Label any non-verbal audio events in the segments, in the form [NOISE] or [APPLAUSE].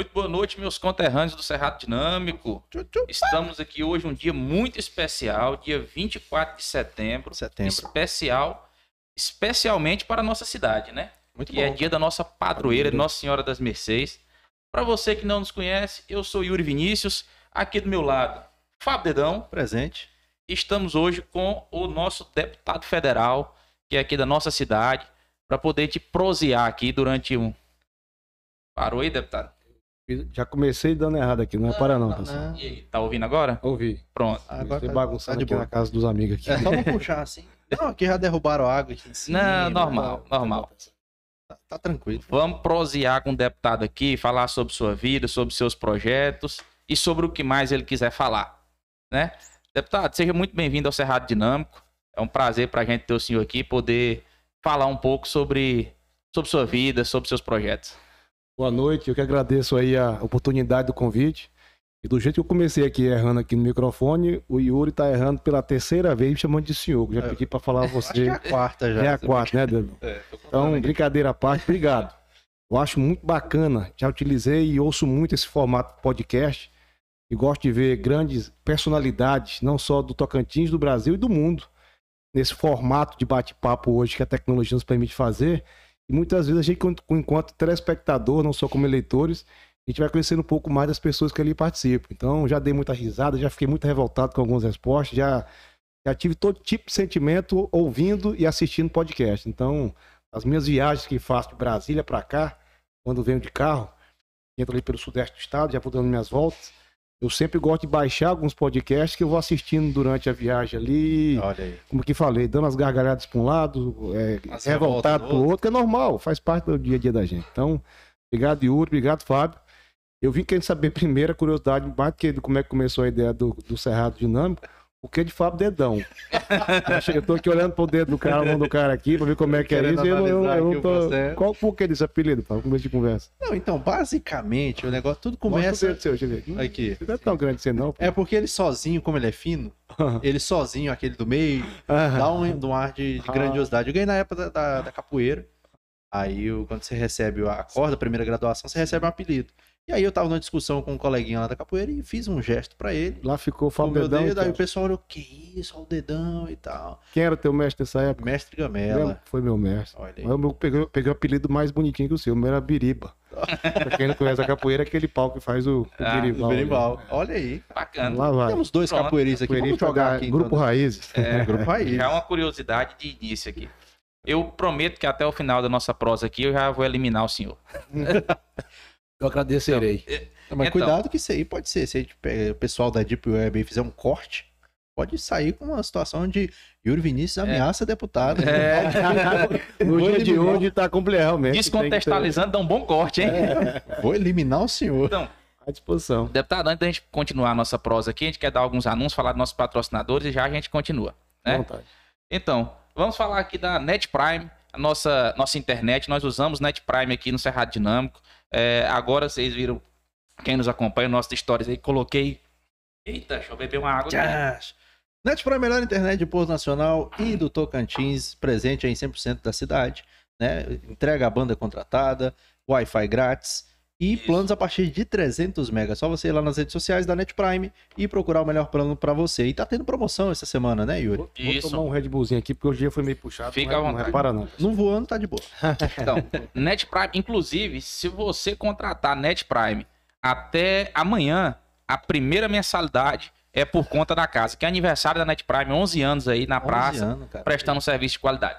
Muito boa noite, meus conterrâneos do Cerrado Dinâmico. Estamos aqui hoje um dia muito especial, dia 24 de setembro. Setembro. Especial, especialmente para a nossa cidade, né? Muito que é dia da nossa padroeira, Nossa Senhora das Mercês. Para você que não nos conhece, eu sou Yuri Vinícius, aqui do meu lado, Fábio Dedão. Presente. Estamos hoje com o nosso deputado federal, que é aqui da nossa cidade, para poder te prosear aqui durante um. Parou aí, deputado? Já comecei dando errado aqui, não é para não, pessoal. E aí, tá ouvindo agora? Ouvi. Pronto. Agora tá- bagunçando tá de aqui boa. na casa dos amigos aqui. É só não [LAUGHS] puxar assim. Não, aqui já derrubaram água aqui em cima. Não, normal, normal. Tá, tá tranquilo. Vamos prosear com o deputado aqui, falar sobre sua vida, sobre seus projetos e sobre o que mais ele quiser falar, né? Deputado, seja muito bem-vindo ao Cerrado Dinâmico. É um prazer para a gente ter o senhor aqui, poder falar um pouco sobre, sobre sua vida, sobre seus projetos. Boa noite, eu que agradeço aí a oportunidade do convite. E do jeito que eu comecei aqui errando aqui no microfone, o Yuri tá errando pela terceira vez me chamando de senhor. eu Já É. pedi para falar a Acho que é você. a quarta já. É a quarta, né? É, Então, aqui. brincadeira à parte, obrigado. Eu acho muito bacana, já utilizei e ouço muito esse formato podcast e gosto de ver grandes personalidades, não só do Tocantins, do Brasil e do mundo, nesse formato de bate-papo hoje que a tecnologia nos permite fazer. E muitas vezes a gente, enquanto- telespectador, não só como eleitores, a gente vai conhecendo um pouco mais das pessoas que ali participam. Então, já dei muita risada, já fiquei muito revoltado com algumas respostas, já, já tive todo tipo de sentimento ouvindo e assistindo podcast. Então, as minhas viagens que faço de Brasília para cá, quando venho de carro, entro ali pelo sudeste do estado, já vou dando minhas voltas. Eu sempre gosto de baixar alguns podcasts que eu vou assistindo durante a viagem ali, Olha aí. como que falei, dando as gargalhadas para um lado, é, As revoltado para o outro, que é normal, faz parte do dia a dia da gente. Então, obrigado, Yuri, obrigado, Fábio. Eu vim querendo saber [LAUGHS] primeiro a curiosidade, mais do que como é que começou a ideia do, do Cerrado Dinâmico, o que é de Fábio Dedão. eu tô aqui olhando pro dedo do cara, a mão do cara aqui, pra ver como é que é isso. Eu, eu, eu aqui não o tô. processo. Qual por que desse apelido, Fábio? Começo de conversa. Não, então, basicamente, o negócio tudo Mostra o começa. dedo seu, deixa eu ver. Não Aqui. é tão grande assim, não. pô. É porque ele sozinho, como ele é fino, ele sozinho, aquele do meio, dá um, um ar de, de Ah. grandiosidade. Eu ganhei na época da, da, da capoeira. Aí, o- quando você recebe a corda, a primeira graduação, você recebe um apelido. E aí, eu tava numa discussão com um coleguinha lá da capoeira e fiz um gesto pra ele. Lá ficou o o meu Dedão. dedo, aí então. o pessoal olhou, que isso, olha o dedão e tal. Quem era o teu mestre nessa época? Mestre Gamela. Foi meu mestre. Olha aí. Eu peguei, peguei o apelido mais bonitinho que o seu, o meu era Biriba. [LAUGHS] pra quem não conhece a capoeira, é aquele pau que faz o, o Ah, berimbau. Do berimbau. Olha aí. Bacana. Lá vai. Temos dois Pronto. capoeiristas aqui. Vamos jogar aqui. Grupo então, né? Raízes. É, [LAUGHS] Grupo Raiz. Já é uma curiosidade de início aqui. Eu prometo que até o final da nossa prosa aqui eu já vou eliminar o senhor. [LAUGHS] Eu agradecerei. Mas Então. cuidado que isso aí pode ser. Se a gente pega- o pessoal da Deep Web aí fizer um corte, pode sair com uma situação de Yuri Vinícius ameaça deputado. É. [LAUGHS] no dia de hoje tá completo, realmente. Descontextualizando, dá um bom corte, hein? Vou eliminar o senhor. Então, À disposição. deputado, antes da gente continuar a nossa prosa aqui, a gente quer dar alguns anúncios, falar dos nossos patrocinadores e já a gente continua. Né? vontade. Então, vamos falar aqui da Net Prime, a nossa, nossa internet. Nós usamos Net Prime aqui no Cerrado Dinâmico. É, agora vocês viram, quem nos acompanha, nossas histórias aí, coloquei. Eita, deixa eu beber uma água. Net para a melhor internet de Porto Nacional e do Tocantins, presente em 100% da cidade. Né? Entrega a banda contratada, Wi-Fi grátis e Isso. planos a partir de 300 megas. Só você ir lá nas redes sociais da Net Prime e procurar o melhor plano para você. E tá tendo promoção essa semana, né, Yuri? Vou, vou tomar um Red Bullzinho aqui, porque hoje o dia foi meio puxado. Fica não, à Não vontade. repara, não. Não voando, tá de boa. [LAUGHS] Então, Net Prime, inclusive, se você contratar Net Prime até amanhã, a primeira mensalidade é por conta da casa, que é aniversário da Net Prime, 11 anos aí na 11 praça, anos, prestando um serviço de qualidade.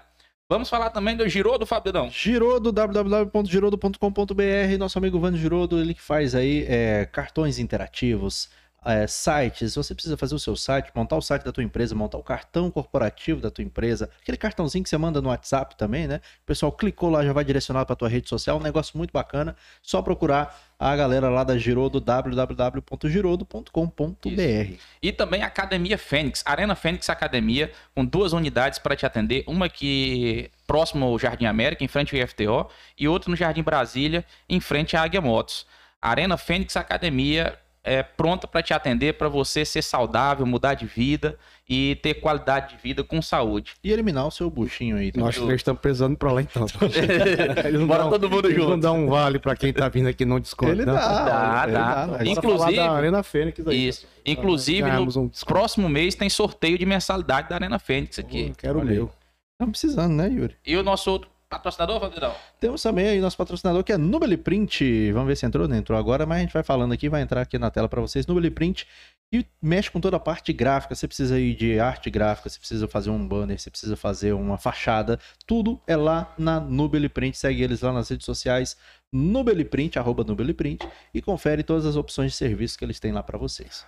Vamos falar também do Girô do Fabidão. Girodo, www.girodo.com.br, nosso amigo Vando Girodo, ele que faz aí é, cartões interativos, é, sites, você precisa fazer o seu site, montar o site da tua empresa, montar o cartão corporativo da tua empresa, aquele cartãozinho que você manda no WhatsApp também, né? O pessoal clicou lá, já vai direcionado para tua rede social, um negócio muito bacana, só procurar a galera lá da Girodo, www.girodo.com.br. E também a Academia Fênix, Arena Fênix Academia, com duas unidades para te atender. Uma aqui próximo ao Jardim América, em frente ao IFTO, e outra no Jardim Brasília, em frente à Águia Motos. Arena Fênix Academia, é, pronta para te atender, para você ser saudável, mudar de vida e ter qualidade de vida com saúde. E eliminar o seu buchinho aí. tá? Nós três estamos precisando pra lá então. [LAUGHS] Eles não Bora dão- todo mundo eles junto. dar um vale pra quem tá vindo aqui não desconto. Ele não. dá, Dá, Inclusive- da Arena Fênix aí. Isso. Inclusive, Ganhamos no um próximo mês tem sorteio de mensalidade da Arena Fênix aqui. Eu quero o Olha aí. meu. Estamos precisando, né, Yuri? E o nosso outro patrocinador, Valdirão? Temos também aí nosso patrocinador que é Nubele Print. Vamos ver se entrou, não entrou agora, mas a gente vai falando aqui, vai entrar aqui na tela para vocês. Nubele Print e mexe com toda a parte gráfica. Você precisa aí de arte gráfica, você precisa fazer um banner, você precisa fazer uma fachada. Tudo é lá na Nubele Print. Segue eles lá nas redes sociais, Nubele Print, arroba Nubele Print, e confere todas as opções de serviço que eles têm lá para vocês.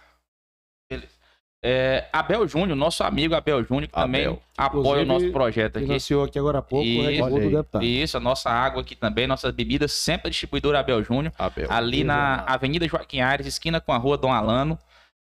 É, Abel Júnior, nosso amigo Abel Júnior, que também Abel. apoia o Inclusive, nosso projeto aqui. Financiou aqui agora há pouco Isso. o do deputado. Isso, a nossa água aqui também, nossas bebidas, sempre a distribuidora Abel Júnior. Abel. ali na Avenida Joaquim Aires, esquina com a rua Dom Alano.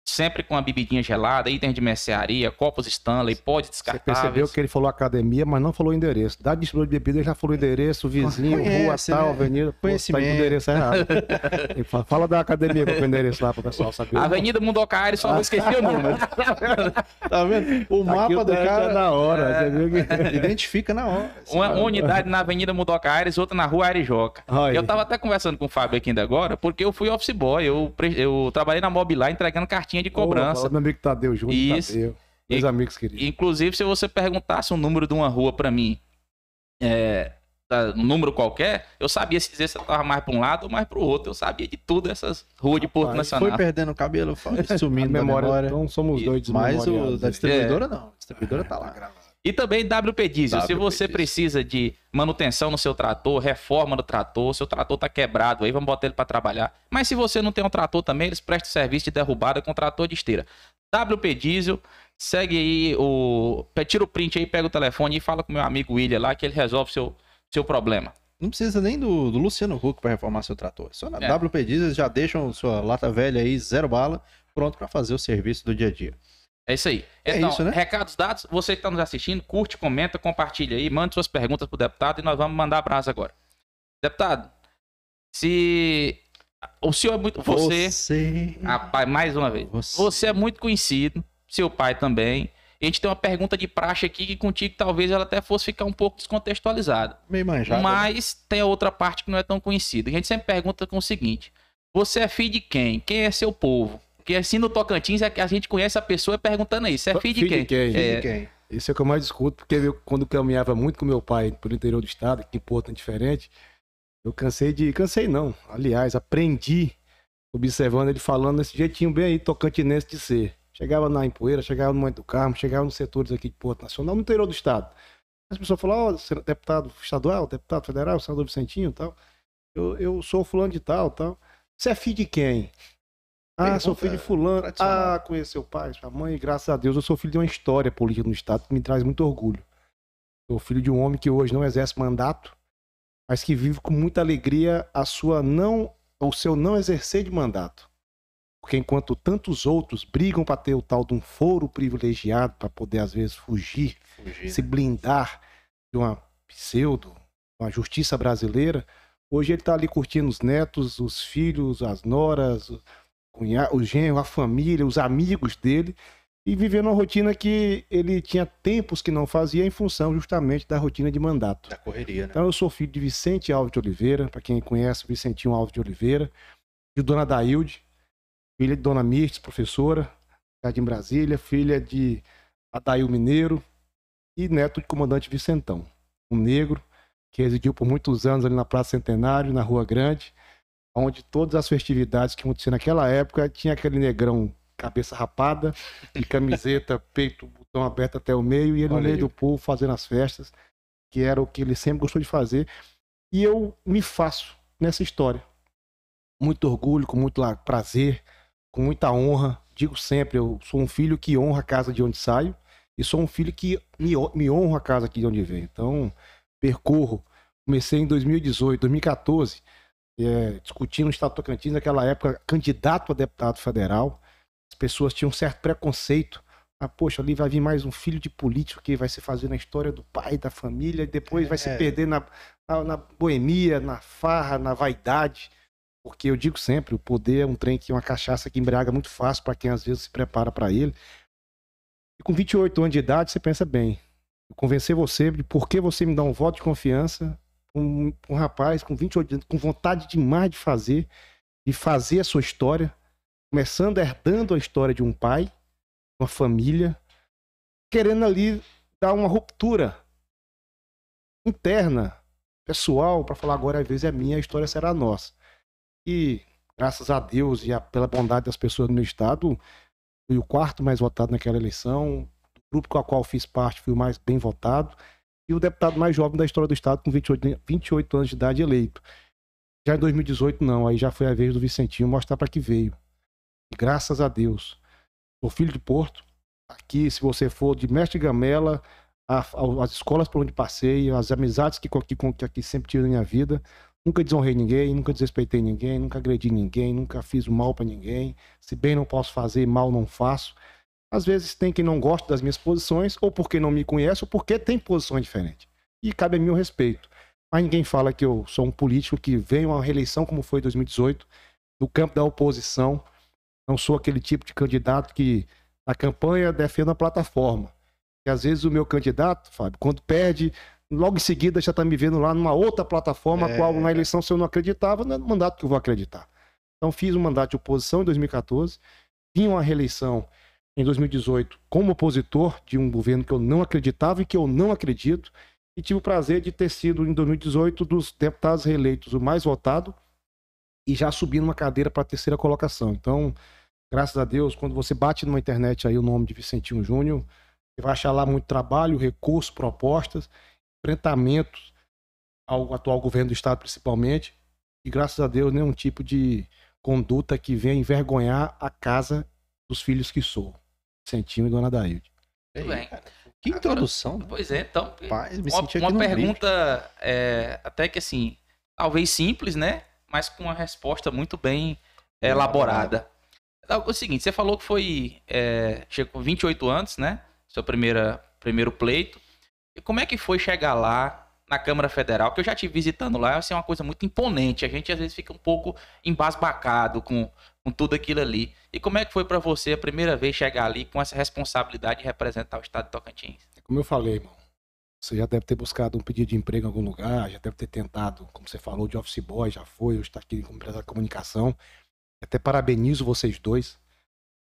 Sempre com uma bebidinha gelada, itens de mercearia, copos Stanley, potes Você descartáveis. percebeu que ele falou academia, mas não falou endereço. Da distribuidora de bebida, ele já falou endereço, vizinho, Conhece, rua tal, né? avenida. Pô, Conhecimento. Tá indo endereço errado. [LAUGHS] Ele fala, fala da academia para o endereço lá para o pessoal saber. Avenida Mundoca Aires, só não esqueci o número. [LAUGHS] Tá vendo? O Aqui mapa o do é cara na hora. Você viu que... [LAUGHS] identifica na hora. Uma, uma unidade na Avenida Mundoca Aires, outra na Rua Arijoca. Eu tava até conversando com o Fábio aqui ainda agora, porque eu fui office boy, eu, eu trabalhei na Mobilar entregando cartinha de cobrança. do meu amigo Tadeu Júnior, Isso. Tadeu. Meus E- amigos queridos. Inclusive, se você perguntasse um número de uma rua pra mim, é, tá, um número qualquer, eu sabia se dizer se eu tava mais pra um lado ou mais pro outro. Eu sabia de tudo essas ruas de Porto Rapaz, Nacional. Foi perdendo o cabelo, foi A sumindo da memória, memória. então somos E- dois Mas o da distribuidora não. A distribuidora tá lá. E também WP Diesel. Se WP você Diesel. precisa de manutenção no seu trator, reforma do trator, seu trator tá quebrado aí, vamos botar ele para trabalhar. Mas se você não tem um trator também, eles prestam serviço de derrubada com trator de esteira. WP Diesel, segue aí o. Tira o print aí, pega o telefone e fala com meu amigo William lá que ele resolve seu, seu problema. Não precisa nem do, do Luciano Huck para reformar seu trator. Só na É. WP Diesel já deixam sua lata velha aí, zero bala, pronto para fazer o serviço do dia a dia. É isso aí. É Então, isso, né? recados dados, você que está nos assistindo, curte, comenta, compartilha aí, mande suas perguntas pro deputado e nós vamos mandar abraço agora. Deputado, se o senhor é muito. Você, Você. rapaz, mais uma vez. Você. Você é muito conhecido, seu pai também. A gente tem uma pergunta de praxe aqui que contigo talvez ela até fosse ficar um pouco descontextualizada. Meio manjado. Mas tem outra parte que não é tão conhecida. A gente sempre pergunta com o seguinte: você é filho de quem? Quem é seu povo? Porque assim no Tocantins é que a gente conhece a pessoa perguntando aí: você é filho de quem? quem? Filho É. de quem? Isso é o que eu mais discuto, porque eu, quando caminhava muito com meu pai pelo interior do estado, que em Porto é diferente, eu cansei de. Cansei não. Aliás, aprendi observando ele falando desse jeitinho bem aí, tocantinense de ser. Chegava na Empoeira, chegava no Monte do Carmo, chegava nos setores aqui de Porto Nacional, no interior do estado. As pessoas falavam, ó, senhor deputado estadual, deputado federal, senador Vicentinho e tal. Eu, eu sou fulano de tal, tal. Você é filho de quem? Ah, sou Pergunta filho de fulano. Ah, conheceu o pai, sua mãe, graças a Deus eu sou filho de uma história política no estado que me traz muito orgulho. Sou filho de um homem que hoje não exerce mandato, mas que vive com muita alegria a sua não, o seu não exercer de mandato. Porque enquanto tantos outros brigam para ter o tal de um foro privilegiado para poder às vezes fugir Fugir, se né? blindar de uma pseudo, uma justiça brasileira, hoje ele está ali curtindo os netos, os filhos, as noras, cunhado, o genro, a família, os amigos dele, e vivendo uma rotina que ele tinha tempos que não fazia em função justamente da rotina de mandato. Da correria, né? Então eu sou filho de Vicente Alves de Oliveira, para quem conhece Vicentinho Alves de Oliveira, de Dona Dailde, filha de Dona Mirtes, professora, cidade em Brasília, filha de Adail Mineiro e neto de comandante Vicentão, um negro que residiu por muitos anos ali na Praça Centenário, na Rua Grande, onde todas as festividades que aconteciam naquela época tinha aquele negrão cabeça rapada, de camiseta, [LAUGHS] peito, botão aberto até o meio, e ele no Olha meio aí. do povo fazendo as festas, que era o que ele sempre gostou de fazer. E eu me faço nessa história. Muito orgulho, com muito prazer, com muita honra. Digo sempre, eu sou um filho que honra a casa de onde saio e sou um filho que me, me honra a casa aqui de onde venho. Então, percorro. Comecei em 2018, 2014, é, discutindo no Estado do Tocantins, naquela época, candidato a deputado federal. As pessoas tinham um certo preconceito. Ah, poxa, ali vai vir mais um filho de político que vai se fazer na história do pai, da família, e depois vai se É. perder na, na, na boemia, na farra, na vaidade. Porque eu digo sempre, o poder é um trem que é uma cachaça que embriaga muito fácil para quem às vezes se prepara para ele. E com 28 anos de idade, você pensa bem. Convencer você de por que você me dá um voto de confiança, um, um rapaz com 28 anos, com vontade demais de fazer, de fazer a sua história, começando herdando a história de um pai, uma família, querendo ali dar uma ruptura interna, pessoal, para falar agora às vezes é minha, a história será nossa. E graças a Deus e a, pela bondade das pessoas do meu estado, fui o quarto mais votado naquela eleição, o grupo com o qual fiz parte fui o mais bem votado, e o deputado mais jovem da história do estado com 28, 28 anos de idade eleito. Já em 2018 não, aí já foi a vez do Vicentinho mostrar para que veio. E graças a Deus. Sou filho de Porto. Aqui, se você for de Mestre Gamela, a, a, as escolas por onde passei, as amizades que, que, que aqui sempre tive na minha vida, nunca desonrei ninguém, nunca desrespeitei ninguém, nunca agredi ninguém, nunca fiz mal para ninguém. Se bem não posso fazer, mal não faço. Às vezes tem quem não gosta das minhas posições, ou porque não me conhece, ou porque tem posições diferentes. E cabe a mim o respeito. Mas ninguém fala que eu sou um político que veio a uma reeleição como foi em 2018, no campo da oposição. Não sou aquele tipo de candidato que na campanha defende a plataforma. E às vezes o meu candidato, Fábio, quando perde, logo em seguida já está me vendo lá numa outra plataforma, é... a qual na eleição, se eu não acreditava, não é no mandato que eu vou acreditar. Então fiz um mandato de oposição em 2014, vim uma reeleição em 2018 como opositor de um governo que eu não acreditava e que eu não acredito, e tive o prazer de ter sido, em 2018, dos deputados reeleitos o mais votado e já subindo uma cadeira para a terceira colocação. Então, graças a Deus, quando você bate numa internet aí o nome de Vicentinho Júnior, você vai achar lá muito trabalho, recursos, propostas, enfrentamentos ao atual governo do Estado, principalmente, e graças a Deus, nenhum tipo de conduta que venha envergonhar a casa dos filhos que sou. Vicentinho e Dona Daíde. Muito bem. Que introdução. Agora, né? Pois é, então. Me uma, uma pergunta é, até que assim, talvez simples, né? Mas com uma resposta muito bem é, elaborada. É o seguinte, você falou que foi. É, chegou com 28 anos, né? Seu primeira, primeiro pleito. E como é que foi chegar lá na Câmara Federal? Que eu já te visitando lá, assim, é uma coisa muito imponente. A gente às vezes fica um pouco embasbacado com, com tudo aquilo ali. E como é que foi para você a primeira vez chegar ali com essa responsabilidade de representar o estado de Tocantins? É como eu falei, irmão. Você já deve ter buscado um pedido de emprego em algum lugar, já deve ter tentado, como você falou, de office boy, já foi, hoje está aqui como empresário de comunicação. Até parabenizo vocês dois.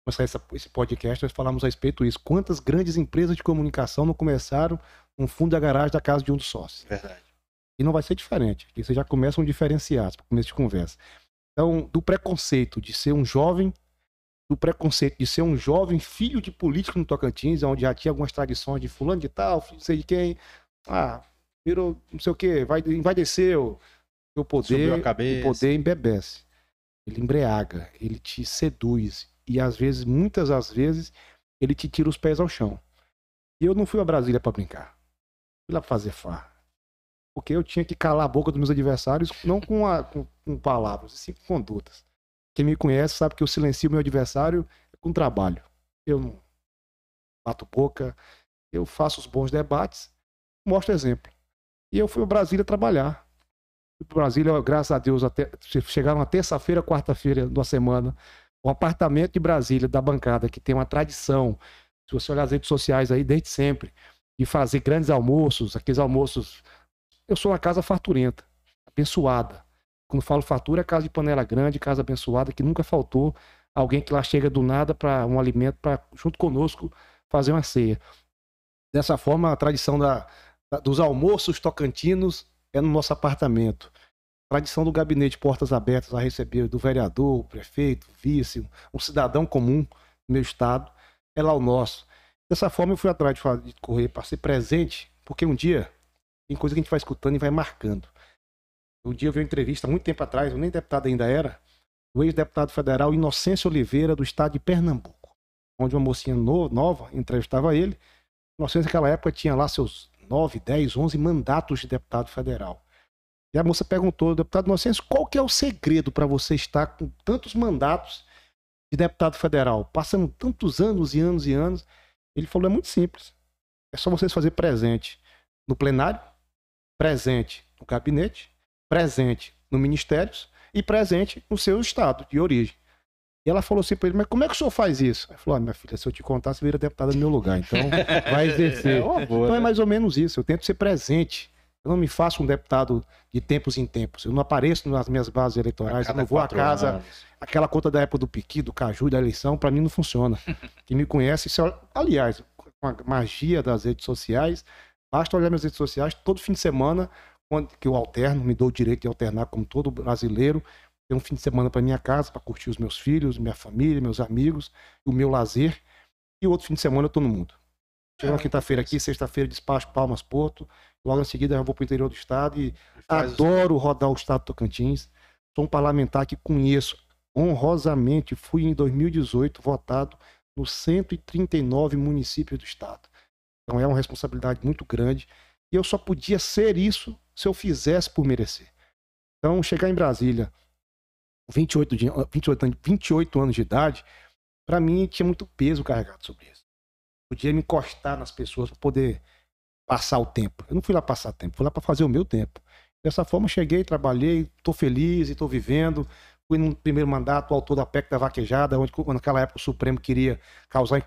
Começar esse podcast, nós falamos a respeito disso. Quantas grandes empresas de comunicação não começaram no fundo da garagem da casa de um dos sócios? Verdade. E não vai ser diferente. Aqui vocês já começam diferenciados para começo de conversa. Então, do preconceito de ser um jovem, do preconceito de ser um jovem filho de político no Tocantins, onde já tinha algumas tradições de fulano de tal, de sei de quem, ah, virou não sei o que, vai, vai descer o, o poder, o poder embebece. Ele embriaga, ele te seduz e às vezes, muitas das vezes, ele te tira os pés ao chão. E eu não fui a Brasília para brincar. Fui lá fazer farra porque eu tinha que calar a boca dos meus adversários, não com, a, com, com palavras, e sim com condutas. Quem me conhece sabe que eu silencio meu adversário com trabalho. Eu não bato boca, eu faço os bons debates, mostro exemplo. E eu fui para Brasília trabalhar. Fui para Brasília, graças a Deus, até chegaram na terça-feira, quarta-feira da semana, um apartamento de Brasília, da bancada, que tem uma tradição. Se você olhar as redes sociais aí, desde sempre, de fazer grandes almoços, aqueles almoços eu sou uma casa farturenta, abençoada. Quando falo fartura, é casa de panela grande, casa abençoada, que nunca faltou alguém que lá chega do nada para um alimento para junto conosco fazer uma ceia. Dessa forma, a tradição da, da, dos almoços tocantinos é no nosso apartamento. Tradição do gabinete portas abertas a receber do vereador, prefeito, vice, um cidadão comum no meu estado, é lá o nosso. Dessa forma, eu fui atrás de, de correr para ser presente, porque um dia tem coisa que a gente vai escutando e vai marcando. Um dia eu vi uma entrevista, muito tempo atrás, eu nem deputado ainda era, do ex-deputado federal Inocêncio Oliveira, do estado de Pernambuco, onde uma mocinha no, nova entrevistava ele. Inocêncio, naquela época, tinha lá seus 9, 10, 11 mandatos de deputado federal. E a moça perguntou, deputado Inocêncio, qual que é o segredo para você estar com tantos mandatos de deputado federal, passando tantos anos e anos e anos? Ele falou, é muito simples. É só vocês fazer presente no plenário, presente no gabinete, presente no ministérios e presente no seu estado de origem. E ela falou assim para ele, mas como é que o senhor faz isso? Ele falou, ah, minha filha, se eu te contar, você vira deputada no meu lugar, então [LAUGHS] vai exercer. É boa, então é né? mais ou menos isso, eu tento ser presente. Eu não me faço um deputado de tempos em tempos. Eu não apareço nas minhas bases eleitorais, eu não vou à casa. anos. Aquela conta da época do Piqui, do Caju, da eleição, para mim não funciona. [LAUGHS] Quem me conhece, aliás, com a magia das redes sociais, basta olhar minhas redes sociais todo fim de semana, quando que eu alterno, me dou o direito de alternar como todo brasileiro. Tenho um fim de semana para minha casa, para curtir os meus filhos, minha família, meus amigos, o meu lazer. E outro fim de semana eu tô no mundo. Chego na quinta-feira aqui, sexta-feira despacho Palmas Porto, logo em seguida eu vou para o interior do estado e Faz Adoro rodar o estado de Tocantins. Sou um parlamentar que conheço honrosamente. Fui em 2018 votado nos 139 municípios do estado. Então é uma responsabilidade muito grande. E eu só podia ser isso se eu fizesse por merecer. Então, chegar em Brasília, 28, de, 28, anos- 28 anos de idade, para mim tinha muito peso carregado sobre isso. Podia me encostar nas pessoas para poder passar o tempo. Eu não fui lá passar tempo, fui lá para fazer o meu tempo. Dessa forma, cheguei, trabalhei, estou feliz e estou vivendo. Fui no primeiro mandato, autor da PEC da vaquejada, onde naquela época o Supremo queria causar,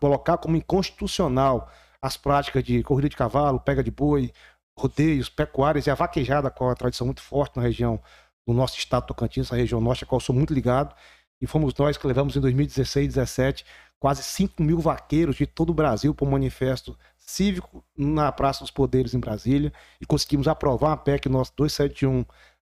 colocar como inconstitucional as práticas de corrida de cavalo, pega de boi, rodeios, pecuárias e a vaquejada, com a tradição muito forte na região do nosso estado Tocantins, essa região norte, a qual eu sou muito ligado. E fomos nós que levamos em 2016, 2017, quase 5 mil vaqueiros de todo o Brasil para o manifesto cívico na Praça dos Poderes em Brasília e conseguimos aprovar a PEC nossa 271.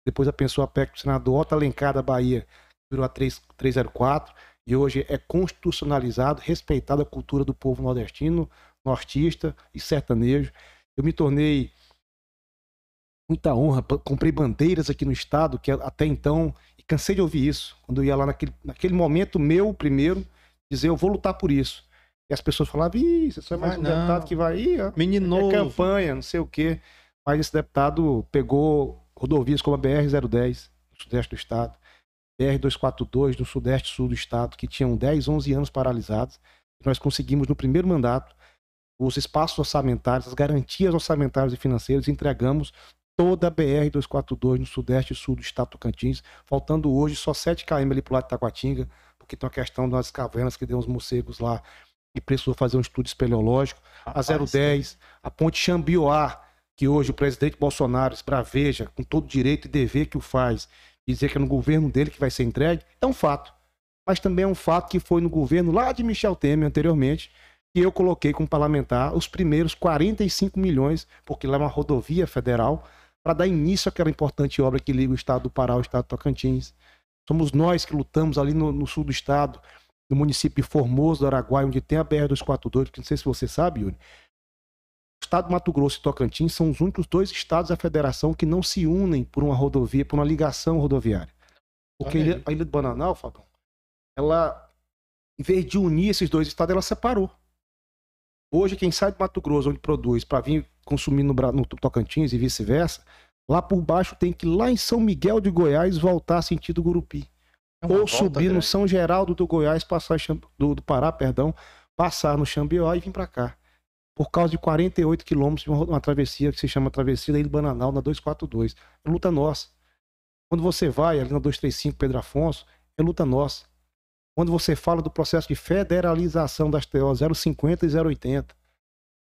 Depois a pensou a PEC do senador Otto Alencar da Bahia, virou a 3, 304 e hoje é constitucionalizado, respeitada a cultura do povo nordestino, nortista e sertanejo. Eu me tornei muita honra, comprei bandeiras aqui no estado que até então e cansei de ouvir isso. Quando eu ia lá naquele, naquele momento meu primeiro dizer eu vou lutar por isso. E as pessoas falavam, ih, você só é mais Vai um não. deputado que vai, ih, ó, Menino é novo. campanha, não sei o quê. Mas esse deputado pegou rodovias como a BR-010, no sudeste do estado, BR-242, no sudeste sul do estado, que tinham 10, 11 anos paralisados. Nós conseguimos, no primeiro mandato, os espaços orçamentários, as garantias orçamentárias e financeiras, entregamos toda a BR-242 no sudeste e sul do estado do Tocantins, faltando hoje só 7 km ali pro lado de Taquatinga, porque tem uma questão das cavernas que deu uns morcegos lá precisou fazer um estudo espeleológico a Rapaz, 010, a ponte Xambioá, que hoje o presidente Bolsonaro esbraveja com todo direito e dever que o faz, dizer que é no governo dele que vai ser entregue, é um fato. Mas também é um fato que foi no governo lá de Michel Temer anteriormente, que eu coloquei como parlamentar os primeiros 45 milhões, porque lá é uma rodovia federal, para dar início àquela importante obra que liga o estado do Pará ao estado do Tocantins. Somos nós que lutamos ali no, no sul do estado, no município de Formoso do Araguaia, onde tem a BR-242, que não sei se você sabe, Yuri. O estado do Mato Grosso e Tocantins são os únicos dois estados da federação que não se unem por uma rodovia, por uma ligação rodoviária. Porque a ilha, a ilha do Bananal, Fabão, ela, em vez de unir esses dois estados, ela separou. Hoje, quem sai do Mato Grosso, onde produz, para vir consumir no, no Tocantins e vice-versa, lá por baixo tem que ir lá em São Miguel de Goiás voltar sentido Gurupi É ou volta subir no grande. São Geraldo do Goiás, passar do, do Pará, perdão, passar no Xambió e vir para cá. Por causa de 48 quilômetros de uma, uma travessia que se chama Travessia da Ilha Bananal na 242. É luta nossa. Quando você vai ali na 235 Pedro Afonso, é luta nossa. Quando você fala do processo de federalização das TO 050 e 080,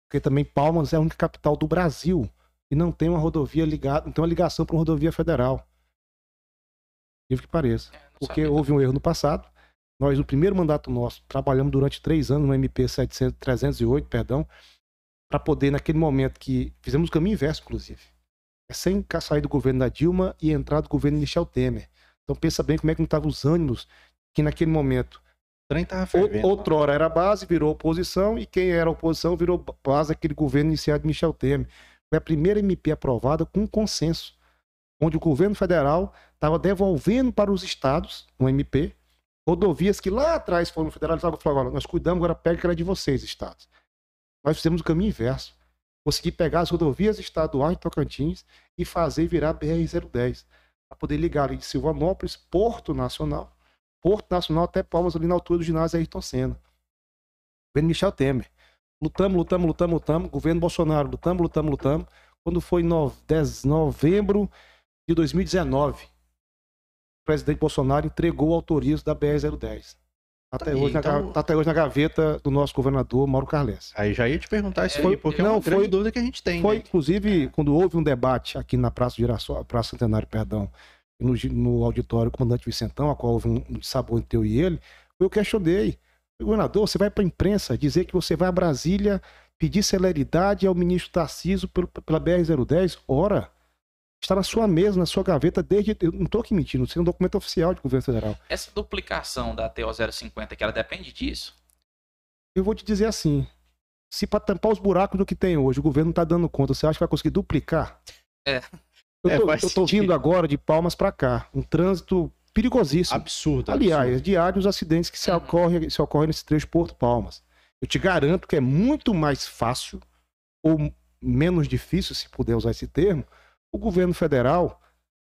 porque também Palmas é a única capital do Brasil e não tem uma rodovia ligada, não tem uma ligação para uma rodovia federal. Incrível que pareça porque houve um erro no passado. Nós, no primeiro mandato nosso, trabalhamos durante três anos no MP 700, 308, perdão, para poder, naquele momento que fizemos o caminho inverso, inclusive. É sem sair do governo da Dilma e entrar do governo de Michel Temer. Então pensa bem como é que não estavam os ânimos que naquele momento, fervendo. outrora era base, virou oposição, e quem era oposição virou base daquele governo iniciado de Michel Temer. Foi a primeira MP aprovada com consenso, onde o governo federal estava devolvendo para os estados, no MP, rodovias que lá atrás foram federalizadas. Falaram, olha, nós cuidamos, agora pega que era de vocês, estados. Nós fizemos o caminho inverso. Consegui pegar as rodovias estaduais de Tocantins e fazer virar BR-010, para poder ligar ali de Silvanópolis, Porto Nacional, Porto Nacional até Palmas, ali na altura do ginásio Ayrton Senna. Governo Michel Temer. Lutamos, lutamos, lutamos, lutamos. Governo Bolsonaro, lutamos, lutamos, lutamos. Quando foi no- 10 novembro de 2019, presidente Bolsonaro entregou o autorizo da BR-010. Até, Tá aí, hoje na, então- tá até hoje na gaveta do nosso governador Mauro Carles. Aí já ia te perguntar isso É, aí, porque é não, uma grande foi- dúvida que a gente tem, Foi, né? inclusive, quando houve um debate aqui na Praça Girassol, Praça Centenário, perdão, no, no auditório Comandante Vicentão, a qual houve um, um sabor entre eu e ele, eu questionei. Governador, você vai para a imprensa dizer que você vai a Brasília pedir celeridade ao ministro Tarciso pelo, pela BR-010? Ora, está na sua mesa, na sua gaveta, desde. Eu não estou aqui mentindo, isso é um documento oficial de governo federal. Essa duplicação da TO050, que ela depende disso. Eu vou te dizer assim: se para tampar os buracos do que tem hoje, o governo não está dando conta, você acha que vai conseguir duplicar? É. Eu É, tô, faz eu tô sentido. vindo agora de Palmas para cá, um trânsito perigosíssimo. Absurdo. Aliás, absurdo. diários os acidentes que se Uhum. ocorrem, se ocorrem nesse trecho Porto Palmas. Eu te garanto que é muito mais fácil ou menos difícil, se puder usar esse termo, o governo federal,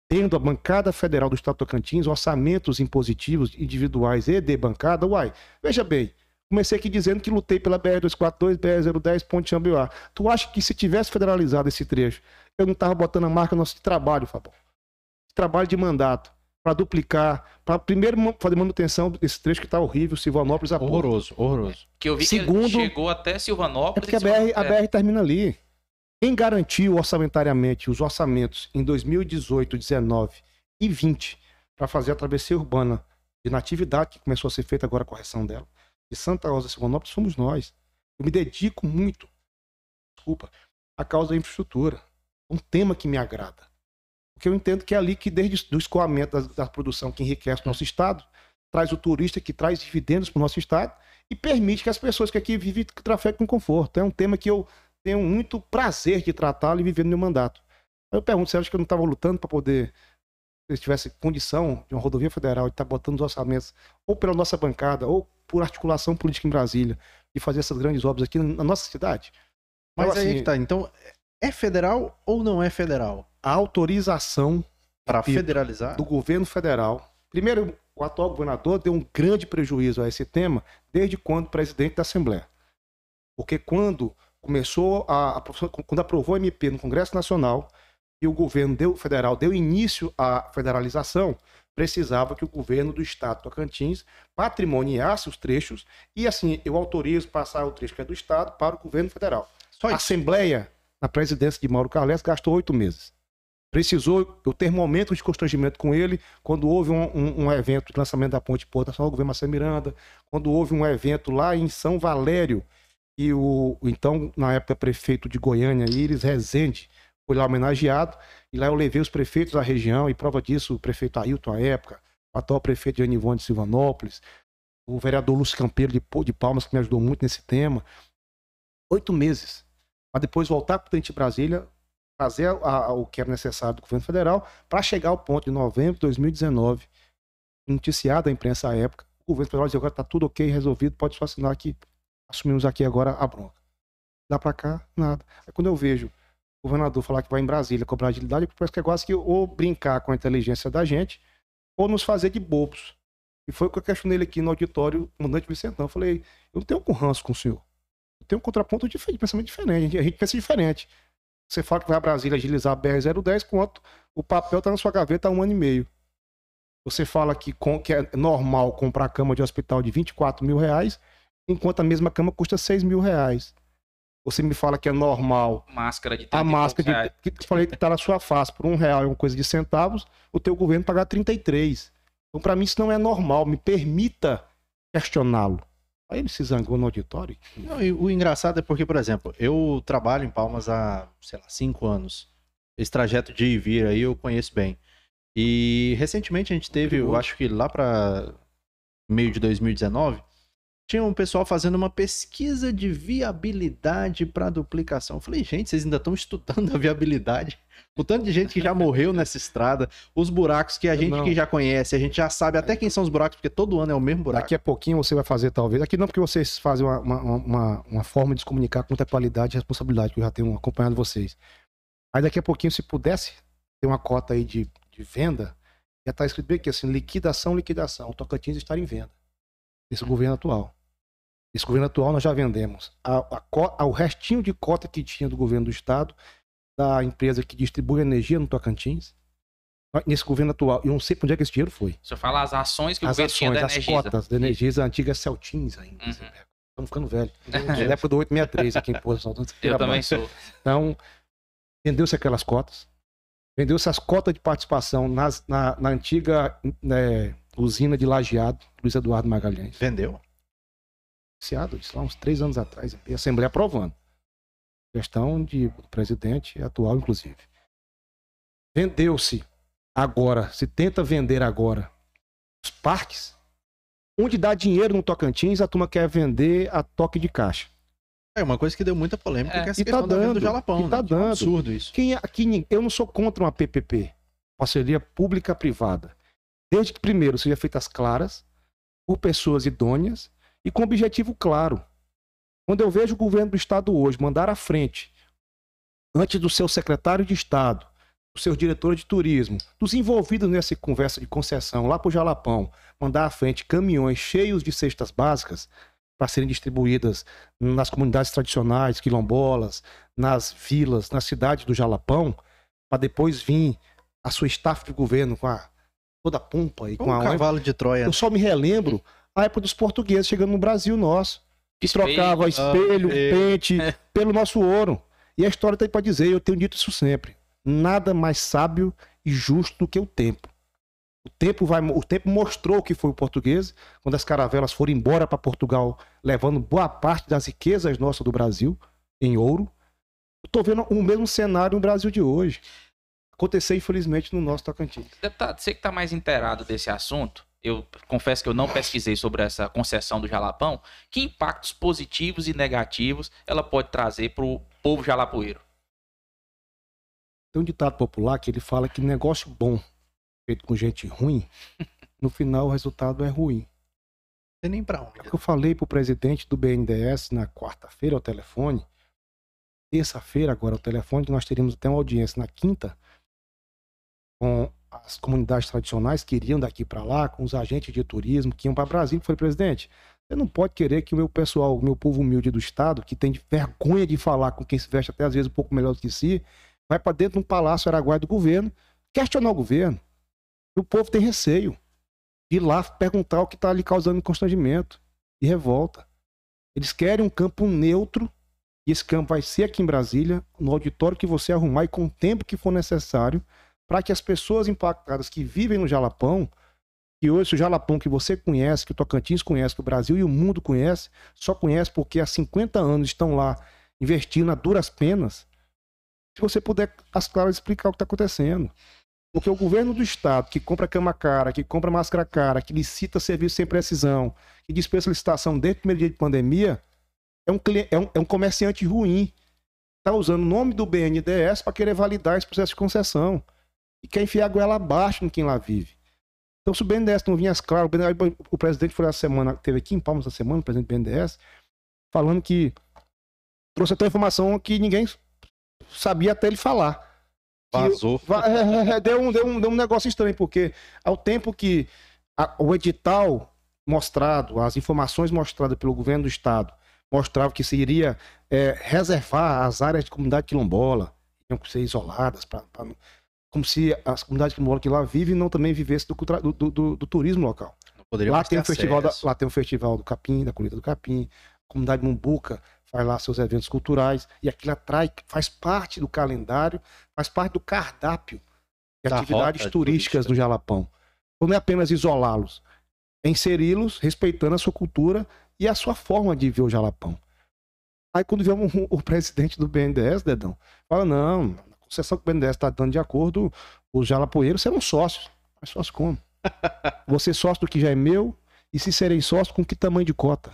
tendo a bancada federal do Estado do Tocantins, orçamentos impositivos individuais e de bancada, uai, veja bem, comecei aqui dizendo que lutei pela BR-242, BR-010, Ponte Chambiuá. Tu acha que se tivesse federalizado esse trecho, eu não tava botando a marca nosso de trabalho, Fabão? Trabalho de mandato, para duplicar, para primeiro fazer manutenção desse trecho que tá horrível, Silvanópolis a. Horroroso, horroroso. Que eu vi que Segundo- ele chegou até É Silvanópolis. porque a e BR, a é, BR termina ali. Quem garantiu orçamentariamente os orçamentos em 2018, 19 e 20 para fazer a travessia urbana de natividade, que começou a ser feita agora a correção dela, de Santa Rosa Silvanópolis, fomos nós. Eu me dedico muito, desculpa, à causa da infraestrutura. Um tema que me agrada. Porque eu entendo que é ali que, desde o escoamento da, da produção que enriquece o nosso estado, traz o turista que traz dividendos para o nosso estado e permite que as pessoas que aqui vivem trafeguem com conforto. É um tema que eu tenho muito prazer de tratá-lo e viver no meu mandato. Aí eu pergunto, você acha que eu não estava lutando para poder, se eu tivesse condição de uma rodovia federal de estar botando os orçamentos, ou pela nossa bancada, ou por articulação política em Brasília, e fazer essas grandes obras aqui na nossa cidade? Mas Então, aí assim, que tá. Então, é federal ou não é federal? A autorização Para federalizar? do governo federal. Primeiro, o atual governador deu um grande prejuízo a esse tema desde quando presidente da Assembleia. Porque quando começou a, a- quando aprovou o MP no Congresso Nacional e o governo deu, federal deu início à federalização, precisava que o governo do estado Tocantins patrimoniasse os trechos e assim, eu autorizo passar o trecho que é do estado para o governo federal. Só A. Assembleia, na presidência de Mauro Carles, gastou oito meses. Precisou eu ter momentos de constrangimento com ele quando houve um, um- um evento de lançamento da Ponte Porto Nacional, o governo Marcelo Miranda, quando houve um evento lá em São Valério, e o, então, na época, prefeito de Goiânia, Iris Rezende, foi lá homenageado, e lá eu levei os prefeitos da região, e prova disso, o prefeito Ailton, à época, o atual prefeito de de Silvanópolis, o vereador Lúcio Campeiro de, de Palmas, que me ajudou muito nesse tema. Oito meses. Para depois voltar para o de Brasília, fazer a- a- o que era necessário do governo federal, para chegar ao ponto de novembro de 2019, noticiado a imprensa à época, o governo federal dizia agora está tudo ok, resolvido, pode só assinar aqui, assumimos aqui agora a bronca. Dá para cá, nada. Aí quando eu vejo o governador falar que vai em Brasília cobrar agilidade, parece que é quase que ou brincar com a inteligência da gente, ou nos fazer de bobos. E foi o que eu questionei ele aqui no auditório, o comandante Vicentão. Eu falei, eu não tenho com ranço com o senhor. Eu tenho um contraponto de pensamento diferente. A gente pensa diferente. Você fala que vai a Brasília agilizar a BR-010, quanto o papel está na sua gaveta há um ano e meio. Você fala que, com- que é normal comprar cama de hospital de 24 mil reais, enquanto a mesma cama custa 6 mil reais. Você me fala que é normal Máscara de 30 a máscara de, que eu falei que tá na sua face por um real e uma coisa de centavos, o teu governo pagar 33. Então, para mim, isso não é normal. Me permita questioná-lo. Aí ele se zangou no auditório. Não, e o engraçado é porque, por exemplo, eu trabalho em Palmas há, sei lá, cinco anos. Esse trajeto de ir e vir aí eu conheço bem. E recentemente a gente teve, eu acho que lá para meio de 2019, tinha um pessoal fazendo uma pesquisa de viabilidade para duplicação. Eu falei, gente, vocês ainda estão estudando a viabilidade? O tanto de gente que já morreu nessa estrada, os buracos que a gente Não. que já conhece, a gente já sabe até quem são os buracos, porque todo ano é o mesmo buraco. Daqui a pouquinho você vai fazer, talvez. Aqui não porque vocês fazem uma, uma, uma, uma forma de se comunicar com qualidade e responsabilidade, que eu já tenho acompanhado vocês. Aí daqui a pouquinho, se pudesse ter uma cota aí de, de venda, já está escrito bem aqui assim, liquidação, liquidação. O Tocantins está em venda. Esse governo atual. Esse governo atual nós já vendemos. A, a, co- a- o restinho de cota que tinha do governo do estado, da empresa que distribui energia no Tocantins, nesse governo atual. Eu não sei para onde é que esse dinheiro foi. O senhor fala as ações que as o governo tinha ações, da as Energisa. cotas da Energisa, a antiga Celtins ainda. Uhum. Estamos ficando velho. Na época do 863 aqui em Porto Santo. Eu também sou. Então, vendeu-se aquelas cotas. Vendeu-se as cotas de participação nas- na, na antiga né, usina de Lajeado, Luiz Eduardo Magalhães. Vendeu? Iniciado, isso lá uns três anos atrás, e a Assembleia aprovando. Gestão de do presidente atual, inclusive. Vendeu-se agora, se tenta vender agora os parques, onde dá dinheiro no Tocantins, a turma quer vender a toque de caixa. É uma coisa que deu muita polêmica, É, que é essa e tá questão da venda do dando, Jalapão. e tá né? Que é um dando. absurdo isso. Quem é- aqui, nin- eu não sou contra uma PPP, parceria pública-privada. Desde que primeiro seja feitas claras, por pessoas idôneas e com objetivo claro. Quando eu vejo o governo do estado hoje mandar à frente, antes do seu secretário de estado, do seu diretor de turismo, dos envolvidos nessa conversa de concessão lá para o Jalapão, mandar à frente caminhões cheios de cestas básicas para serem distribuídas nas comunidades tradicionais, quilombolas, nas vilas, nas cidades do Jalapão, para depois vir a sua staff de governo com a, toda a pompa e com Um a cavalo de Troia. eu só me relembro época dos portugueses chegando no Brasil nosso. Que trocava espelho, é. pente, pelo nosso ouro. E a história tem para dizer, eu tenho dito isso sempre. Nada mais sábio e justo do que o tempo. O tempo, vai, o tempo mostrou o que foi o português, quando as caravelas foram embora para Portugal, levando boa parte das riquezas nossas do Brasil em ouro. Tô vendo o mesmo cenário no Brasil de hoje. Aconteceu, infelizmente, no nosso Tocantins. Deputado, você que está mais inteirado desse assunto, eu confesso que eu não pesquisei sobre essa concessão do Jalapão. Que impactos positivos e negativos ela pode trazer para o povo jalapoeiro? Tem um ditado popular que ele fala que negócio bom feito com gente ruim, [LAUGHS] no final o resultado é ruim. Não tem nem É o onde. que eu falei pro presidente do BNDES na quarta-feira ao telefone. Terça-feira, agora, ao telefone, que nós teríamos até uma audiência na quinta com as comunidades tradicionais que iriam daqui para lá, com os agentes de turismo que iam para Brasília. Eu falei, presidente, você não pode querer que o meu pessoal, o meu povo humilde do Estado, que tem vergonha de falar com quem se veste até às vezes um pouco melhor do que si, vai para dentro de um palácio araguaia do governo, questionar o governo. E o povo tem receio de ir lá perguntar o que está ali causando constrangimento e revolta. Eles querem um campo neutro, e esse campo vai ser aqui em Brasília, no auditório que você arrumar e com o tempo que for necessário, para que as pessoas impactadas que vivem no Jalapão, que hoje o Jalapão que você conhece, que o Tocantins conhece, que o Brasil e o mundo conhece, só conhece porque há 50 anos estão lá investindo a duras penas. Se você puder, as claras, explicar o que está acontecendo. Porque o governo do estado, que compra cama cara, que compra máscara cara, que licita serviço sem precisão, que dispensa licitação desde o primeiro dia de pandemia, é um, é um, é um comerciante ruim. Está usando o nome do BNDES para querer validar esse processo de concessão. E quer enfiar a goela abaixo em quem lá vive. Então, se o BNDES não vinha as claras, o, BNDES o presidente foi essa semana, teve aqui em Palmas essa semana, o presidente do BNDES, falando que trouxe até informação que ninguém sabia até ele falar. Que Vazou. Va- é, é, é, deu, um, deu, um, deu um negócio estranho, porque ao tempo que a- o edital mostrado, as informações mostradas pelo governo do estado, mostravam que se iria é, reservar as áreas de comunidade quilombola, tinham que ser isoladas, não- como se as comunidades que lá vivem não também vivessem do, do, do- do- turismo local. Lá tem, o festival da, lá tem o festival do capim, da colheita do capim, a comunidade Mumbuca faz lá seus eventos culturais, e aquilo atrai, faz parte do calendário, faz parte do cardápio de Da atividades turísticas turística. do Jalapão. Então não é apenas isolá-los, é inseri-los respeitando a sua cultura e a sua forma de ver o Jalapão. Aí quando vê o, [LAUGHS] o presidente do BNDES, Dedão, fala, não, a concessão que o BNDES está dando de acordo, os jalapoeiros serão sócios. Mas sócio como? [LAUGHS] Você sócio do que já é meu, e se serem sócios, com que tamanho de cota?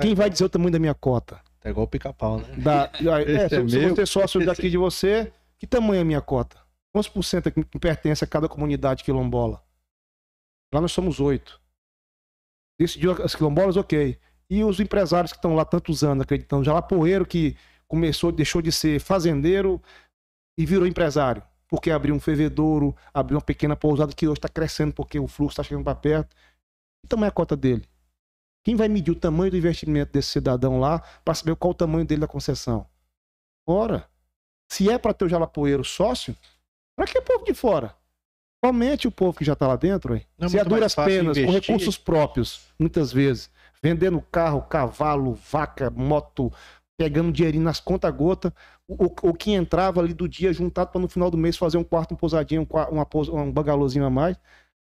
Quem vai dizer o tamanho da minha cota? É igual o pica-pau, né? Da, é, Esse é se, se meu, você é sócio daqui de você, que tamanho é a minha cota? Quantos por cento é que que pertence a cada comunidade quilombola? Lá nós somos oito. Decidiu as quilombolas, ok. E os empresários que estão lá tantos anos acreditando, já lá poeiro que começou, deixou de ser fazendeiro e virou empresário. Porque abriu um fervedouro, abriu uma pequena pousada que hoje está crescendo porque o fluxo está chegando para perto. Que tamanho é a cota dele? Quem vai medir o tamanho do investimento desse cidadão lá para saber qual o tamanho dele da concessão? Ora, se é para ter o jalapoeiro sócio, Pra que povo de fora? Somente o povo que já tá lá dentro, hein? Não é Se mais duras penas, com investir? recursos próprios, muitas vezes, vendendo carro, cavalo, vaca, moto, pegando dinheirinho nas contas gota, o, o, o que entrava ali do dia juntado para no final do mês fazer um quarto, um pousadinho, um, uma, um bangalôzinho a mais.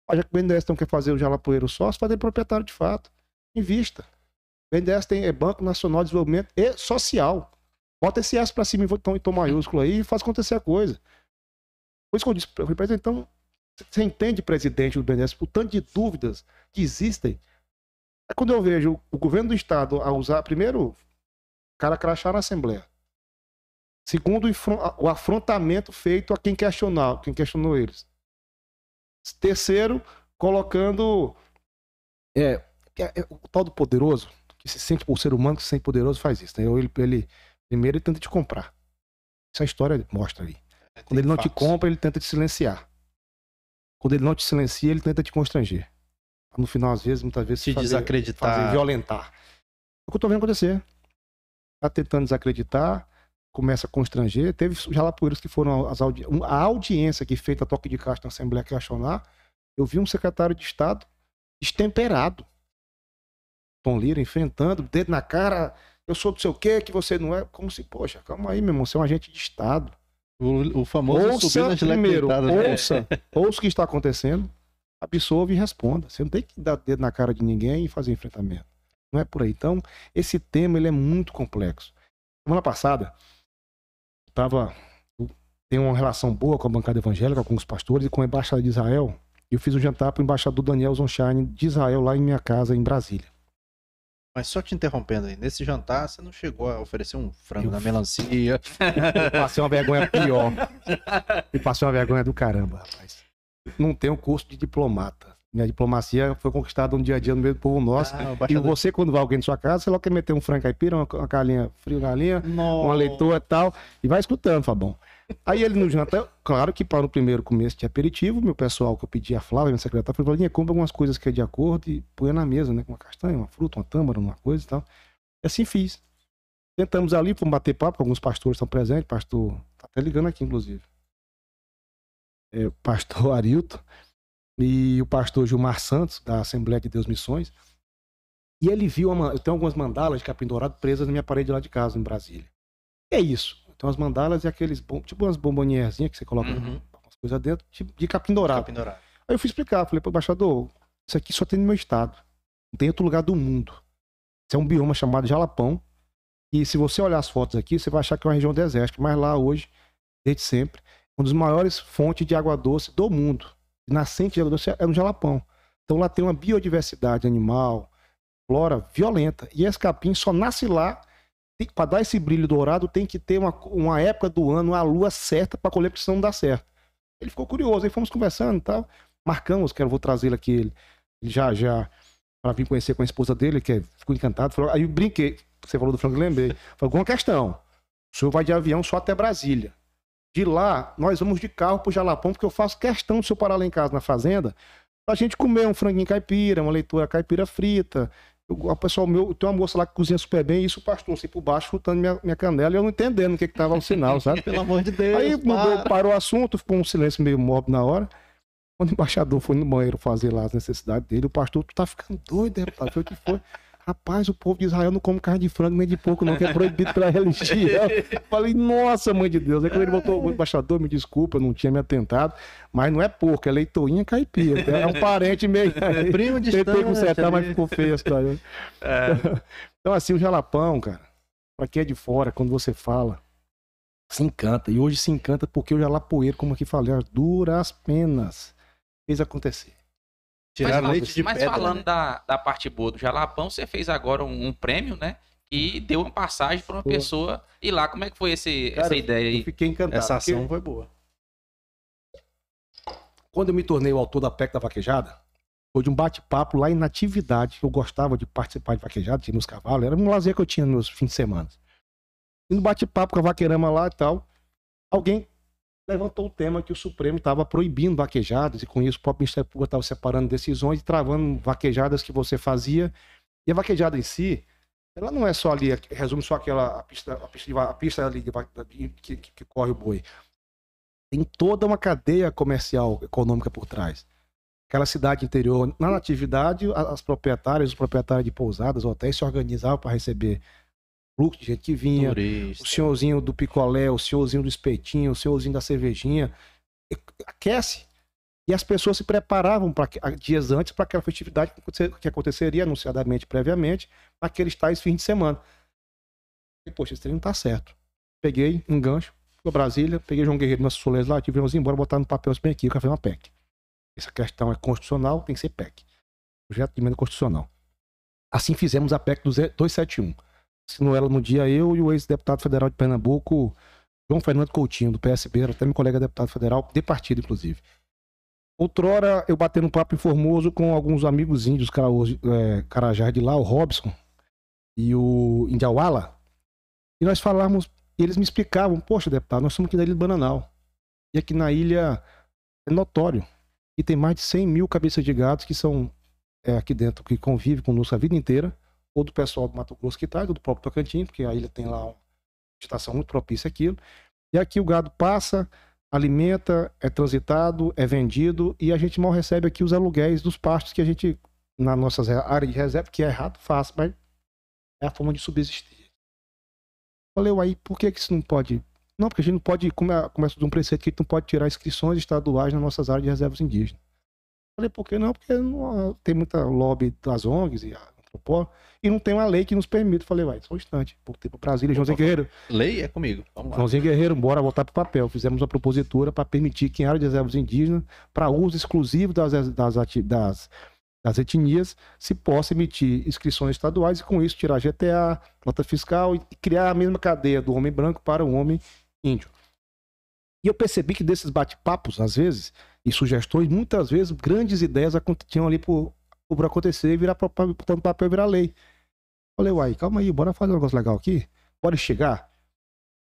Mas já que o BNDES não quer fazer o jalapoeiro sócio, fazer proprietário de fato. Invista. O BNDES tem é Banco Nacional de Desenvolvimento e Social. Bota esse S pra cima em tom, maiúsculo aí e faz acontecer a coisa. Por isso que eu disse, falei, presidente, então, você entende, presidente do BNDES, o tanto de dúvidas que existem? É quando eu vejo o governo do estado a usar, primeiro, cara crachar na Assembleia. Segundo, o afrontamento feito a quem questionar, quem questionou eles. Terceiro, colocando é, é- é o tal do poderoso, que se sente por ser humano, que se sente poderoso, faz isso. Né? Ele, ele, primeiro ele tenta te comprar. Isso a história mostra aí. Quando ele não te compra, ele tenta te silenciar. Quando ele não te silencia, ele tenta te constranger. No final, às vezes, muitas vezes, Te fazer- desacreditar. fazer violentar. É o que eu tô vendo acontecer. Tá tentando desacreditar, começa a constranger. Teve jalapoeiros que foram as audi... a audiência que feita a toque de caixa na Assembleia questionar. Eu vi um secretário de Estado destemperado. Tom Lira enfrentando, dedo na cara. Eu sou do sei o quê, que você não é. Como se, poxa, calma aí, meu irmão, você é um agente de Estado. O, o famoso Ouça primeiro, né? ouça, ouça o que está acontecendo, absorva e responda. Você não tem que dar dedo na cara de ninguém e fazer enfrentamento. Não é por aí. Então, esse tema ele é muito complexo. Semana passada, eu tenho uma relação boa com a bancada evangélica, com os pastores e com a embaixada de Israel. E eu fiz um jantar para o embaixador Daniel Zonshine de Israel lá em minha casa, em Brasília. Mas só te interrompendo aí, nesse jantar você não chegou a oferecer um frango Eu- na melancia. Eu passei uma vergonha pior. E passei uma vergonha do caramba, rapaz. Não tenho curso de diplomata. Minha diplomacia foi conquistada no dia a dia no meio do povo nosso. Ah, E você, quando vai alguém na sua casa, você logo quer meter um frango caipira, uma, uma galinha frio galinha, Nossa. uma leitoa e tal, e vai escutando, Fabão. Aí ele no jantar, claro que para o primeiro começo de aperitivo, meu pessoal que eu pedi a Flávia, minha secretária, falou, Valinha, compra algumas coisas que é de acordo e põe na mesa, né? Com uma castanha, uma fruta, uma tâmara, uma coisa e tal. E assim fiz. Tentamos ali, fomos bater papo, alguns pastores estão presentes, pastor, tá até ligando aqui, inclusive. É, pastor [LAUGHS] Arilton e o pastor Gilmar Santos, da Assembleia de Deus Missões. E ele viu, uma, eu tenho algumas mandalas de capim dourado presas na minha parede lá de casa, em Brasília. É isso. Então as mandalas e aqueles, tipo umas bombonierinhas que você coloca Uhum. umas coisas dentro, tipo de capim dourado. Capim dourado. Aí eu fui explicar, falei, pô, embaixador, isso aqui só tem no meu estado. Não tem outro lugar do mundo. Isso é um bioma chamado Jalapão. E se você olhar as fotos aqui, você vai achar que é uma região desértica. Mas lá hoje, desde sempre, uma das maiores fontes de água doce do mundo. Nascente de doce é no Jalapão. Então lá tem uma biodiversidade animal, flora violenta. E esse capim só nasce lá. Para dar esse brilho dourado, tem que ter uma, uma época do ano, uma lua certa para colher, porque senão não dá certo. Ele ficou curioso, aí fomos conversando e tal. Marcamos, que eu vou trazer ele aqui, ele, já, já, para vir conhecer com a esposa dele, que é- ficou encantado. Falou, aí eu brinquei, você falou do frango, eu lembrei. Falei, uma questão, o senhor vai de avião só até Brasília. De lá, nós vamos de carro pro Jalapão, porque eu faço questão do senhor parar lá em casa, na fazenda, pra gente comer um franguinho caipira, uma leitura caipira frita. Eu- O pessoal meu, tem uma moça lá que cozinha super bem, e isso o pastor assim por baixo, chutando minha, minha canela, e eu não entendendo o que que tava o sinal, sabe? [LAUGHS] Pelo amor de Deus. Aí mudou, para. parou o assunto, ficou um silêncio meio mórbido na hora. Quando o embaixador foi no banheiro fazer lá as necessidades dele, o pastor, tu tá ficando doido, deputado? Foi o que foi? Rapaz, o povo de Israel não come carne de frango nem de porco, não, que é proibido pela religião. [LAUGHS] Falei, nossa, mãe de Deus. Aí quando ele botou o embaixador, me desculpa, eu não tinha me atentado, mas não é porco, é leitoinha caipira. É um [LAUGHS] parente meio. Primo distante. Tentei consertar, mas ficou feio a história. [LAUGHS] Então, assim, o jalapão, cara, pra quem é de fora, quando você fala, se encanta. E hoje se encanta porque o jalapoeiro, como aqui falei, as duras penas fez acontecer. Tirar mas, leite de mas pedra. falando né? da, da parte boa do Jalapão, você fez agora um, um prêmio, né? E deu uma passagem para uma Pô. pessoa ir lá. Como é que foi esse, Cara, essa ideia Eu aí? fiquei encantado. Essa porque ação foi boa. Quando eu me tornei o autor da PEC da Vaquejada, foi de um bate-papo lá em Natividade. Eu gostava de participar de vaquejada, tinha meus cavalos, era um lazer que eu tinha nos fins de semana. E no bate-papo com a vaqueirama lá e tal, alguém levantou o tema que o Supremo estava proibindo vaquejadas, e com isso o próprio Ministério Público estava separando decisões e travando vaquejadas que você fazia. E a vaquejada em si, ela não é só ali, resume só aquela a pista, a pista, a pista ali que, que- que corre o boi. tem toda uma cadeia comercial, econômica por trás. Aquela cidade interior, na natividade, as proprietárias, os proprietários de pousadas, hotéis se organizavam para receber fluxo de gente que vinha, Turista. o senhorzinho do picolé, o senhorzinho do espetinho, o senhorzinho da cervejinha, aquece. E as pessoas se preparavam para dias antes para aquela festividade que acontecer- que aconteceria anunciadamente previamente naqueles tais fins de semana. E, poxa, esse trem não tá certo. Peguei um gancho, fui Brasília, peguei João Guerreiro, nosso soletrativo, vamos embora botar no papel bem aqui, o café é uma PEC. Essa questão é constitucional, tem que ser PEC. Projeto de emenda constitucional. Assim fizemos a PEC do 271. Assinou ela no dia eu e o ex-deputado federal de Pernambuco, João Fernando Coutinho, do PSB, até meu colega deputado federal, de partido, inclusive. Outrora, eu batendo um papo em Formoso com alguns amigos índios é, carajás de lá, o Robson e o Indiauala, e nós falávamos, e eles me explicavam, poxa, deputado, nós somos aqui da Ilha do Bananal. E aqui na ilha é notório. E tem mais de 100 mil cabeças de gatos que são é, aqui dentro, que convivem conosco a vida inteira, ou do pessoal do Mato Grosso que traz, ou do próprio Tocantins, porque a ilha tem lá uma estação muito propícia àquilo. E aqui o gado passa, alimenta, é transitado, é vendido, e a gente mal recebe aqui os aluguéis dos pastos que a gente, nas nossas áreas de reserva, que é errado, faz, mas é a forma de subsistir. Falei, uai, por que, que isso não pode? Não, porque a gente não pode, é, começa de um preceito que a gente não pode tirar inscrições estaduais nas nossas áreas de reservas indígenas. Falei, por que não? Porque não, tem muita lobby das ONGs e antropólogos, e não tem uma lei que nos permite. Falei, vai, só um instante. Voltei para Brasília, Joãozinho Guerreiro. Lei é comigo. Vamos lá. Joãozinho Guerreiro, bora voltar para o papel. Fizemos uma propositura para permitir que em área de reservas indígenas, para uso exclusivo das, das, das, das etnias, se possa emitir inscrições estaduais e com isso tirar GTA, nota fiscal e criar a mesma cadeia do homem branco para o homem índio. E eu percebi que desses bate-papos, às vezes, e sugestões, muitas vezes, grandes ideias tinham ali por, por acontecer e virar no papel virar lei. Falei, uai, calma aí, bora fazer um negócio legal aqui? Bora chegar?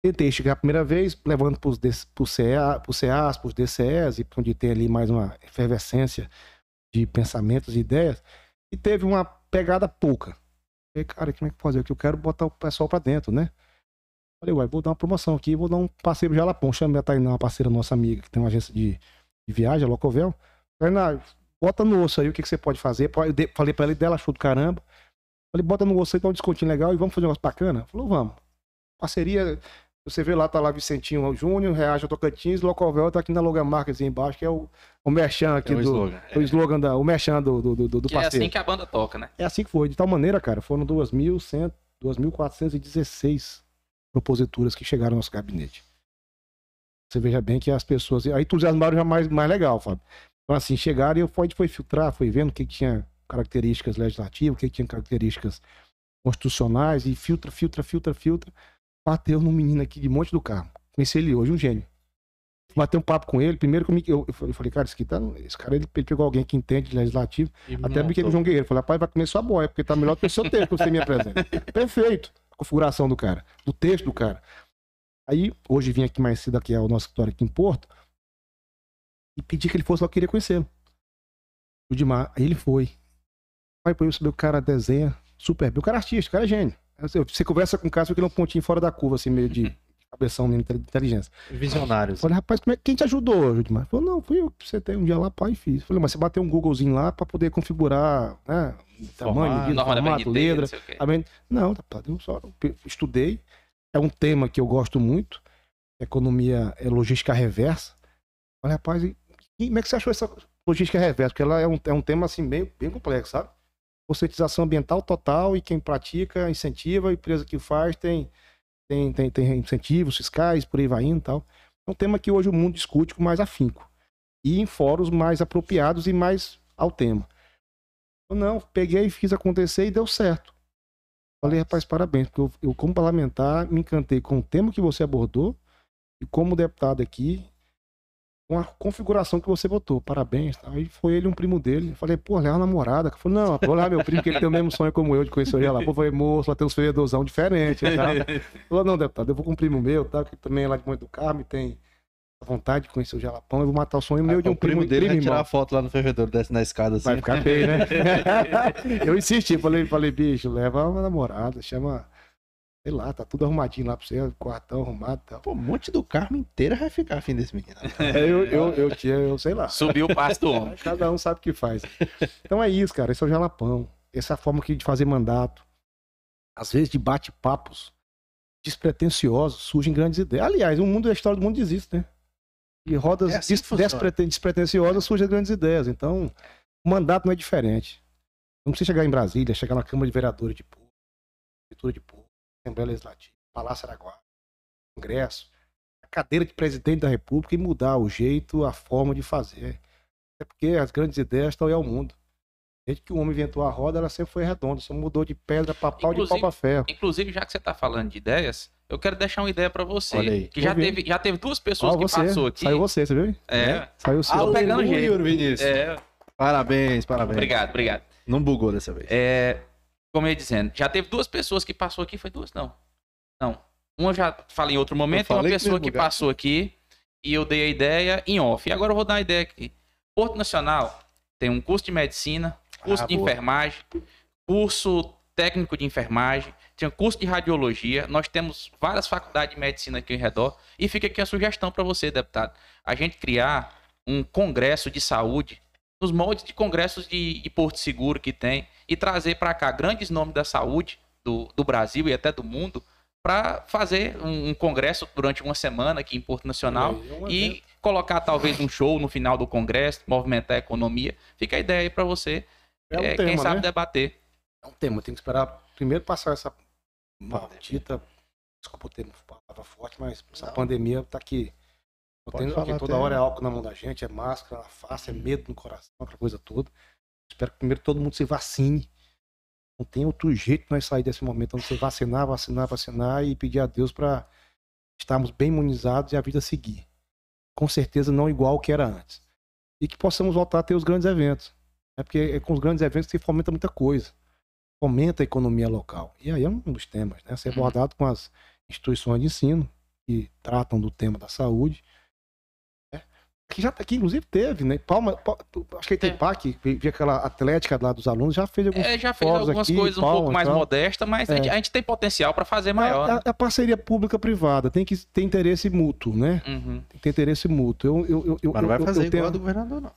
Tentei chegar a primeira vez, levando para os CA, CAs, para os DCEs, e onde tem ali mais uma efervescência de pensamentos e ideias, e teve uma pegada pouca. Falei, cara, como é que fazer aqui? Eu quero botar o pessoal para dentro, né? Falei, uai, vou dar uma promoção aqui, vou dar um passeio de Jalapão. Chamei a Tainá, uma parceira nossa amiga, que tem uma agência de, de viagem, a Locovel. Tainá, bota no osso aí o que, que você pode fazer. Eu Falei pra ela, e dela achou do caramba. Falei, bota no osso aí, dá um descontinho legal e vamos fazer um negócio bacana? Falou, vamos. Parceria, você vê lá, tá lá Vicentinho Júnior, Reage Tocantins, Locovel tá aqui na logomarca assim embaixo, que é o, o merchan aqui É o do... slogan. O slogan da, o merchan do, do, do, do Que é parceiro. assim que a banda toca, né? É assim que foi. De tal maneira, cara, foram 2.100 2.416 proposituras que chegaram ao nosso gabinete. Você veja bem que as pessoas. Aí entusiasmaram já mais, mais legal, Fábio. Então, assim, chegaram e eu fui, foi filtrar, foi vendo o que, tinha características legislativas, o que, tinha características constitucionais, e filtra, filtra, filtra, filtra. Bateu num menino aqui de Monte do Carmo. Conheci ele hoje, um gênio. Batei um papo com ele. Primeiro que eu, eu, falei, cara, esse, aqui tá, esse cara ele, ele pegou alguém que entende de legislativo. Até brinquei com o João Guerreiro. Falei, rapaz, vai comer sua boia, porque tá melhor do que o seu texto que você me apresenta. [LAUGHS] Perfeito. A configuração do cara, do texto do cara. Aí, hoje vim aqui mais cedo aqui ao nosso escritório aqui em Porto e pedi que ele fosse lá, eu queria conhecê-lo. O Dimar. Aí ele foi. Aí eu saber o cara desenha super bem. O cara é artista, o cara é gênio. Você conversa com o cara, você que ele é um pontinho fora da curva, assim, meio de [LAUGHS] cabeção mesmo, de inteligência. Visionários. Falei, rapaz, como é, quem te ajudou, Judimar? Falou, não, fui eu que você tem um dia lá, pai, fiz. Falei, mas você bateu um Googlezinho lá pra poder configurar, né? Tamanho, Formato, medida, formato, letra. não Não, rapaz, eu só estudei. É um tema que eu gosto muito. Economia, é logística reversa. Falei, rapaz, e, e como é que você achou essa logística reversa? Porque ela é um, é um tema, assim, bem, bem complexo, sabe? Conscientização ambiental total e quem pratica, incentiva, a empresa que faz tem, tem, tem, tem incentivos fiscais, por aí vai indo e tal. É um tema que hoje o mundo discute com mais afinco. E em fóruns mais apropriados e mais ao tema. Eu não, peguei, fiz acontecer e deu certo. Falei, rapaz, parabéns, porque eu, eu, como parlamentar, me encantei com o tema que você abordou e como deputado aqui, com a configuração que você botou. Parabéns. Tá? Aí foi ele um primo dele. Eu falei, pô, leva a namorada. Ele falou, não, vou lá meu primo, que ele tem o mesmo sonho como eu de conhecer lá. Pô, eu falei, moço, lá tem uns fervedorzão diferente. Ele falou, não, deputado, eu vou com um primo meu, tá? que também é lá de Monte do Carmo tem a vontade de conhecer o Jalapão. Eu vou matar o sonho meu de um primo, primo, dele primo tirar a foto lá no fervedor, desce na escada assim. Vai ficar feio, né? [LAUGHS] [LAUGHS] eu insisti, falei, falei, bicho, leva uma namorada, chama. Sei lá, tá tudo arrumadinho lá pra você, quartão arrumado e tal. Pô, um monte do Carmo inteiro vai ficar afim desse menino. [LAUGHS] É, eu, eu, eu tinha, eu sei lá. Subiu o passo do homem. [LAUGHS] Cada um sabe o que faz. Então é isso, cara. Esse é o jalapão. Essa é a forma aqui de fazer mandato. Às vezes de bate-papos despretensiosos surgem grandes ideias. Aliás, o mundo, a história do mundo existe, né? E rodas É assim despreten- despretensiosas surgem grandes ideias. Então, o mandato não é diferente. Não precisa chegar em Brasília, chegar na Câmara de Vereadores de Povo, Prefeitura de Povo, Assembleia Legislativa, Palácio Araguá, Congresso, a cadeira de presidente da República e mudar o jeito, a forma de fazer. É porque as grandes ideias estão aí ao mundo. Desde que o homem inventou a roda, ela sempre foi redonda, só mudou de pedra para pau, de pau Inclusive- para ferro. Inclusive, já que você tá falando de ideias, eu quero deixar uma ideia pra você. Olha aí. Que já teve, já teve duas pessoas Ó, que você, passou aqui. saiu você, você viu? É, Saiu o seu. Tô pegando jeito. Vinícius. é, Parabéns, parabéns. obrigado, obrigado. Não bugou dessa vez. É, como eu ia dizendo, já teve duas pessoas que passou aqui, foi duas? Não. Não. Uma eu já falei em outro momento, uma pessoa que passou aqui e eu dei a ideia em off. E agora eu vou dar a ideia aqui. Porto Nacional tem um curso de medicina, curso Ah, de boa. enfermagem, curso técnico de enfermagem, tinha curso de radiologia. Nós temos várias faculdades de medicina aqui ao redor. E fica aqui a sugestão para você, deputado. A gente criar um congresso de saúde nos moldes de congressos de, de Porto Seguro que tem e trazer para cá grandes nomes da saúde do, do Brasil e até do mundo para fazer um, um congresso durante uma semana aqui em Porto Nacional e colocar talvez um show no final do congresso, movimentar a economia. Fica a ideia aí para você, É um é, tema, quem sabe né? debater. É um tema, tem que esperar primeiro passar essa maldita, desculpa o termo, palavra forte, mas essa Não. pandemia tá aqui. Falar toda hora é álcool na mão da gente, é máscara na face, é medo no coração, aquela coisa toda. Espero que primeiro todo mundo se vacine. Não tem outro jeito de nós sair desse momento, onde você vacinar, vacinar, vacinar e pedir a Deus para estarmos bem imunizados e a vida seguir. Com certeza não igual ao que era antes. E que possamos voltar a ter os grandes eventos. É porque é com os grandes eventos que fomenta muita coisa. Fomenta a economia local. E aí é um dos temas, né? Ser Uhum. abordado com as instituições de ensino que tratam do tema da saúde. Que já aqui, inclusive, teve, né? Palma, Pa- acho que aí tem Teve. PAC, vi vi aquela atlética lá dos alunos, já fez alguns. É, já fez algumas aqui, coisas um Palma pouco e mais modestas, mas a, gente, É. a gente tem potencial para fazer maior. É né? a, a parceria pública-privada tem que ter interesse mútuo, né? Uhum. Tem que ter interesse mútuo. Eu, eu, eu, eu, Mas não vai eu- fazer eu tenho- igual a do governador, não.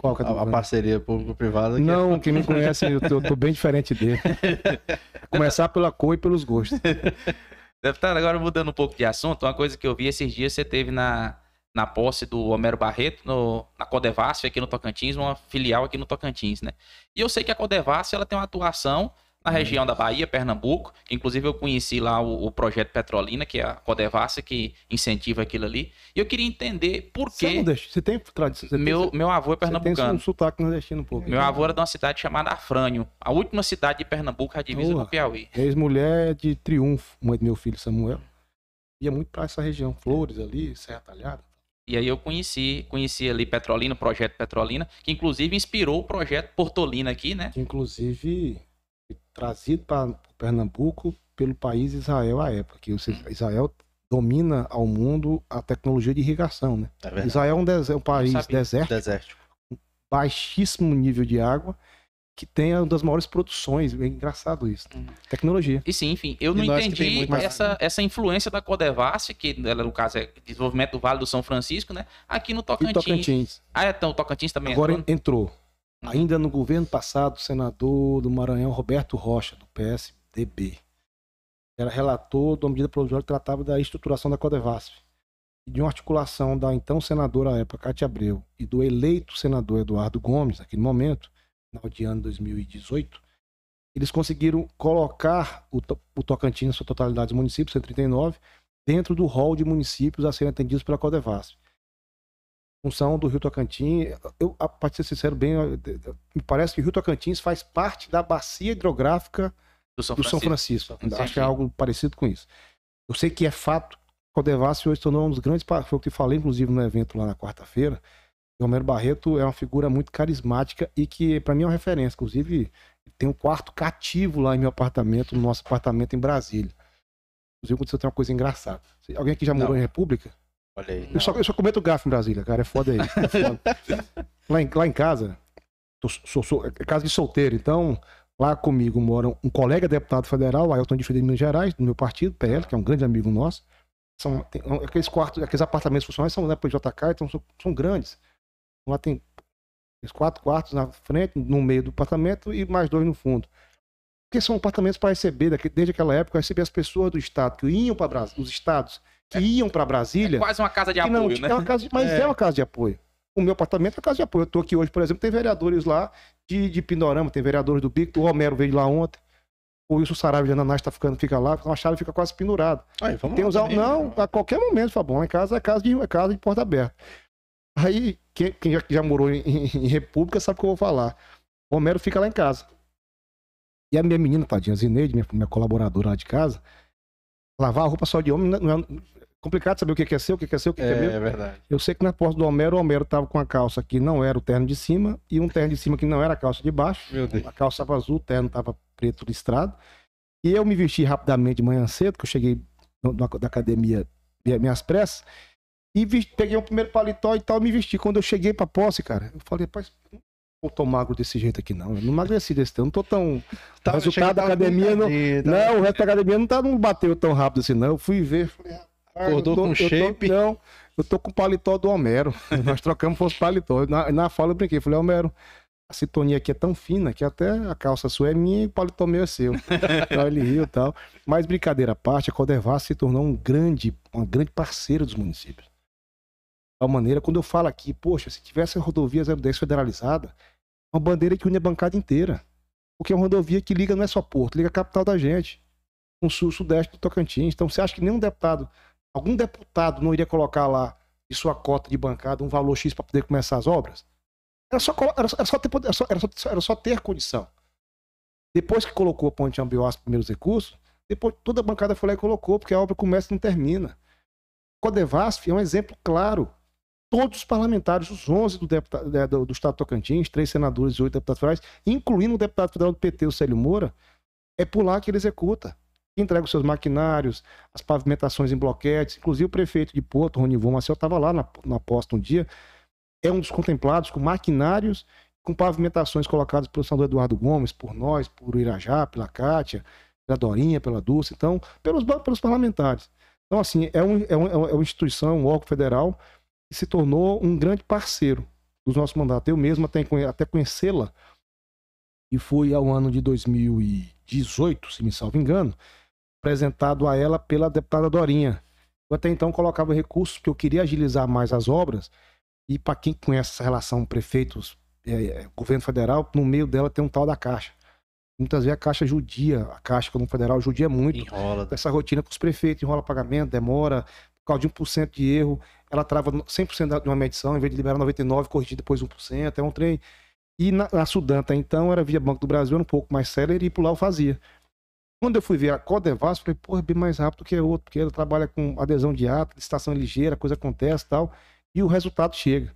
Qual que é a A, a parceria público-privada. que é- Não, quem me conhece, eu tô, eu tô bem diferente dele. [LAUGHS] Começar pela cor e pelos gostos. [LAUGHS] Deputado, agora mudando um pouco de assunto, uma coisa que eu vi esses dias, você teve na, na posse do Homero Barreto, no, na Codevasf aqui no Tocantins, uma filial aqui no Tocantins, né? E eu sei que a Codevasf, ela tem uma atuação na região da Bahia, Pernambuco, que inclusive eu conheci lá o, o projeto Petrolina, que é a Codevasf que incentiva aquilo ali. E eu queria entender por Você, é que nordestino, você tem tradição? Você meu, tem, meu avô é você tem pernambucano. um sotaque nordestino pouco. Meu avô era de uma cidade chamada Afrânio, a última cidade de Pernambuco, a divisa Boa. do Piauí. Ex-mulher de Triunfo, mãe do meu filho Samuel. Ia muito pra essa região. Flores ali, Serra Talhada. E aí eu conheci, conheci ali Petrolina, o projeto Petrolina, que inclusive inspirou o projeto Portolina aqui, né? Que inclusive foi trazido para Pernambuco pelo país Israel à época. Que ou seja, Israel domina ao mundo a tecnologia de irrigação, né? Vendo? Israel é um, des- é um país desértico. Desértico. baixíssimo nível de água, que tem uma das maiores produções. É engraçado isso. Uhum. Tecnologia. E sim, enfim, eu E não entendi mais- essa, essa influência da Codevasf, que ela, no caso é desenvolvimento do Vale do São Francisco, né? Aqui no E Tocantins. Tocantins. Ah, então o Tocantins também Agora entrou? entrou. Ainda no governo passado, o senador do Maranhão, Roberto Rocha, do PSDB, era relator de uma medida provisória que tratava da estruturação da Codevasf. E de uma articulação da então senadora à época, Cátia Abreu, e do eleito senador Eduardo Gomes, naquele momento, final de ano 2018, eles conseguiram colocar o, o Tocantins, na sua totalidade dos municípios, 139, dentro do rol de municípios a serem atendidos pela Codevasf função do Rio Tocantins, eu, a- pra ser sincero, bem, me parece que o Rio Tocantins faz parte da bacia hidrográfica do São do São Francisco. Francisco. Acho que é algo parecido com isso. Eu sei que é fato, o Codevasf hoje tornou um dos grandes, foi o que falei, inclusive, no evento lá na quarta-feira, Romero Barreto é uma figura muito carismática e que, para mim, é uma referência. Inclusive, tem um quarto cativo lá em meu apartamento, no nosso apartamento em Brasília. Inclusive, aconteceu uma coisa engraçada. Alguém aqui já morou Não. em República? Olha aí. Eu só, eu só cometo gafo em Brasília, cara. É foda aí. [LAUGHS] É foda. lá, em, lá em casa, tô- sou, sou- é casa de solteiro, então Lá comigo mora um colega deputado federal, Ailton de Freitas de Minas Gerais, do meu partido, PL, que é um grande amigo nosso. São, tem, aqueles quartos, aqueles apartamentos funcionais são né, para JK, então são, são grandes. Lá tem quatro quartos na frente, no meio do apartamento e mais dois no fundo. Porque são apartamentos para receber, desde aquela época, receber as pessoas do estado que iam para Brasília, os estados que é, iam para Brasília. É quase uma casa de apoio, não, né? É uma casa, mas é. é. uma casa de apoio. O meu apartamento é uma casa de apoio. Eu estou aqui hoje, por exemplo, tem vereadores lá de, de Pindorama, tem vereadores do Bico, o Romero veio lá ontem. O Wilson Saraiva de Ananás tá ficando, fica lá, a chave fica quase pendurada. Aí, vamos tem os, não, a qualquer momento, Fabão. Em casa é casa de, é casa de porta aberta. Aí, quem, quem já, já, morou em, em, República sabe o que eu vou falar. O Romero fica lá em casa. E a minha menina, tadinha, Zineide, minha, minha colaboradora lá de casa, lavar a roupa só de homem não é complicado saber o que é seu, o que é seu, o que é, é meu. É verdade. Eu sei que na porta do Homero, o Homero tava com a calça que não era o terno de cima e um terno de cima que não era a calça de baixo. Meu Deus. A calça estava azul, o terno tava preto listrado. E eu me vesti rapidamente de manhã cedo, que eu cheguei da academia minhas pressas, e peguei o primeiro paletó e tal, me vesti. Quando eu cheguei pra posse, cara, eu falei, rapaz, não tô magro desse jeito aqui, não. Eu não emagreci desse tempo. Não tô tão. Tá, o resultado da academia não. Tá... Não, o resto da academia não, tá, não bateu tão rápido assim, não. Eu fui ver, falei, Acordou tô, com shape? Tô, não, eu tô com o paletó do Homero. [LAUGHS] Nós trocamos fosse paletó. Na, na fala eu brinquei, falei, Homero, a sintonia aqui é tão fina que até a calça sua é minha e o paletó meu é seu. [LAUGHS] então ele riu e tal. Mas brincadeira à parte, a Codevas se tornou um grande, uma grande parceira dos municípios tal maneira, quando eu falo aqui, poxa, se tivesse a rodovia 010 federalizada, uma bandeira que une a bancada inteira. Porque é uma rodovia que liga não é só Porto, liga a capital da gente, com o sul, sudeste do Tocantins. Então você acha que nenhum deputado, algum deputado não iria colocar lá de sua cota de bancada um valor X para poder começar as obras? Era só, era só, era só, ter, era só, era só, ter condição. Depois que colocou a ponte Ambiós primeiros recursos, depois toda a bancada foi lá e colocou, porque a obra começa e não termina. Codevasf é um exemplo claro todos os parlamentares, os 11 do, deputado, é, do, do Estado Tocantins, três senadores e oito deputados federais, incluindo o deputado federal do PT, o Célio Moura, é por lá que ele executa. Entrega os seus maquinários, as pavimentações em bloquetes, inclusive o prefeito de Porto, Ronivon Marcel, estava lá na, na posta um dia, é um dos contemplados com maquinários, com pavimentações colocadas pelo senador Eduardo Gomes, por nós, por Irajá, pela Cátia, pela Dorinha, pela Dulce, então, pelos, pelos parlamentares. Então, assim, é, um, é, um, é uma instituição, um órgão federal e se tornou um grande parceiro dos nossos mandatos. Eu mesmo até, até conhecê-la, e fui ao ano de 2018, se me salvo engano, apresentado a ela pela deputada Dorinha. Eu até então colocava recursos porque eu queria agilizar mais as obras, e para quem conhece essa relação prefeitos, é, é, governo federal, no meio dela tem um tal da Caixa. Muitas vezes a Caixa judia, a Caixa como federal judia muito. Enrola. Essa rotina com os prefeitos, enrola pagamento, demora, por causa de 1% de erro, ela trava 100% de uma medição, em vez de liberar 99%, corrigir depois 1%, é um trem. E na, na Sudanta, então, era via Banco do Brasil, era um pouco mais sério, e por lá eu fazia. Quando eu fui ver a Codevas, falei, porra, é bem mais rápido que a outra, porque ela trabalha com adesão de ato, licitação ligeira, coisa acontece e tal, e o resultado chega.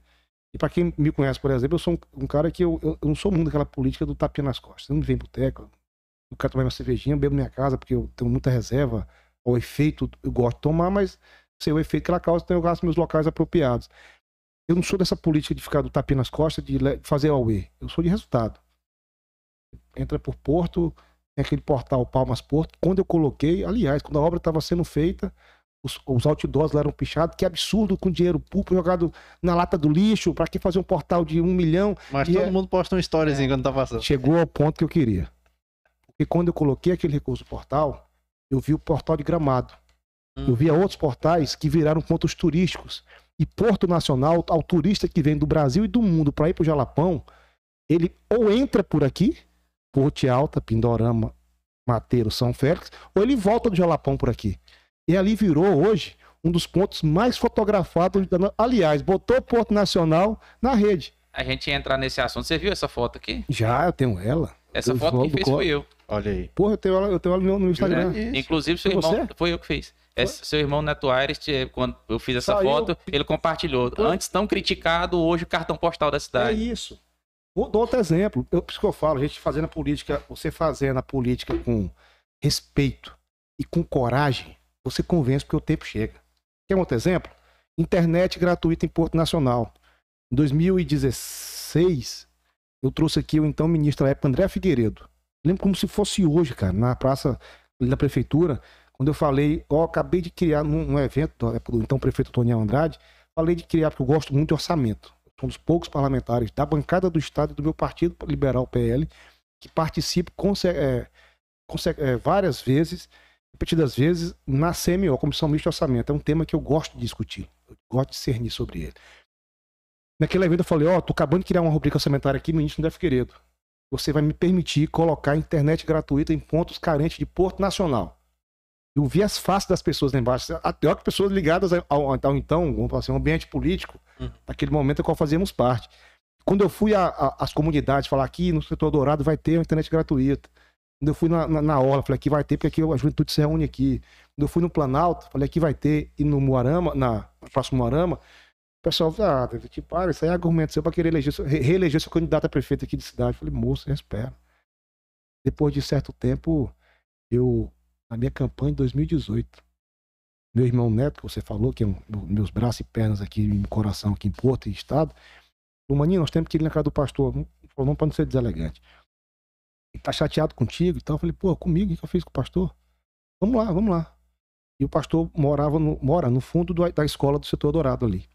E para quem me conhece, por exemplo, eu sou um, um cara que eu, eu, eu, não sou muito daquela política do tapinha nas costas. Eu não vem boteco, eu quero tomar uma cervejinha, eu bebo minha casa porque eu tenho muita reserva, o efeito eu gosto de tomar, mas ser o efeito que ela causa, então eu gasto meus locais apropriados. Eu não sou dessa política de ficar do tapinha nas costas, de fazer AUE. Eu sou de resultado. Entra por Porto, tem aquele portal Palmas Porto. Quando eu coloquei, aliás, quando a obra estava sendo feita, os, os outdoors lá eram pichados. Que absurdo com dinheiro público jogado na lata do lixo. Para que fazer um portal de um milhão? Mas todo é... mundo posta uma história é... quando tá passando. Chegou ao ponto que eu queria. Porque quando eu coloquei aquele recurso portal, eu vi o portal de gramado. Eu via outros portais que viraram pontos turísticos. E Porto Nacional, ao turista que vem do Brasil e do mundo para ir para o Jalapão, ele ou entra por aqui, Ponte Alta, Pindorama, Mateiro, São Félix, ou ele volta do Jalapão por aqui. E ali virou hoje um dos pontos mais fotografados. Aliás, botou Porto Nacional na rede. A gente ia entrar nesse assunto. Você viu essa foto aqui? Já, eu tenho ela. Essa eu foto que fez foi eu. Olha aí. Porra, eu tenho ela, eu tenho ela no, no Instagram. É, Inclusive, seu irmão, você? foi eu que fiz. Esse, seu irmão Neto Aires, quando eu fiz essa Saiu. foto, ele compartilhou. Antes tão criticado, hoje o cartão postal da cidade. É isso. Vou dar outro exemplo. Eu, por isso que eu falo, a gente fazendo a política, você fazendo a política com respeito e com coragem, você convence porque o tempo chega. Quer um outro exemplo? Internet gratuita em Porto Nacional. Em 2016, eu trouxe aqui o então ministro da época, André Figueiredo. Lembro como se fosse hoje, cara, na praça da prefeitura, quando eu falei, ó, acabei de criar num, num evento então prefeito Toniel Andrade, falei de criar, porque eu gosto muito de orçamento. Sou um dos poucos parlamentares da bancada do Estado e do meu partido liberal PL que participo é, é, várias vezes, repetidas vezes, na CMO, Comissão Mista de Orçamento. É um tema que eu gosto de discutir, eu gosto de discernir sobre ele. Naquele evento eu falei, ó, oh, tô acabando de criar uma rubrica orçamentária aqui, ministro André Figueiredo. Você vai me permitir colocar internet gratuita em pontos carentes de Porto Nacional. Eu vi as faces das pessoas lá embaixo, até que pessoas ligadas ao, ao, então, vamos falar assim, um ambiente político, uhum. naquele momento em qual fazíamos parte. Quando eu fui às comunidades falar aqui no setor dourado vai ter uma internet gratuita. Quando eu fui na, na, na Orla, falei aqui vai ter, porque aqui a juventude se reúne aqui. Quando eu fui no Planalto, falei aqui vai ter, e no Moarama, na, no próximo Moarama, o pessoal ah, tipo, para, isso aí é argumento seu para querer eleger, reeleger seu candidato a prefeito aqui de cidade. Eu falei, moço, espera. Depois de certo tempo, eu, na minha campanha de 2018, meu irmão Neto, que você falou, que é um, meus braços e pernas aqui, coração aqui em Porto e Estado, falou, maninho, nós temos que ir na casa do pastor. Falou, não para não ser deselegante. Ele tá chateado contigo e tal. Eu falei, pô, comigo, o que eu fiz com o pastor? Vamos lá, vamos lá. E o pastor morava no, mora no fundo do, da escola do setor dourado ali.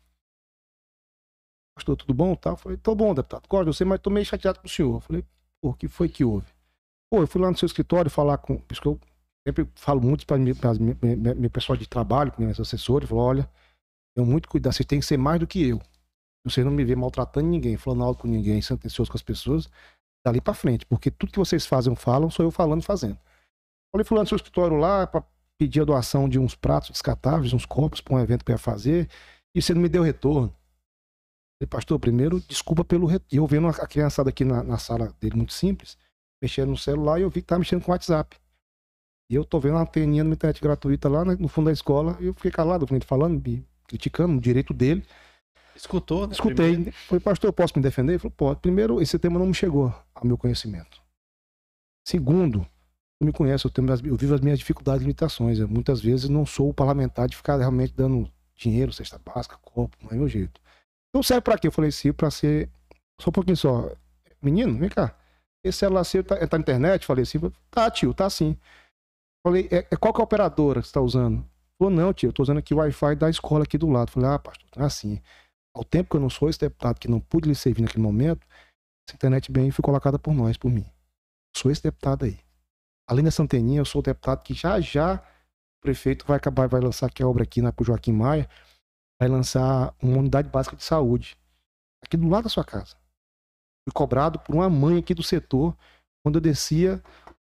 Pastor, tudo bom? Tal. Eu falei, tô bom, deputado. Gosto de você, mas tô meio chateado com o senhor. Eu falei, pô, o que foi que houve? Pô, eu fui lá no seu escritório falar com. Porque eu sempre falo muito para meu pessoal de trabalho, meus assessores, falou, olha, tenho muito cuidado, você tem que ser mais do que eu. Você não me vê maltratando ninguém, falando algo com ninguém, sentencioso com as pessoas, dali para frente. Porque tudo que vocês fazem falam, sou eu falando fazendo. Falei fulano no seu escritório lá para pedir a doação de uns pratos descartáveis, uns copos para um evento que eu ia fazer, e você não me deu retorno. Falei, pastor, primeiro, desculpa pelo retorno. Eu vendo a criançada aqui na, na, sala dele, muito simples, mexendo no celular, e eu vi que tava mexendo com o WhatsApp. E eu tô vendo uma anteninha na internet gratuita lá no fundo da escola, e eu fiquei calado, falando, me criticando o direito dele. Escutou, né? Escutei. Primeiro. Falei, pastor, eu posso me defender? Ele falou, pode. Primeiro, esse tema não me chegou ao meu conhecimento. Segundo, não me conhece, eu, tenho, eu vivo as minhas dificuldades e limitações. Eu, muitas vezes não sou o parlamentar de ficar realmente dando dinheiro, cesta básica, copo, não é meu jeito. Então serve pra quê? Eu falei, sim, pra ser. Só um pouquinho só. Menino, vem cá. Esse celular seu tá, tá na internet? Falei assim, tá, tio, tá sim. Falei, é, é qual que é a operadora que você tá usando? Falou, não, tio, eu tô usando aqui o Wi-Fi da escola aqui do lado. Falei, ah, pastor, tá assim. Ao tempo que eu não sou esse deputado que não pude lhe servir naquele momento, essa internet bem foi colocada por nós, por mim. Sou esse deputado aí. Além dessa anteninha, eu sou o deputado que já já o prefeito vai acabar, vai lançar aqui a obra aqui na Joaquim Maia, vai lançar uma unidade básica de saúde aqui do lado da sua casa. Fui cobrado por uma mãe aqui do setor quando eu descia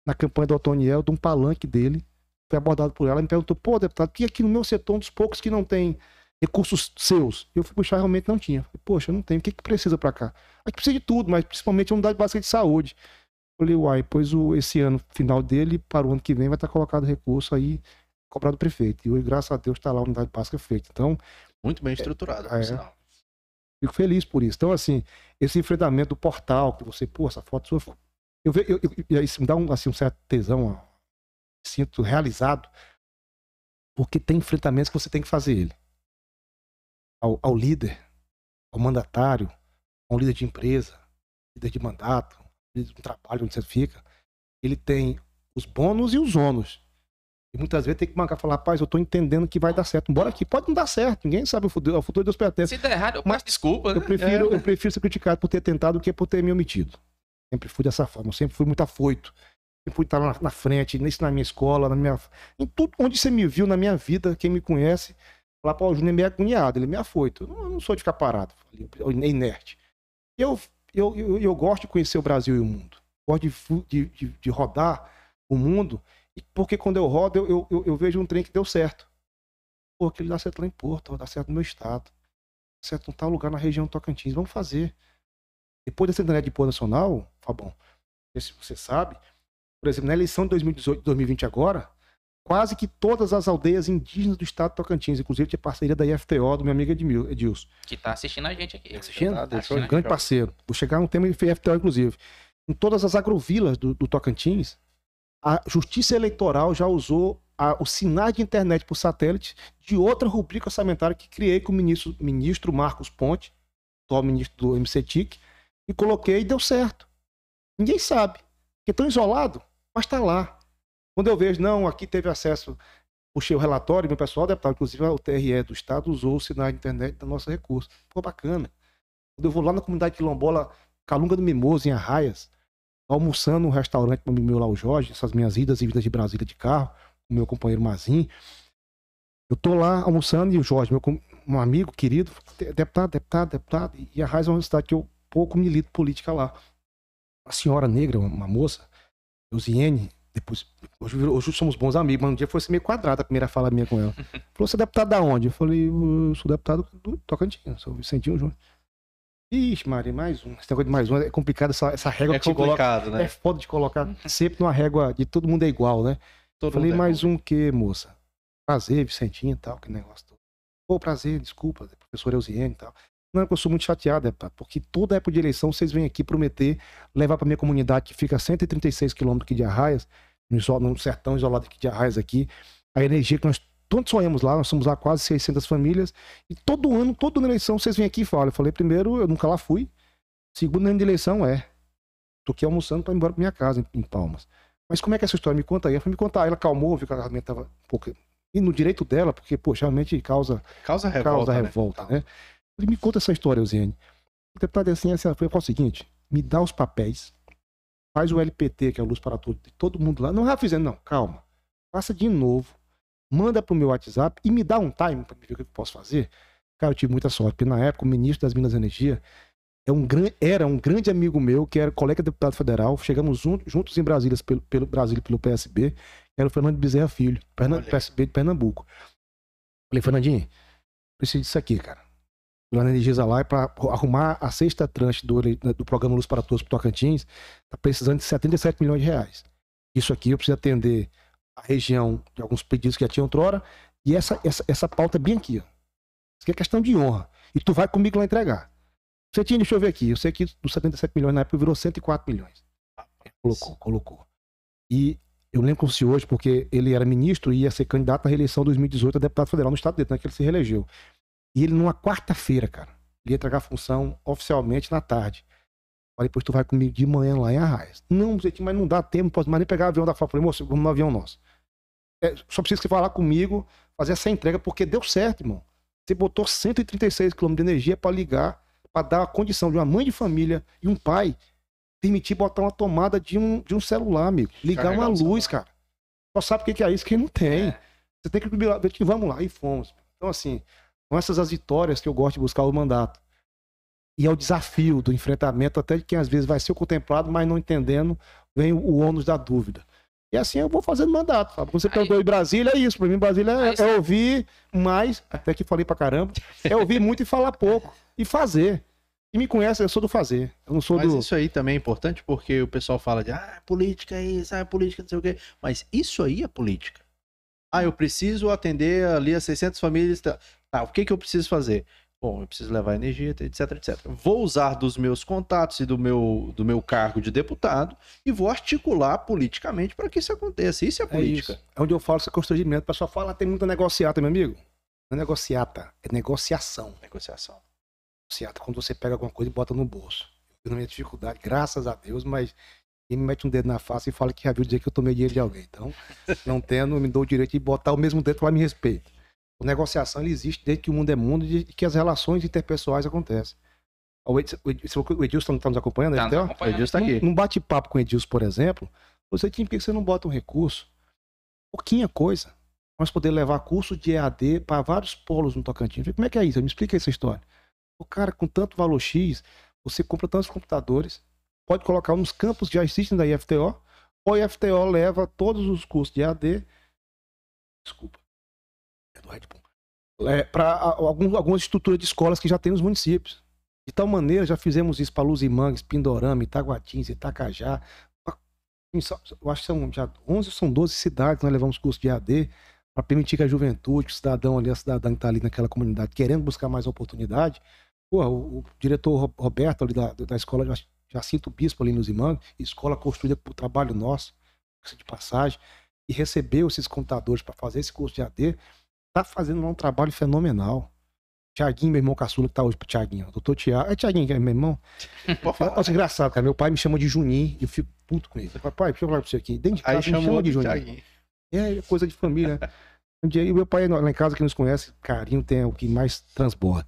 na campanha do Otoniel, de um palanque dele, foi abordado por ela e me perguntou: pô, deputado, que aqui no meu setor, um dos poucos que não tem recursos seus. Eu fui puxar, realmente não tinha. Falei, Poxa, não tem. O que, que precisa para cá? Aqui precisa de tudo, mas principalmente a unidade básica de saúde. Falei, uai, pois o, esse ano final dele, para o ano que vem, vai estar colocado recurso aí, cobrado do prefeito. E hoje, graças a Deus, está lá a unidade básica feita. Então. Muito bem estruturado, é, é, Fico feliz por isso. Então, assim, esse enfrentamento do portal, que você, pô, essa foto sua. Eu, eu isso me dá um, assim, um certo tesão, ó, sinto realizado, porque tem enfrentamentos que você tem que fazer ele ao, ao líder, ao mandatário, ao líder de empresa, líder de mandato, líder de um trabalho onde você fica, ele tem os bônus e os ônus. E muitas vezes tem que marcar e falar, rapaz, eu tô entendendo que vai dar certo. Bora aqui, pode não dar certo, ninguém sabe o futuro, o futuro Deus pertence. Se der errado, eu peço desculpa. Né? Eu prefiro, é. eu prefiro ser criticado por ter tentado do que por ter me omitido. Sempre fui dessa forma, eu sempre fui muito afoito. Sempre fui estar na, na frente, nisso na minha escola, na minha. Em tudo onde você me viu na minha vida, quem me conhece, Falar, pô, o Júnior é meio agoniado, ele é meio afoito. Eu não, eu não sou de ficar parado, inerte. Eu, eu, eu, eu, gosto de conhecer o Brasil e o mundo. Gosto de, de, de rodar o mundo, porque quando eu rodo, eu, eu, eu, vejo um trem que deu certo. Pô, aquele dá certo lá em Porto, dá certo no meu estado. Certo em tal lugar na região Tocantins. Vamos fazer. Depois dessa internet de pôr nacional, Fabão, se você sabe, por exemplo, na eleição de 2018, 2020 agora, quase que todas as aldeias indígenas do estado de Tocantins, inclusive tinha parceria da IFTO, do meu amigo Edilson. Que está assistindo a gente aqui. Tá assistindo? Tá, tá assistindo um grande parceiro. Vou chegar no tema de IFTO, inclusive. Em todas as agrovilas do, do Tocantins, a Justiça Eleitoral já usou a, o sinal de internet por satélite de outra rubrica orçamentária que criei com o ministro, ministro Marcos Ponte, atual ministro do MCTIC, e coloquei e deu certo. Ninguém sabe. Porque estão isolados, mas está lá. Quando eu vejo, não, aqui teve acesso, puxei o relatório, meu pessoal, deputado, inclusive o TRE do Estado usou o sinal de internet do nosso recurso. Ficou bacana. Quando eu vou lá na comunidade quilombola, Calunga do Mimoso, em Arraias, almoçando no restaurante com meu lá, o Jorge, essas minhas idas e vidas de Brasília de carro, com meu companheiro Mazin. Eu tô lá almoçando e o Jorge, meu um amigo querido, deputado, deputado, deputado, e Arraias é uma cidade que eu pouco milito política lá. Uma senhora negra, uma moça, Eusiene, depois, hoje, hoje somos bons amigos, mas um dia foi meio quadrada a primeira fala minha com ela. [LAUGHS] Falou, você é deputado da onde? Eu falei, eu sou deputado do Tocantins, sou Vicentinho Júnior. Ixi, Maria, mais um. Esse negócio de mais um é complicado, essa, essa régua É que você coloca. complicado, né? É foda de colocar sempre numa régua de todo mundo é igual, né? Todo Falei, é mais igual. um que, moça? Prazer, Vicentinho e tal, que negócio todo. Pô, prazer, desculpa, professor Eusiene e tal. Não, é que eu sou muito chateado, deputado, porque toda época de eleição vocês vêm aqui prometer levar pra minha comunidade que fica a 136 quilômetros aqui de Arraias, num sertão isolado aqui de Arraias aqui, a energia que nós todos sonhamos lá, nós somos lá quase 600 famílias, e todo ano, toda ano eleição, vocês vêm aqui e falam. Eu falei, primeiro, eu nunca lá fui. Segundo ano de eleição, é. Tô aqui almoçando pra ir embora pra minha casa, em, em Palmas. Mas como é que é essa história? Me conta aí. Ela falou, me conta. Aí ela calmou, viu que a realmente tava um pouco... E no direito dela, porque, poxa, realmente causa, Causa revolta, causa né? revolta, né? Falei, me conta essa história, Eugênio. O deputado assim, assim, ela falou, fala o seguinte, me dá os papéis, faz o LPT, que é o Luz para Todos, de todo mundo lá. Não, já fizendo, não, calma. Faça de novo, manda pro meu WhatsApp e me dá um time para ver o que eu posso fazer. Cara, eu tive muita sorte, porque na época o ministro das Minas e Energia é um gran- era um grande amigo meu, que era colega deputado federal. Chegamos jun- juntos em Brasília, pelo, pelo Brasil e pelo PSB, que era o Fernando Bezerra Filho, Perna-. PSB de Pernambuco. Falei, Fernandinho, preciso disso aqui, cara. Lá na Energisa lá para arrumar a sexta tranche do, ele- do programa Luz para Todos pro Tocantins, tá precisando de 77 milhões de reais. Isso aqui eu preciso atender a região de alguns pedidos que já tinha outrora, e essa, essa, essa pauta é bem aqui, ó. Isso aqui é questão de honra. E tu vai comigo lá entregar. Você tinha, deixa eu ver aqui. Eu sei que dos 77 milhões na época virou 104 milhões. Colocou, colocou. E eu lembro como se hoje, porque ele era ministro e ia ser candidato à reeleição em 2018 a deputado federal no estado dele, né, que ele se reelegeu. E ele, numa quarta-feira, cara, ele ia entregar a função oficialmente na tarde. Falei, pois tu vai comigo de manhã lá em Arraias. Não, Zetinho, mas não dá tempo, não posso mais nem pegar o avião da FAO. Falei, moço, vamos no avião nosso. É, só precisa que falar comigo, fazer essa entrega, porque deu certo, irmão. Você botou 136 km de energia para ligar, para dar a condição de uma mãe de família e um pai permitir botar uma tomada de um, de um celular, amigo. Ligar Carregar uma luz, cara. Só sabe o que é isso, quem não tem. É. Você tem que ver que vamos lá, e fomos. Então, assim, são essas as vitórias que eu gosto de buscar o mandato. E é o desafio do enfrentamento, até de quem às vezes vai ser o contemplado, mas não entendendo, vem o, o ônus da dúvida. E assim eu vou fazendo mandato. Sabe? Quando você Aí- perguntou em Brasília, é isso. Pra mim, Brasília é, é ouvir mais, até que falei pra caramba, é ouvir muito e falar pouco. E fazer. E me conhece, eu sou do fazer. Eu não sou Mas do. isso aí também é importante porque o pessoal fala de ah, política é isso, ah, política não sei o quê. Mas isso aí é política. Ah, eu preciso atender ali as 600 famílias. Tá, o que, que eu preciso fazer? Bom, eu preciso levar energia, etc, etc. Vou usar dos meus contatos e do meu, do meu cargo de deputado e vou articular politicamente para que isso aconteça. Isso é É política. isso. É onde eu falo esse constrangimento. O pessoal fala, "Ah, tem muita negociata, meu amigo. Não é negociata, é negociação. Negociação. Negociata quando você pega alguma coisa e bota no bolso. Eu na minha dificuldade, graças a Deus, mas quem me mete um dedo na face e fala que já viu dizer que eu tomei dinheiro de alguém. Então, [LAUGHS] não tendo, me dou o direito de botar o mesmo dedo para me respeito. A negociação existe desde que o mundo é mundo e que as relações interpessoais acontecem. O o o Edilson está nos acompanhando, Tá nos O acompanhando. Edilson tá aqui. Num, bate-papo com o Edilson, por exemplo, você tinha por que você não bota um recurso? Pouquinha coisa. Nós poder levar curso de EAD para vários polos no Tocantins. Como é que é isso? Me explica essa história. O cara, com tanto valor X, você compra tantos computadores, pode colocar nos campos que já existem da IFTO, ou a IFTO leva todos os cursos de EAD. Desculpa. Do Red Bull. É, para algumas estruturas de escolas que já tem nos municípios. De tal maneira, já fizemos isso para Luzimangues, Pindorama, Itaguatins, Itacajá. Só- Eu acho que são já 11 ou são 12 cidades que nós levamos curso de AD para permitir que a juventude, o cidadão ali, a cidadã que está ali naquela comunidade, querendo buscar mais oportunidade. O, o diretor Ro- Roberto ali da, da escola Já- Jacinto Bispo ali nos Imangues, escola construída por trabalho nosso, de passagem, e recebeu esses computadores para fazer esse curso de AD, está fazendo lá um trabalho fenomenal. Tiaguinho, meu irmão caçula, que tá hoje pro Tiaguinho. Doutor Tiago. É Tiaguinho, que é meu irmão? Pode falar. Nossa, engraçado, cara. Meu pai me chama de Juninho e eu fico puto com falo, pai, deixa eu falar pra você aqui. Dentro de casa, Aí me chama chamou de Juninho. Thiaguinho. É coisa de família. né? Um dia, e meu pai lá em casa, que nos conhece, carinho tem o que mais transborda.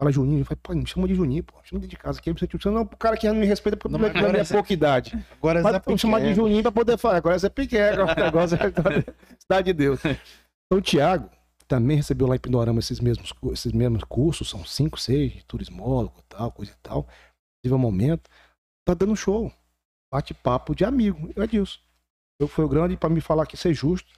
Fala Juninho, eu falo, pai, me chama de Juninho, pô. Chama dentro de casa aqui. Você não, o cara que não me respeita porque Não, agora é é pouca idade. Agora Mas Zé vamos chamar de. Juninho pra poder falar. Agora é Zé Pequeno, agora [LAUGHS] o negócio é Cidade de Deus. Então o Thiago também recebeu lá em Pindorama esses mesmos, esses mesmos cursos, são cinco, seis, turismólogo tal, coisa e tal. Tive um momento, tá dando show. Bate-papo de amigo. Eu Edilson. Eu foi o grande, pra me falar que ser justo,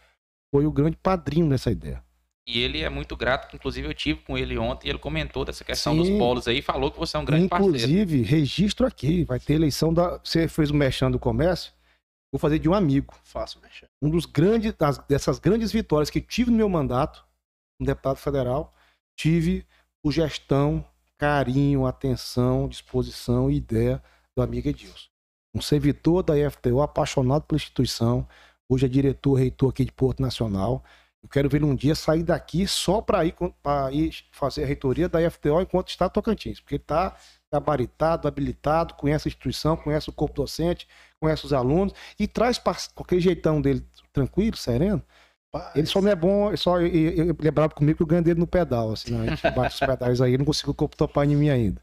foi o grande padrinho dessa ideia. E ele é muito grato, que inclusive eu tive com ele ontem e ele comentou dessa questão Sim. dos polos aí e falou que você é um grande parceiro. Inclusive, registro aqui, vai ter eleição da. Você fez o mexão do comércio, vou fazer de um amigo. Fácil, mexer. um dos grandes, das- dessas grandes vitórias que tive no meu mandato, como deputado federal, tive sugestão, carinho, atenção, disposição e ideia do amigo Edilson. Um servidor da IFTO, apaixonado pela instituição, hoje é diretor, reitor aqui de Porto Nacional. Eu quero ver um dia sair daqui só para ir, ir fazer a reitoria da IFTO enquanto está Tocantins, porque ele está gabaritado, habilitado, conhece a instituição, conhece o corpo docente, conhece os alunos e traz com aquele jeitão dele tranquilo, sereno. Paz. Ele só não é bom, só ele, ele é bravo comigo que eu ganho dele no pedal, assim, né? a gente [LAUGHS] bate os pedais aí, eu não consigo topar em mim ainda.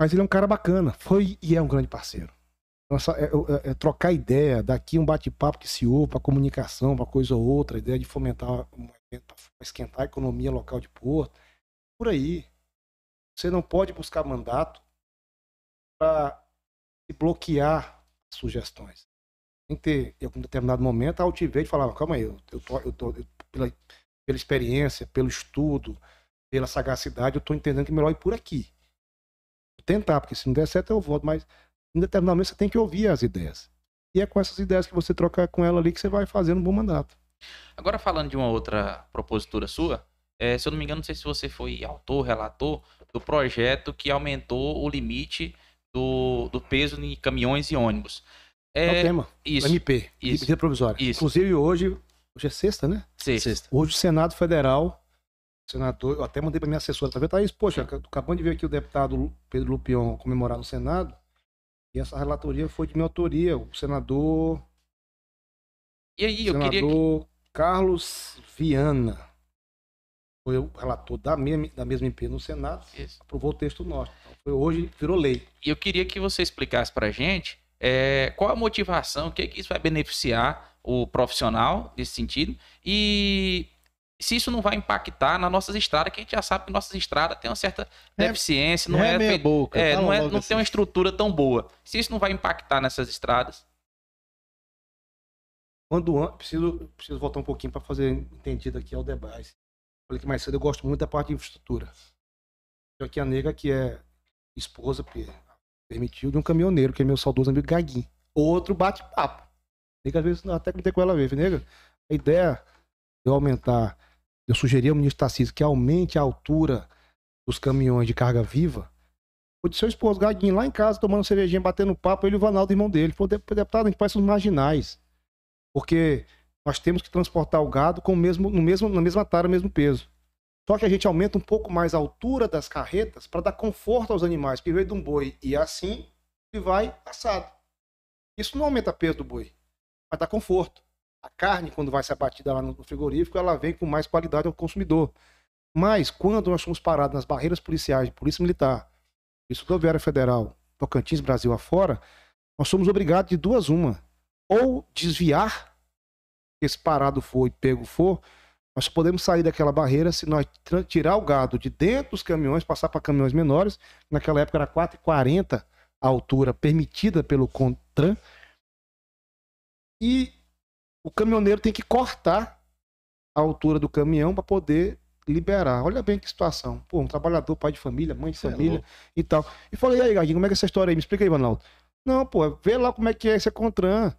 Mas ele é um cara bacana, foi e é um grande parceiro. Nossa, é, é- é trocar ideia, daqui um bate-papo que se ouve para comunicação, para coisa ou outra, ideia de fomentar esquentar a economia local de Porto, por aí. Você não pode buscar mandato para bloquear sugestões. Tem que ter, em algum determinado momento, a altivez de falar, calma aí, eu, eu tô, eu tô pela, pela experiência, pelo estudo, pela sagacidade, eu tô entendendo que melhor ir por aqui. Tentar, porque se não der certo eu volto, mas em determinado momento você tem que ouvir as ideias. E é com essas ideias que você troca com ela ali que você vai fazendo um bom mandato. Agora falando de uma outra propositura sua, é, se eu não me engano, não sei se você foi autor, relator do projeto que aumentou o limite do, do peso em caminhões e ônibus. É, o É, tema. isso, MP, isso. medida provisória. Isso. Inclusive hoje, hoje é sexta, né? sexta. Sexta. Hoje o Senado Federal, o senador, eu até mandei para minha assessora, tá vendo? Thaís, poxa, acabando de ver aqui o deputado Pedro Lupion comemorar no Senado, e essa relatoria foi de minha autoria, o senador, E aí, eu queria que... senador Carlos Viana, foi o relator da mesma, da mesma MP no Senado, Isso. aprovou o texto nosso. Então, foi hoje, virou lei. E eu queria que você explicasse pra gente é, qual a motivação, o que, que isso vai beneficiar o profissional nesse sentido e se isso não vai impactar nas nossas estradas, que a gente já sabe que nossas estradas têm uma certa É- deficiência, não é é, meia boca. é, não, é, não assim. tem uma estrutura tão boa. Se isso não vai impactar nessas estradas, Quando an- preciso, preciso voltar um pouquinho para fazer entendido aqui ao debate. Falei que mais cedo eu gosto muito da parte de infraestrutura. Eu aqui a nega que é esposa pe- permitiu de um caminhoneiro, que é meu saudoso amigo Gaguinho. Outro bate-papo. Nega, às vezes até comentei com ela ver, nega. A ideia de eu aumentar, eu sugeri ao ministro Tarcísio que aumente a altura dos caminhões de carga viva. O de seu esposo, Gaguinho, lá em casa, tomando cervejinha, batendo papo, ele e o Vanaldo, irmão dele. Falou, deputado, a gente parece uns marginais. Porque nós temos que transportar o gado com o mesmo, no mesmo, na mesma tara, mesmo peso. Só que a gente aumenta um pouco mais a altura das carretas para dar conforto aos animais. Porque veio de um boi e é assim, ele vai assado. Isso não aumenta o peso do boi, mas dá conforto. A carne, quando vai ser abatida lá no frigorífico, ela vem com mais qualidade ao consumidor. Mas quando nós somos parados nas barreiras policiais, Polícia Militar, Polícia Rodoviária Federal, Tocantins, Brasil afora, nós somos obrigados de duas uma. Ou desviar, se esse parado for e pego for, nós só podemos sair daquela barreira se nós tirar o gado de dentro dos caminhões, passar para caminhões menores. Naquela época era 4,40 a altura permitida pelo CONTRAN. E o caminhoneiro tem que cortar a altura do caminhão para poder liberar. Olha bem que situação. Pô, um trabalhador, pai de família, mãe de é família louco. e tal. E falei, e aí, Gadinho, como é que é essa história aí? Me explica aí, Ronaldo. Não, pô, vê lá como é que é esse CONTRAN.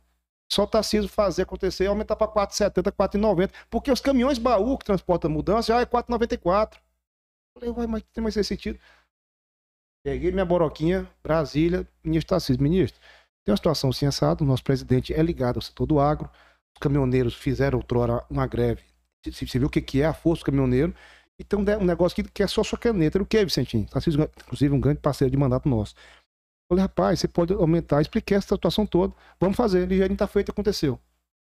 Só o Tarcísio fazer acontecer aumentar para 4,70, 4,90. Porque os caminhões baú que transportam mudança já é 4,94. Falei, uai, mas tem mais sentido. Peguei minha boroquinha, Brasília, ministro Tarcísio. Ministro, tem uma situação assado, o nosso presidente é ligado ao setor do agro. Os caminhoneiros fizeram outrora uma greve. Você viu o que é a força do caminhoneiro. E tem um, negócio que, é só sua caneta. O que, Vicentinho? Tarcísio, inclusive, um grande parceiro de mandato nosso. Falei, rapaz, você pode aumentar. Expliquei essa situação toda. Vamos fazer. E já está feito, aconteceu.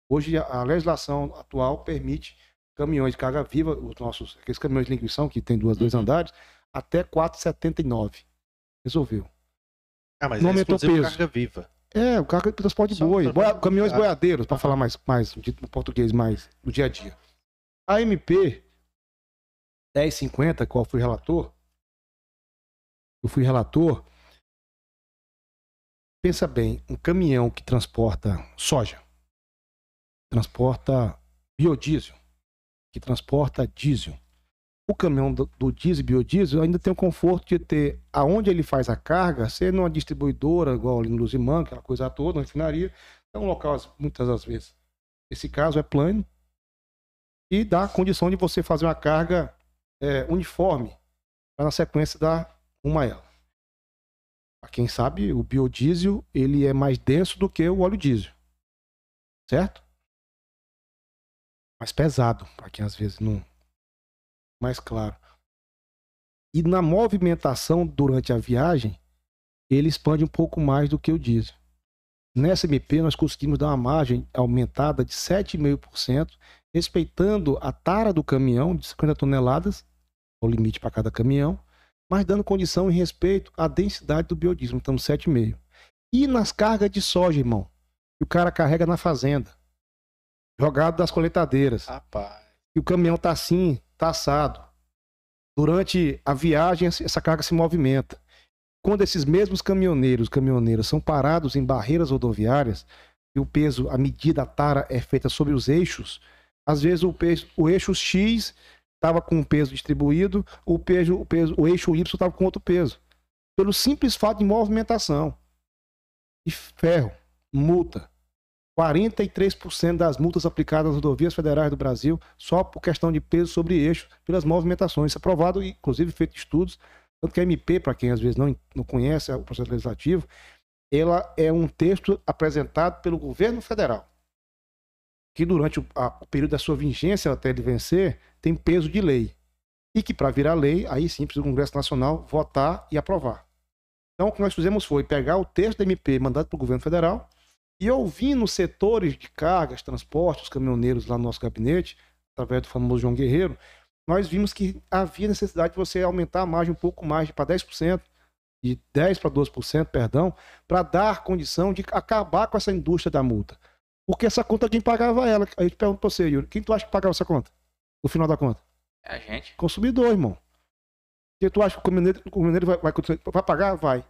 Hoje, a, legislação atual permite caminhões de carga viva, os nossos, aqueles caminhões de linguição, que tem duas, dois Uhum. andares, até 4,79. Resolveu. Ah, mas Não é aumentou peso. carga viva. É, o carro de transporte de boi, boia- caminhões Ah. boiadeiros, para falar mais, mais de português mais do dia a dia. A MP 1050, qual fui relator, eu fui relator. Pensa bem, um caminhão que transporta soja, transporta biodiesel, que transporta diesel. O caminhão do, do diesel e biodiesel ainda tem o conforto de ter aonde ele faz a carga, ser numa distribuidora, igual ali no Luzimã, aquela coisa toda, na refinaria. É um local, muitas das vezes. Esse caso é plano e dá a condição de você fazer uma carga é, uniforme para na sequência dar rumo a ela. Pra quem sabe, o biodiesel ele é mais denso do que o óleo diesel. Certo? Mais pesado, para quem às vezes não. Mais claro. E na movimentação durante a viagem, ele expande um pouco mais do que o diesel. Nessa MP, nós conseguimos dar uma margem aumentada de 7,5%, respeitando a tara do caminhão de 50 toneladas, o limite para cada caminhão, mas dando condição e respeito à densidade do biodiesel. Então, 7,5%. E nas cargas de soja, irmão, que o cara carrega na fazenda, jogado das coletadeiras, Rapaz. e o caminhão tá assim, tá assado. Durante a viagem, essa carga se movimenta. Quando esses mesmos caminhoneiros, caminhoneiras são parados em barreiras rodoviárias e o peso, a medida, a tara é feita sobre os eixos, às vezes o, peso, o eixo X estava com um peso distribuído, o, peso, o, peso, o eixo Y estava com outro peso. Pelo simples fato de movimentação. E ferro, multa. 43% das multas aplicadas nas rodovias federais do Brasil só por questão de peso sobre eixo pelas movimentações. Isso é provado, inclusive feito estudos, tanto que a MP, para quem às vezes não, não conhece o processo legislativo, ela é um texto apresentado pelo governo federal, que durante o, a, o período da sua vigência até ele vencer, tem peso de lei. E que para virar lei, aí sim precisa do Congresso Nacional votar e aprovar. Então o que nós fizemos foi pegar o texto da MP mandado pelo governo federal, e ouvindo setores de cargas, transportes, os caminhoneiros lá no nosso gabinete, através do famoso João Guerreiro, nós vimos que havia necessidade de você aumentar a margem um pouco mais, para 10%, de 10% para 12%, perdão, para dar condição de acabar com essa indústria da multa. Porque essa conta quem pagava ela? Aí eu te pergunto para você, Yuri, quem tu acha que pagava essa conta? No final da conta? É a gente. Consumidor, irmão. Porque tu acha que o caminhoneiro, o caminhoneiro vai, vai, vai pagar? Vai.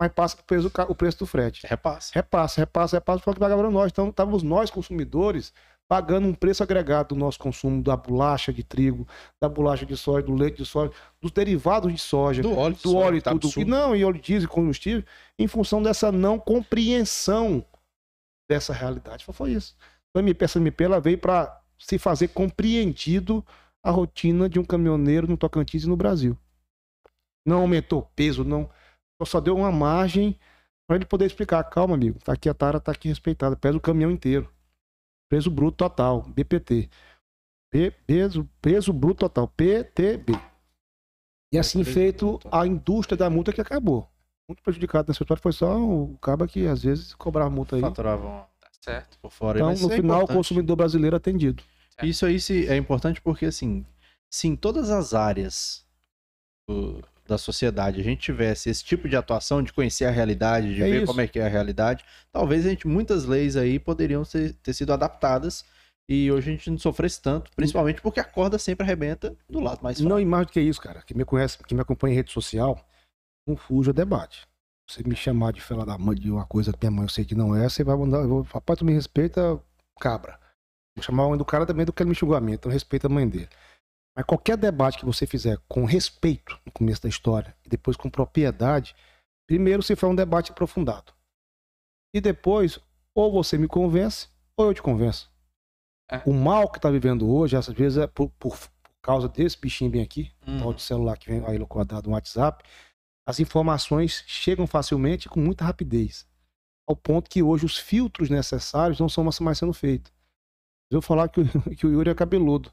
Mas passa o preço, o preço do frete. Repasse. Repassa, repassa, repassa, foi o que pagava nós. Então, estávamos nós, consumidores, pagando um preço agregado do nosso consumo da bolacha de trigo, da bolacha de soja, do leite de soja, dos derivados de soja, Do óleo. do óleo e tá tudo. E absurdo. não, e óleo diesel e combustível, em função dessa não compreensão dessa realidade. Foi- Foi isso. Então, a MP, essa MP ela veio para se fazer compreendido a rotina de um caminhoneiro no Tocantins e no Brasil. Não aumentou peso, não. Só deu uma margem para ele poder explicar. Calma, amigo. Tá aqui a tara, tá aqui respeitada. Pesa o caminhão inteiro. Peso bruto total, BPT. Pe- peso, peso bruto total, PTB. E assim feito, a indústria da multa que acabou. Muito prejudicado nessa história foi só o cabo que às vezes cobrava multa aí. Faturavam Tá certo. por fora. Então, no é final, o consumidor brasileiro atendido. Isso aí se- é importante porque, assim, se em todas as áreas do- da sociedade a gente tivesse esse tipo de atuação, de conhecer a realidade, de É ver isso. como é que é a realidade, talvez a gente, muitas leis aí poderiam ser- ter sido adaptadas e hoje a gente não sofresse tanto, principalmente porque a corda sempre arrebenta do lado mais Não, fraco. e mais do que isso, cara. Quem me conhece, quem me acompanha em rede social, não fuja debate. Você me chamar de fela da mãe de uma coisa que minha mãe eu sei que não é, você vai mandar. Eu vou, Papai, tu me respeita, cabra. Vou chamar a mãe do cara também do que ele me xingou a mim, então respeita a mãe dele. Mas qualquer debate que você fizer com respeito no começo da história e depois com propriedade, primeiro se for um debate aprofundado. E depois, ou você me convence, ou eu te convenço. É. O mal que tá vivendo hoje, às vezes, é por, por, por causa desse bichinho bem aqui, Uhum. tal de celular que vem aí no quadrado no WhatsApp, as informações chegam facilmente e com muita rapidez. Ao ponto que hoje os filtros necessários não são mais sendo feitos. Eu vou falar que, o- [LAUGHS] que o Yuri é cabeludo.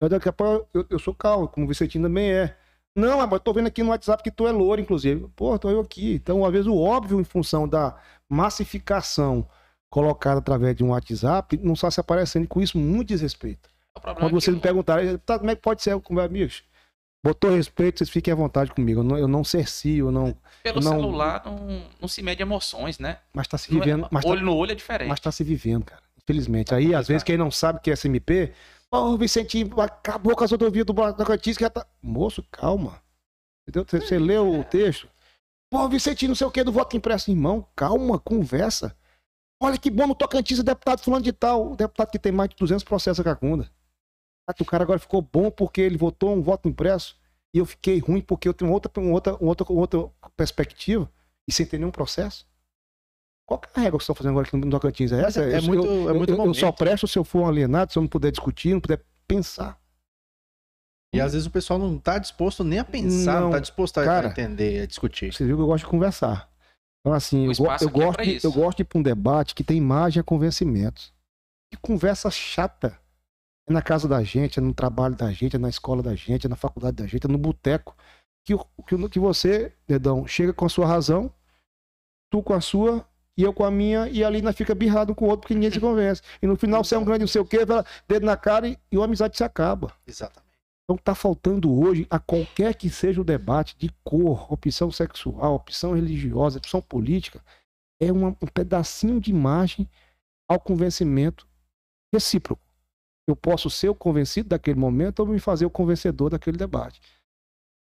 Eu, daqui a pouco eu, eu sou calmo, como o Vicentinho também é. Não, mas eu tô vendo aqui no WhatsApp que tu é louro, inclusive. Pô, tô eu aqui. Então, às vezes, o óbvio, em função da massificação colocada através de um WhatsApp, não está se aparecendo. E com isso, muito desrespeito. Quando vocês me perguntarem, tá, como é que pode ser com meus amigos? Botou respeito, vocês fiquem à vontade comigo. Eu não, eu não cercio, eu não. Pelo não... celular não, não se mede emoções, né? Mas tá se vivendo. Mas olho tá, no olho é diferente. Mas tá se vivendo, cara. Infelizmente. Aí, às vezes, quem não sabe que é SMP, ô, oh, Vicentinho, acabou com as rodovias do Tocantins, que já tá. Moço, calma. Entendeu? Você, você leu o texto? Pô, Vicentinho, não sei o que do voto impresso. Irmão, calma, conversa. Olha que bom no Tocantins, o deputado fulano de tal. O deputado que tem mais de 200 processos a Cacunda. O cara agora ficou bom porque ele votou um voto impresso e eu fiquei ruim porque eu tenho outra, outra, outra, outra perspectiva e sem ter nenhum processo. Qual é a regra que você está fazendo agora aqui no Tocantins? É essa? É, é muito, eu, é muito eu, eu, só presto se eu for um alienado, se eu não puder discutir, não puder pensar. E às vezes o pessoal não está disposto nem a pensar, não, está disposto a, cara, entender, a discutir. Você viu que eu gosto de conversar. Então, assim, eu, eu, gosto, é eu gosto de ir para um debate que tem imagem a convencimentos. Que conversa chata. É na casa da gente, é no trabalho da gente, é na escola da gente, é na faculdade da gente, é no boteco. Que, que, que você, dedão, chega com a sua razão, tu com a sua, e eu com a minha, e ali nós fica birrado com o outro porque ninguém se [LAUGHS] convence. E no final você é um grande não sei o quê, dedo na cara e, e a amizade se acaba. Exatamente. Então está faltando hoje, a qualquer que seja o debate de cor, opção sexual, opção religiosa, opção política, é uma, um pedacinho de imagem ao convencimento recíproco. Eu posso ser o convencido daquele momento ou me fazer o convencedor daquele debate.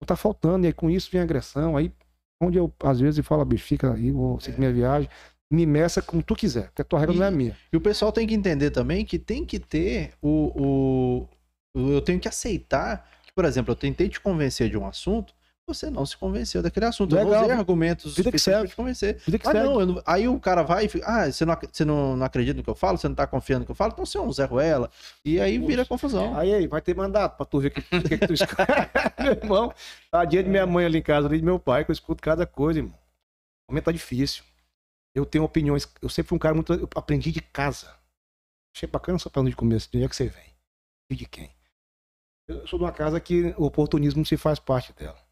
Está então, faltando, e aí com isso vem agressão, aí onde eu às vezes falo, bicho, fica aí, vou seguir minha viagem, me meça como tu quiser, porque a tua regra e, não é minha. E o pessoal tem que entender também que tem que ter o, o. Eu tenho que aceitar que, por exemplo, eu tentei te convencer de um assunto, você não se convenceu daquele assunto. Legal. Eu usei argumentos Vida que serve. pra te convencer. Vida que ah, serve. não, não, aí o cara vai e fica, ah, você, não, você não, não acredita no que eu falo, você não tá confiando no que eu falo, então você é um Zé Ruela. E aí vira confusão. Aí, aí, vai ter mandato pra tu ver o que, que, que tu escuta. [LAUGHS] meu irmão, a dia de minha mãe ali em casa, ali de meu pai, que eu escuto cada coisa, irmão. O momento tá difícil. Eu tenho opiniões, eu sempre fui um cara muito, eu aprendi de casa. Achei bacana só plano de começo, de onde é que você vem? E de quem? Eu sou de uma casa que o oportunismo se faz parte dela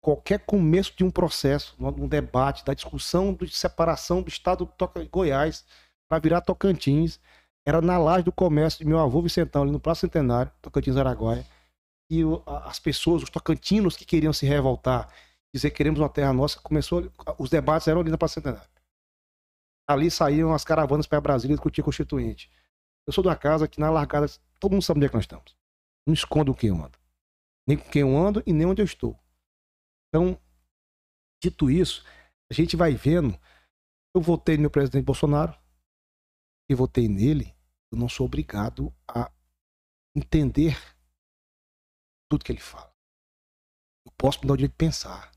qualquer começo de um processo, um debate, da discussão de separação do estado de Goiás para virar Tocantins, era na laje do comércio de meu avô Vicentão, ali no Praça Centenário, Tocantins Araguaia. E as pessoas, os tocantinos que queriam se revoltar, dizer que queremos uma terra nossa, começou, os debates eram ali na Praça Centenário. Ali saíam as caravanas para Brasília discutir constituinte. Eu sou de uma casa que na largada, todo mundo sabe onde é que nós estamos. Não escondo o que eu ando. Nem com quem eu ando e nem onde eu estou. Então, dito isso, a gente vai vendo. Eu votei no presidente Bolsonaro e votei nele. Eu não sou obrigado a entender tudo que ele fala. Eu posso me dar o direito de pensar.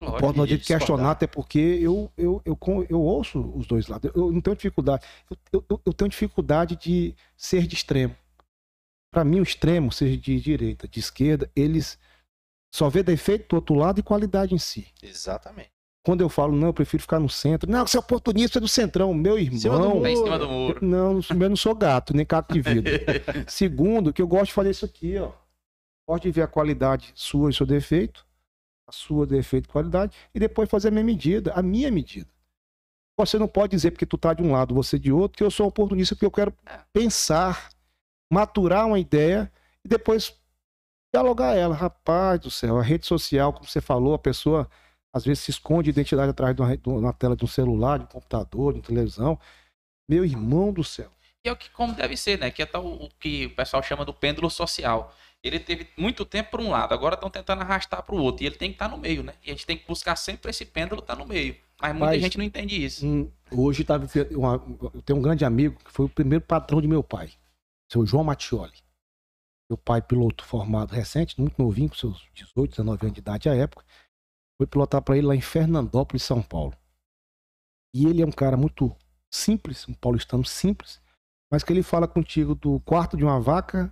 Eu posso me dar o direito de questionar, até porque eu, eu, eu, eu, eu ouço os dois lados. Eu não tenho dificuldade. Eu, eu, eu tenho dificuldade de ser de extremo. Para mim, o extremo, seja de direita, de esquerda, eles só vê defeito do outro lado e qualidade em si. Exatamente. Quando eu falo, não, eu prefiro ficar no centro. Não, você é oportunista é do centrão. Meu irmão. Cima do muro. Em cima do muro. Não, eu não sou gato, nem caco de vidro. [LAUGHS] Segundo, que eu gosto de fazer isso aqui, ó. Gosto de ver a qualidade sua e seu defeito. A sua defeito e qualidade. E depois fazer a minha medida, a minha medida. Você não pode dizer porque tu tá de um lado, você de outro, que eu sou oportunista porque eu quero é. pensar, maturar uma ideia e depois dialogar ela. Rapaz do céu, a rede social, como você falou, a pessoa às vezes se esconde identidade atrás de uma, na tela de um celular, de um computador, de uma televisão. Meu irmão do céu. E é o que como deve ser, né? Que é tal, o que o pessoal chama do pêndulo social. Ele teve muito tempo para um lado, agora estão tentando arrastar para o outro. E ele tem que estar tá no meio, né? E a gente tem que buscar sempre esse pêndulo estar tá no meio. Mas muita Mas, gente não entende isso. Hoje tava, eu tenho um grande amigo que foi o primeiro patrão de meu pai, seu João Mattioli. Meu pai, piloto formado recente, muito novinho, com seus 18, 19 anos de idade à época, foi pilotar para ele lá em Fernandópolis, São Paulo. E ele é um cara muito simples, um paulistano simples, mas que ele fala contigo do quarto de uma vaca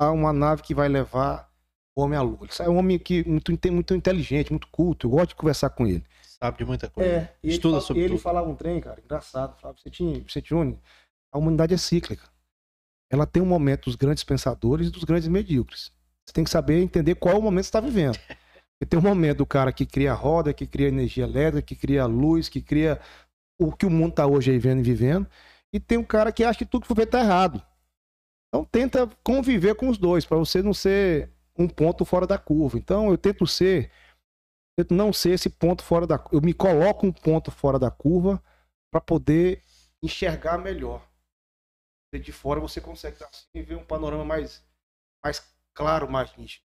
a uma nave que vai levar o homem à lua. Ele é um homem que muito, muito inteligente, muito culto. Eu gosto de conversar com ele. Sabe de muita coisa. É, Estuda ele, sobre ele tudo. falava um trem, cara, engraçado. Falava, você tinha, você tinha, a humanidade é cíclica. Ela tem um momento dos grandes pensadores e dos grandes medíocres. Você tem que saber entender qual é o momento que você está vivendo. Porque tem um momento do cara que cria roda, que cria energia elétrica, que cria luz, que cria o que o mundo está hoje aí vendo e vivendo. E tem um cara que acha que tudo que for feito está errado. Então tenta conviver com os dois, para você não ser um ponto fora da curva. Então eu tento ser, tento não ser esse ponto fora da Eu me coloco um ponto fora da curva para poder enxergar melhor. De fora você consegue assim, ver um panorama mais, mais claro, mais nítido.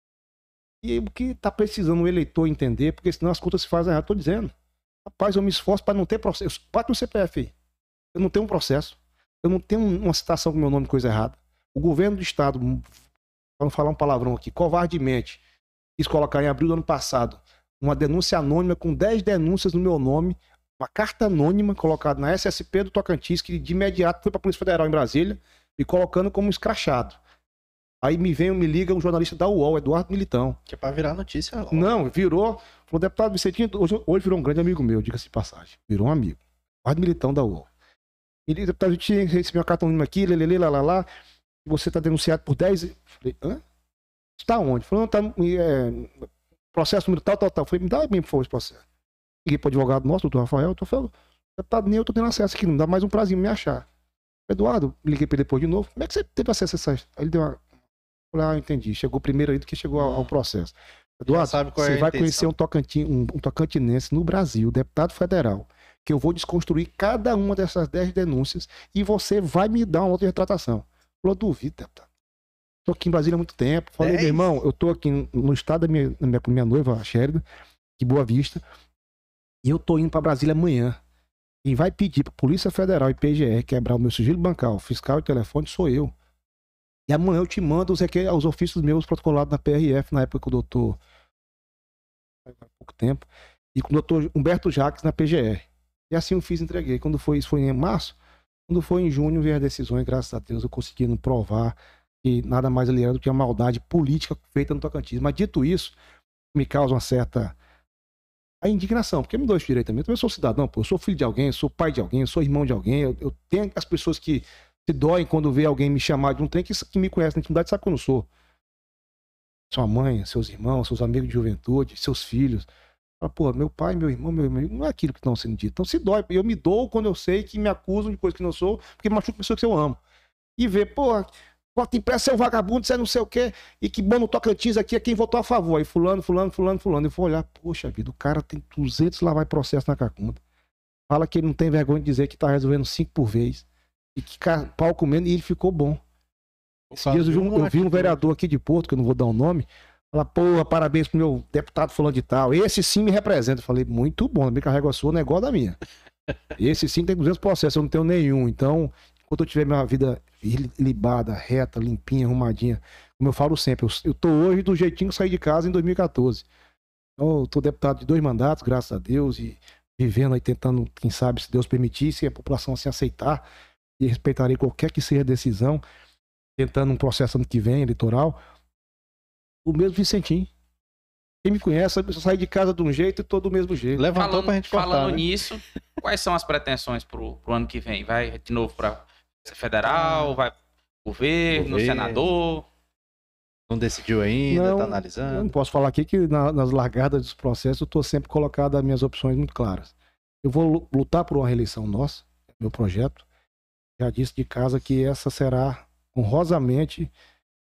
E o que está precisando o eleitor entender, porque senão as contas se fazem errado. Estou dizendo. Rapaz, eu me esforço para não ter processo. Bate no CPF aí. Eu não tenho um processo. Eu não tenho uma citação com meu nome coisa errada. O governo do estado, vamos falar um palavrão aqui, covardemente, quis colocar em abril do ano passado uma denúncia anônima com 10 denúncias no meu nome, uma carta anônima colocada na SSP do Tocantins, que de imediato foi para a Polícia Federal em Brasília, e colocando como escrachado. Aí me vem, me liga um jornalista da UOL, Eduardo Militão. Que é pra virar notícia. Ó. Não, virou. Falou, deputado Vicentinho, hoje, hoje virou um grande amigo meu, diga-se de passagem. Virou um amigo. Eduardo Militão da UOL. Ele, deputado, a gente recebeu uma carta aqui, lelele, lá, lá, lá. Você tá denunciado por 10. Falei, hã? Está onde? Falou, não, tá. É, processo número tal, tal, tal. Falei, me dá bem, por favor, esse processo. Liguei pro advogado nosso, doutor Rafael, tô falando, deputado, nem eu tô tendo acesso aqui, não dá mais um prazinho me achar. Eduardo, liguei pra ele depois de novo. Como é que você teve acesso a essa. Aí ele deu uma Falei, ah, entendi. Chegou primeiro aí do que chegou ao, ao processo. Eduardo, qual é você vai conhecer um, tocantin, um, um tocantinense no Brasil, deputado federal, que eu vou desconstruir cada uma dessas 10 denúncias e você vai me dar uma outra retratação. Falou, duvido, deputado. Tô aqui em Brasília há muito tempo. Falei, meu irmão, eu tô aqui no estado da minha, minha, minha noiva, a Sherida, de Boa Vista, e eu tô indo para Brasília amanhã. Quem vai pedir pra Polícia Federal e PGR quebrar o meu sigilo bancário, fiscal e telefone sou eu. E amanhã eu te mando os, os ofícios meus protocolados na PRF, na época com o doutor. Há pouco tempo. E com o doutor Humberto Jacques na PGR. E assim eu fiz entreguei. Quando foi isso foi em março. Quando foi em junho, veio as decisões, graças a Deus, eu consegui provar que nada mais ali era do que a maldade política feita no Tocantins. Mas dito isso, me causa uma certa a indignação, porque me dou esse direito também. Eu também sou cidadão, pô. eu sou filho de alguém, sou pai de alguém, sou irmão de alguém. Eu, eu tenho as pessoas que se dói quando vê alguém me chamar de um trem que, que me conhece na intimidade sabe que eu sou. Sua mãe, seus irmãos, seus amigos de juventude, seus filhos. Fala, pô, meu pai, meu irmão, meu irmão, não é aquilo que estão sendo dito. Então se dói. Eu me dou quando eu sei que me acusam de coisa que não sou, porque machuca pessoa que eu amo. E ver, pô, Bota impresso, é um vagabundo, você é não sei o quê, e que bom no Tocantins aqui é quem votou a favor. Aí fulano, fulano, fulano, fulano. Eu vou olhar, poxa vida, o cara tem 200 lá vai processo na cacunda. Fala que ele não tem vergonha de dizer que tá resolvendo cinco por vez. E que pau comendo, e ele ficou bom. Esses dias eu, vi um, eu vi um vereador aqui de Porto, que eu não vou dar o um nome, falar, porra, parabéns pro meu deputado falando de tal. Esse sim me representa. Eu falei, muito bom, me carrega a sua, não é igual da minha. [LAUGHS] Esse sim tem 200 processos, eu não tenho nenhum. Então, enquanto eu tiver minha vida libada, reta, limpinha, arrumadinha, como eu falo sempre, eu, eu tô hoje do jeitinho que saí de casa em 2014. Então, eu tô deputado de dois mandatos, graças a Deus, e vivendo aí, tentando, quem sabe, se Deus permitir, se a população assim aceitar, e respeitarei qualquer que seja a decisão, tentando um processo ano que vem, eleitoral. O mesmo Vicentim. Quem me conhece, eu sair de casa de um jeito e todo do mesmo jeito. Levantou falando, pra gente cortar, Falando né? nisso, quais são as pretensões pro, pro ano que vem? Vai de novo pra federal, vai pro governo, governo. senador? Não decidiu ainda, não, tá analisando? Não posso falar aqui que na, nas largadas dos processos eu tô sempre colocado as minhas opções muito claras. Eu vou lutar por uma reeleição nossa, meu projeto já disse de casa que essa será honrosamente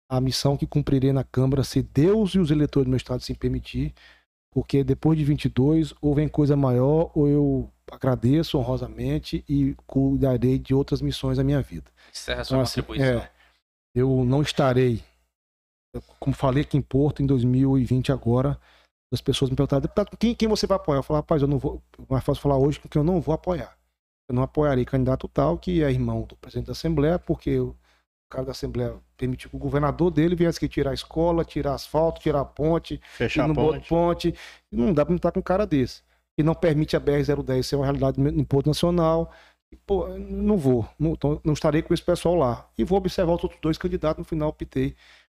a missão que cumprirei na Câmara, se Deus e os eleitores do meu estado se permitir, porque depois de 22, ou vem coisa maior, ou eu agradeço honrosamente e cuidarei de outras missões da minha vida. Encerra a sua então, assim, contribuição. É, eu não estarei, como falei aqui em Porto, em 2020 agora, as pessoas me perguntaram, quem, quem você vai apoiar? Eu falei, rapaz, eu não vou, mais fácil falar hoje que eu não vou apoiar eu não apoiarei candidato tal que é irmão do presidente da Assembleia, porque o cara da Assembleia permitiu que o governador dele viesse aqui tirar a escola, tirar asfalto, tirar a ponte, fechar a ponte. ponte. Não dá para estar com um cara desse. E não permite a BR-010 ser uma realidade no imposto nacional. Pô, não vou, não, então, não estarei com esse pessoal lá. E vou observar os outros dois candidatos, no final optei.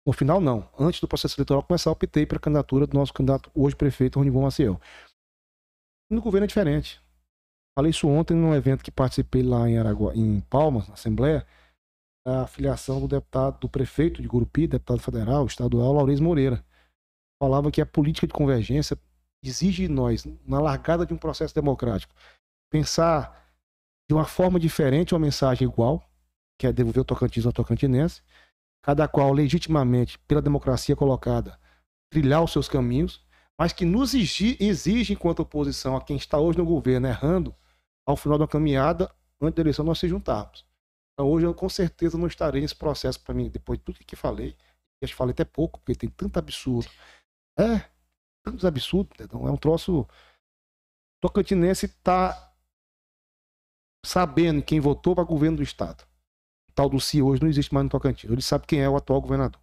No final, não. Antes do processo eleitoral começar, optei para a candidatura do nosso candidato, hoje prefeito, Ronivon Maciel. No governo é diferente. Falei isso ontem num evento que participei lá em Aragua, em Palmas, na Assembleia. a filiação do deputado, do prefeito de Gurupi, deputado federal, estadual, Laurez Moreira. Falava que a política de convergência exige de nós, na largada de um processo democrático, pensar de uma forma diferente uma mensagem igual, que é devolver o Tocantins ao Tocantinense, cada qual legitimamente, pela democracia colocada, trilhar os seus caminhos, mas que nos exige, enquanto oposição a quem está hoje no governo errando, ao final da caminhada, antes da eleição, nós se juntarmos. Então hoje eu com certeza não estarei nesse processo para mim, depois de tudo que falei, acho que falei até pouco, porque tem tanto absurdo. É, tantos absurdos, então é um troço. Tocantinense está sabendo quem votou para governo do estado. O tal do CI hoje não existe mais no Tocantins. Ele sabe quem é o atual governador.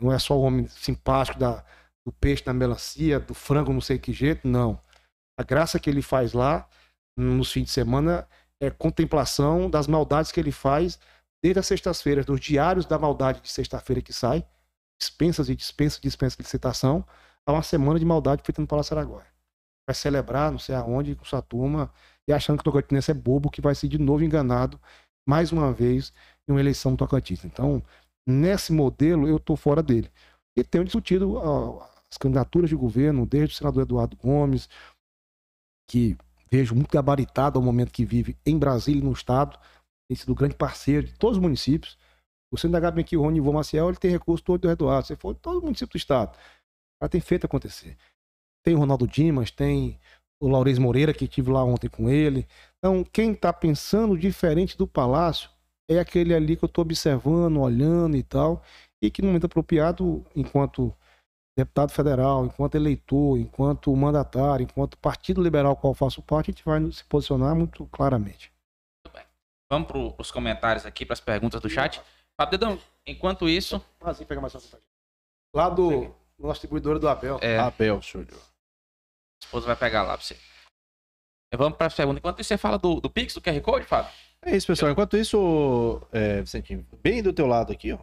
Não é só o homem simpático da, do peixe na melancia, do frango não sei que jeito, não. A graça que ele faz lá, nos fins de semana, é contemplação das maldades que ele faz desde as sextas-feiras, dos diários da maldade de sexta-feira que sai, dispensas e dispensas, dispensas de citação, a uma semana de maldade feita no Palácio Araguaia. Vai celebrar, não sei aonde, com sua turma, e achando que o Tocantins é bobo, que vai ser de novo enganado, mais uma vez, em uma eleição do Tocantins. Então, nesse modelo, eu estou fora dele. E tenho discutido as candidaturas de governo, desde o senador Eduardo Gomes, que vejo muito gabaritado ao momento que vive em Brasília e no Estado, tem sido grande parceiro de todos os municípios. Você ainda bem que o Rony Maciel ele tem recurso todo do Eduardo. Você for todo município do Estado. Ela tem feito acontecer. Tem o Ronaldo Dimas, tem o Laurez Moreira, que estive lá ontem com ele. Então, quem está pensando diferente do Palácio é aquele ali que eu estou observando, olhando e tal, e que no momento apropriado, enquanto deputado federal, enquanto eleitor, enquanto mandatário, enquanto partido liberal qual faço parte, a gente vai se posicionar muito claramente. Muito bem. Vamos para os comentários aqui, para as perguntas do chat. Fábio Dedão, enquanto isso. Ah, sim, pega mais Lá do, nosso distribuidor do Abel. É. Abel, senhor. A esposa vai pegar lá pra você. Vamos para a pergunta. Enquanto isso, você fala do, do Pix, do QR Code, Fábio? É isso, pessoal. Enquanto isso, é, Vicentinho, bem do teu lado aqui, ó.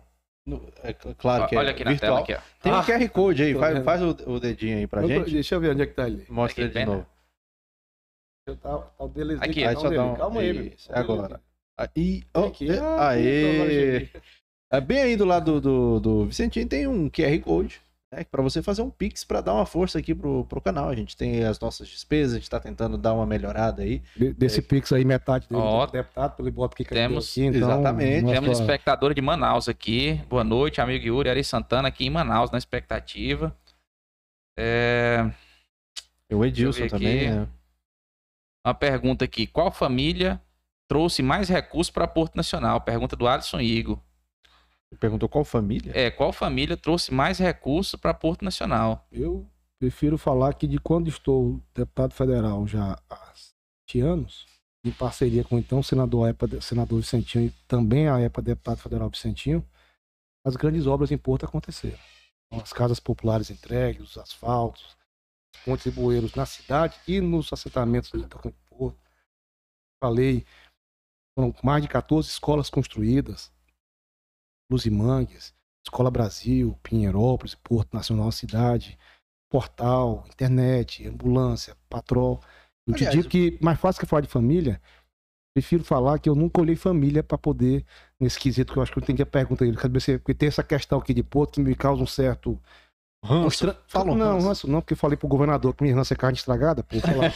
É claro que é Olha aqui virtual. na tela, aqui, ó. Tem ah, um QR Code aí, faz, faz o, o, dedinho aí pra eu, gente. Deixa eu ver onde é que tá ali. Mostra ele de novo. Tá, tá o delezinho aqui, aí, só dá um... Calma aí, isso, é agora. Aí, oh, aqui. Aê! É bem aí do lado do, do, do Vicentinho tem um QR Code né, para você fazer um Pix para dar uma força aqui pro, pro canal. A gente tem as nossas despesas, a gente está tentando dar uma melhorada aí. De, desse é... Pix aí, metade dele oh, deputado, pelo Ibope que temos, aqui, então, Exatamente. Temos espectador de Manaus aqui. Boa noite, amigo Yuri Ari Santana aqui em Manaus, na expectativa. É... O Edilson também. É. Uma pergunta aqui: qual família trouxe mais recursos para Porto Nacional? Pergunta do Alisson Igor. Perguntou qual família? É, qual família trouxe mais recursos para Porto Nacional? Eu prefiro falar que de quando estou deputado federal já há sete anos, em parceria com então o senador, EPA, senador Vicentinho e também a EPA deputado federal Vicentinho, as grandes obras em Porto aconteceram. Então, as casas populares entregues, os asfaltos, pontes e bueiros na cidade e nos assentamentos do Porto. Falei, foram mais de 14 escolas construídas, Luzimangues, Escola Brasil, Pinheirópolis, Porto Nacional Cidade, portal, internet, ambulância, patrol. Eu Aliás, te digo que mais fácil que falar de família, prefiro falar que eu nunca olhei família para poder, nesse quesito que eu acho que eu tenho que perguntar ele, porque tem essa questão aqui de Porto que me causa um certo Ranço? Tra... Fala, não, ranço. ranço não, porque eu falei pro governador que minha ranço é carne estragada, pô, falar,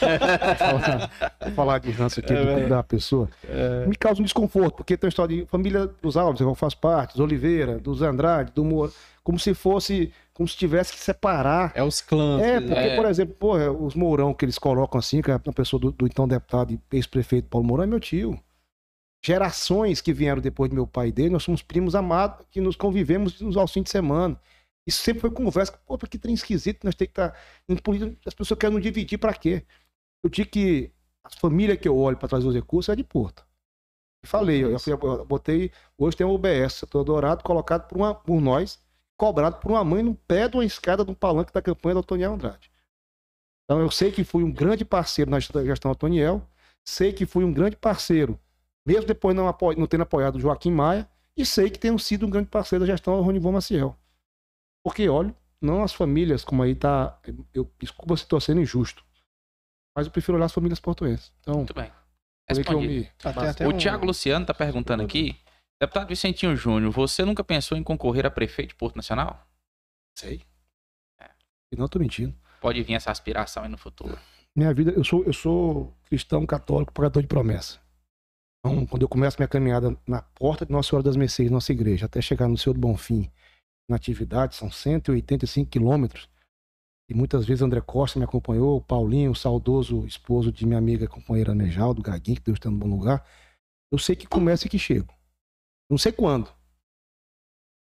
falar, falar, de ranço aqui é, da pessoa. É... Me causa um desconforto, porque tem a história de família dos Alves, eu faço parte, dos Oliveira, dos Andrade, do Moura, como se fosse, como se tivesse que separar. É os clãs. É, porque, é. por exemplo, porra, os Mourão que eles colocam assim, que é uma pessoa do, do então deputado e ex-prefeito Paulo Mourão, é meu tio. Gerações que vieram depois do meu pai e dele, nós somos primos amados, que nos convivemos nos aos fins de semana. Isso sempre foi conversa. Pô, que trem esquisito, nós temos que estar tá em política. As pessoas querem nos dividir para quê? Eu digo que as famílias que eu olho para trazer os recursos é de Porto. Eu falei, eu, eu botei. Hoje tem um OBS, setor dourado, colocado por, uma, por nós, cobrado por uma mãe no pé de uma escada do palanque da campanha do Antoniel Andrade. Então eu sei que fui um grande parceiro na gestão Antoniel, sei que fui um grande parceiro, mesmo depois não, apo... não tendo apoiado o Joaquim Maia, e sei que tenho sido um grande parceiro da gestão Ronivon Maciel. Porque, olha, não as famílias, como aí tá. Eu, desculpa se estou sendo injusto. Mas eu prefiro olhar as famílias portuenses. Então, Muito bem. Respondido. Me... Ah, o um... Tiago Luciano está perguntando aqui Deputado Vicentinho Júnior, você nunca pensou em concorrer a prefeito de Porto Nacional? Sei. É. Não tô mentindo. Pode vir essa aspiração aí no futuro. Minha vida, eu sou, eu sou cristão católico, pagador de promessa. Então, quando eu começo minha caminhada na porta de Nossa Senhora das Mercês, nossa igreja, até chegar no Senhor do Bonfim, na atividade, são 185 quilômetros. E muitas vezes André Costa me acompanhou, Paulinho, o saudoso esposo de minha amiga companheira Nejaldo, Gaguinho, que Deus está no bom lugar. Eu sei que começa e que chego. Não sei quando.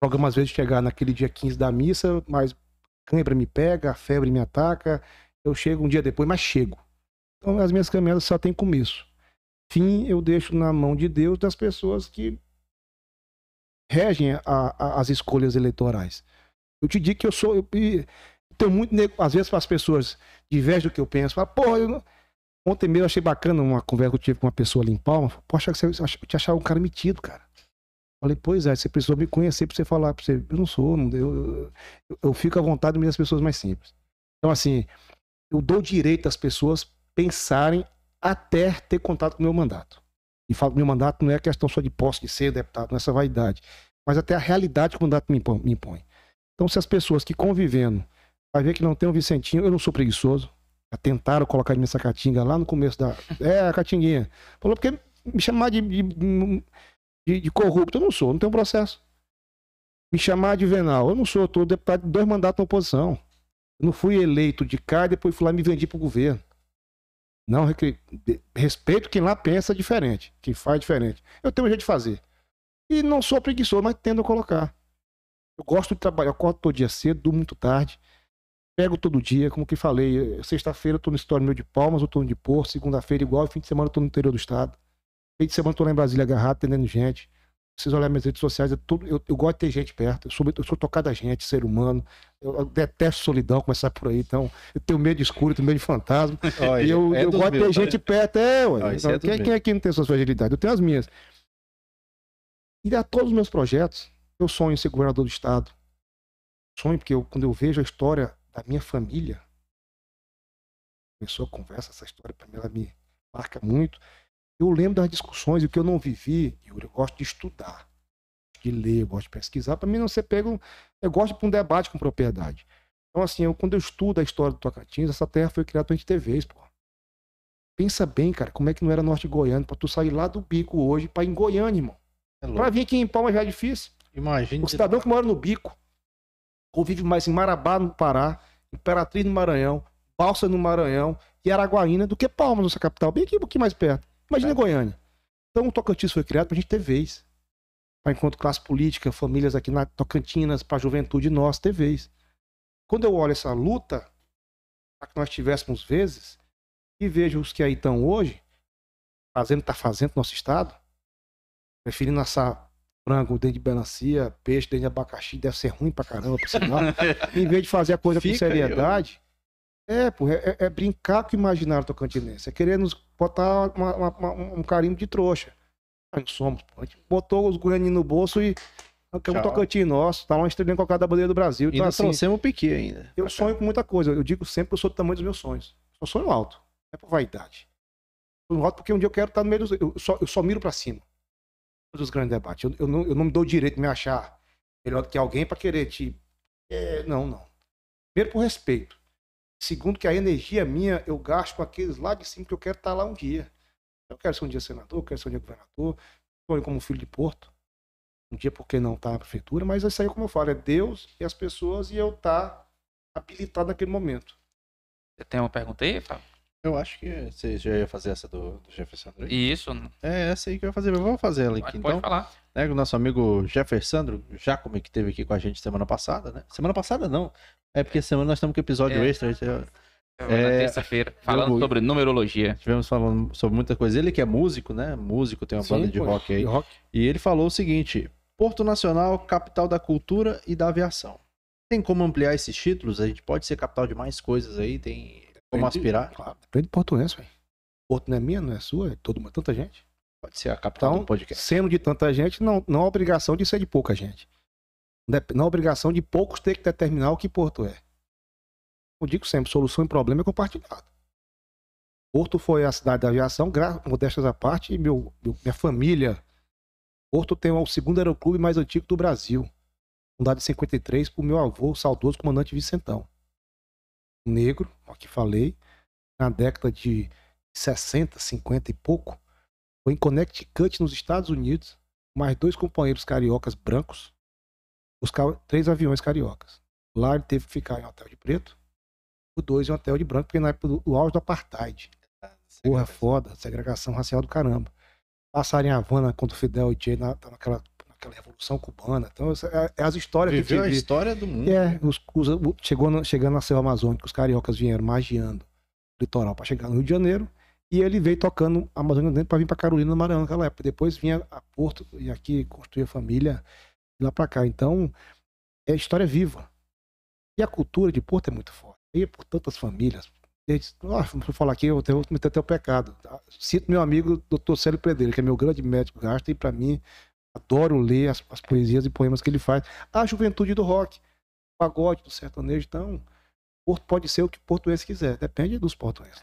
Programa às vezes chegar naquele dia 15 da missa, mas cãibra me pega, a febre me ataca, eu chego um dia depois, mas chego. Então as minhas caminhadas só tem começo. Fim eu deixo na mão de Deus das pessoas que regem a, a, as escolhas eleitorais. Eu te digo que eu sou. Eu, tenho muito. Às vezes, para as pessoas, divergem do que eu penso, falam, porra, eu não... Ontem mesmo eu achei bacana uma conversa que eu tive com uma pessoa ali em Palma. Poxa, você, eu te achava um cara metido, cara. Falei, pois é, você precisou me conhecer para você falar para você. Eu não sou, não, eu, eu, eu, fico à vontade de as pessoas mais simples. Então, assim, eu dou direito às pessoas pensarem até ter contato com o meu mandato. E falo que meu mandato não é questão só de posse de ser deputado, nessa é vaidade, mas até a realidade que o mandato me impõe. Então, se as pessoas que convivendo vai ver que não tem um Vicentinho, eu não sou preguiçoso. Tentaram colocar de catinga lá no começo da. É, a catinguinha. Falou, porque me chamar de, de, de, de corrupto, eu não sou, não tenho processo. Me chamar de venal, eu não sou, eu tô deputado de dois mandatos na oposição. Eu não fui eleito de cá e depois fui lá e me vendi pro governo. Não, respeito quem lá pensa diferente, quem faz diferente. Eu tenho um jeito de fazer. E não sou preguiçoso, mas tendo a colocar. Eu gosto de trabalhar, eu acordo todo dia cedo, durmo muito tarde. Pego todo dia, como que falei, sexta-feira eu tô no história meu de Palmas, eu tô no de Porto, segunda-feira igual, fim de semana eu tô no interior do estado. Fim de semana eu tô lá em Brasília agarrado, atendendo gente. Vocês olharem minhas redes sociais, eu, tô, eu, eu, gosto de ter gente perto. Eu sou, eu sou tocado a gente, ser humano. Eu, eu, detesto solidão, começar por aí. Então, eu tenho medo de escuro, tenho medo de fantasma. Olha, e eu, é eu gosto de ter gente perto. É, ué. Olha, então, é quem, quem aqui não tem suas fragilidades? Eu tenho as minhas. E a todos os meus projetos, eu sonho em ser governador do estado. Sonho porque eu, quando eu vejo a história da minha família, a pessoa conversa essa história para mim, ela me marca muito. Eu lembro das discussões o que eu não vivi, eu gosto de estudar, de ler, eu gosto de pesquisar. Para mim não ser pego, eu gosto de um debate com propriedade. Então, assim, eu, quando eu estudo a história do Tocantins, essa terra foi criada para ter vez, pô. Pensa bem, cara, como é que não era norte goiano para tu sair lá do bico hoje para ir em Goiânia, irmão. É para vir aqui em Palma já é difícil. Imagina. O cidadão que mora no bico, ou vive mais em Marabá, no Pará, Imperatriz no Maranhão, Balsa no Maranhão e Araguaína do que Palmas, nossa capital, bem aqui um pouquinho mais perto. Imagina é. Goiânia. Então o Tocantins foi criado para a gente ter vez. Para enquanto classe política, famílias aqui na Tocantinas, para a juventude nossa ter vez. Quando eu olho essa luta, para que nós tivéssemos vezes, e vejo os que aí estão hoje, fazendo, tá fazendo no nosso estado, preferindo assar frango dentro de melancia, peixe dentro de abacaxi, deve ser ruim pra caramba, por sinal. [LAUGHS] em vez de fazer a coisa Fica com seriedade, é, pô, é, é, brincar com o imaginário tocantinense. É querer nos botar uma, uma, um carimbo de trouxa. Nós somos, pô. A gente botou os guaninhos no bolso e. É um tocantinho nosso, tá uma estrelinha colocada da bandeira do Brasil. Então, e assim, trouxemos o Piqui ainda. Eu sonho com muita coisa. Eu digo sempre que eu sou do tamanho dos meus sonhos. Eu sonho alto. Não é por vaidade. Eu sonho alto porque um dia eu quero estar no meio dos. Eu só, eu só miro pra cima. Dos grandes debates. Eu, eu, não, eu não me dou o direito de me achar melhor do que alguém para querer te. É, não, não. Primeiro por respeito. Segundo, que a energia minha eu gasto com aqueles lá de cima que eu quero estar lá um dia. Eu quero ser um dia senador, eu quero ser um dia governador, sonho como filho de Porto. Um dia, por que não tá na prefeitura? Mas isso aí, como eu falo, é Deus e as pessoas e eu estar tá habilitado naquele momento. Você tem uma pergunta aí, Fábio? Eu acho que você já ia fazer essa do, do Jefferson. Isso. É, essa aí que eu ia fazer. Vamos fazer ela aqui, pode, então. Pode falar. Né, o nosso amigo Jefferson Jacome, que esteve aqui com a gente semana passada, né? Semana passada não. É porque semana nós estamos com episódio é. extra. É, é terça-feira, falando eu, sobre numerologia. Tivemos falando sobre muita coisa. Ele que é músico, né? Músico, tem uma Sim, banda de pô, rock aí. Rock. E ele falou o seguinte: Porto Nacional, capital da cultura e da aviação. Tem como ampliar esses títulos? A gente pode ser capital de mais coisas aí, tem como aspirar? Claro, depende de portuense, velho. Porto não é minha, não é sua, é todo, tanta gente. Pode ser a capital então, do podcast. Sendo de tanta gente, não, não há obrigação de ser de pouca gente. Não é obrigação de poucos ter que determinar o que Porto é. Eu digo sempre, solução e problema é compartilhado. Porto foi a cidade da aviação, modestas à parte, meu, meu, minha família Porto tem o segundo aeroclube mais antigo do Brasil, fundado em 53 por meu avô, saudoso comandante Vicentão. Negro, aqui falei, na década de 60, 50 e pouco, foi em Connecticut, nos Estados Unidos, mais dois companheiros cariocas brancos, buscar três aviões cariocas. Lá ele teve que ficar em hotel de preto, o dois em hotel de branco, porque na época do, do auge do apartheid. Porra, foda, segregação racial do caramba. Passaram em Havana quando o Fidel e Che na, tá naquela, naquela revolução cubana. Então, é, é as histórias Viveu que a história do mundo. É, os, os, chegou no- chegando na selva amazônica, os cariocas vieram magiando o litoral para chegar no Rio de Janeiro. E ele veio tocando a Amazônia dentro para vir para Carolina do Maranhão naquela época. Depois vinha a Porto e aqui construir a família de lá para cá. Então, é história viva. E a cultura de Porto é muito forte. E por tantas famílias. Desde, ah, vou falar aqui, eu vou cometer até o pecado. Cito meu amigo Dr. Célio Pedreira, que é meu grande médico gasta, e para mim, adoro ler as, as poesias e poemas que ele faz. A juventude do rock, o pagode do sertanejo. Então, Porto pode ser o que o portuense quiser, depende dos portuenses.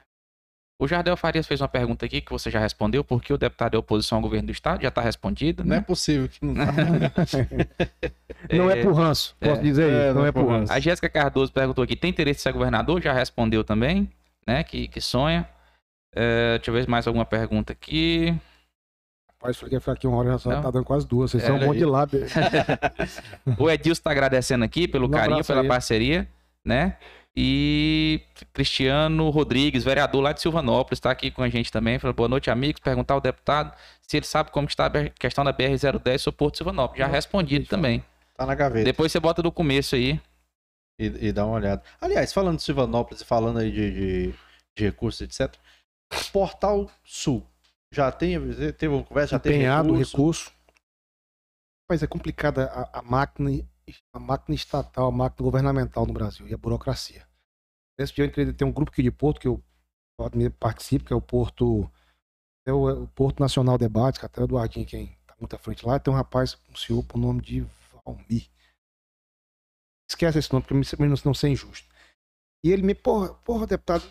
O Jardel Farias fez uma pergunta aqui que você já respondeu, porque o deputado é oposição ao governo do estado, já está respondido, Não é né? possível que não [LAUGHS] [LAUGHS] Não é por ranço, posso dizer é, isso, não não é é por por ranço. A Jéssica Cardoso perguntou aqui, tem interesse em ser governador? Já respondeu também, né? Que, que sonha. É, deixa eu ver mais alguma pergunta aqui. Rapaz, falei que ia ficar aqui uma hora, já tá dando quase duas. Vocês É, são um monte de lábio. [LAUGHS] O Edilson está agradecendo aqui pelo Um carinho, pela parceria, né? E Cristiano Rodrigues, vereador lá de Silvanópolis, está aqui com a gente também. Falou, boa noite, amigos. Perguntar ao deputado se ele sabe como está a questão da BR-010 sobre Porto Silvanópolis. Já respondido também. tá na gaveta. Depois você bota do começo aí. E, e dá uma olhada. Aliás, falando de Silvanópolis e falando aí de, de, de recursos, etc. Portal Sul. Já tem, teve uma conversa, já teve Empenhado, recurso. recurso. Mas é complicada a, a máquina, a máquina estatal, a máquina governamental no Brasil e a burocracia. Esse dia eu entrei, tem um grupo aqui de Porto que eu participo, que é o Porto, é o, é o Porto Nacional Debates, que até o Eduardinho, quem tá muito à frente lá, tem um rapaz, um senhor, por nome de Valmir. Esquece esse nome, porque me- me- não ser injusto. E ele me, porra, porra, deputado,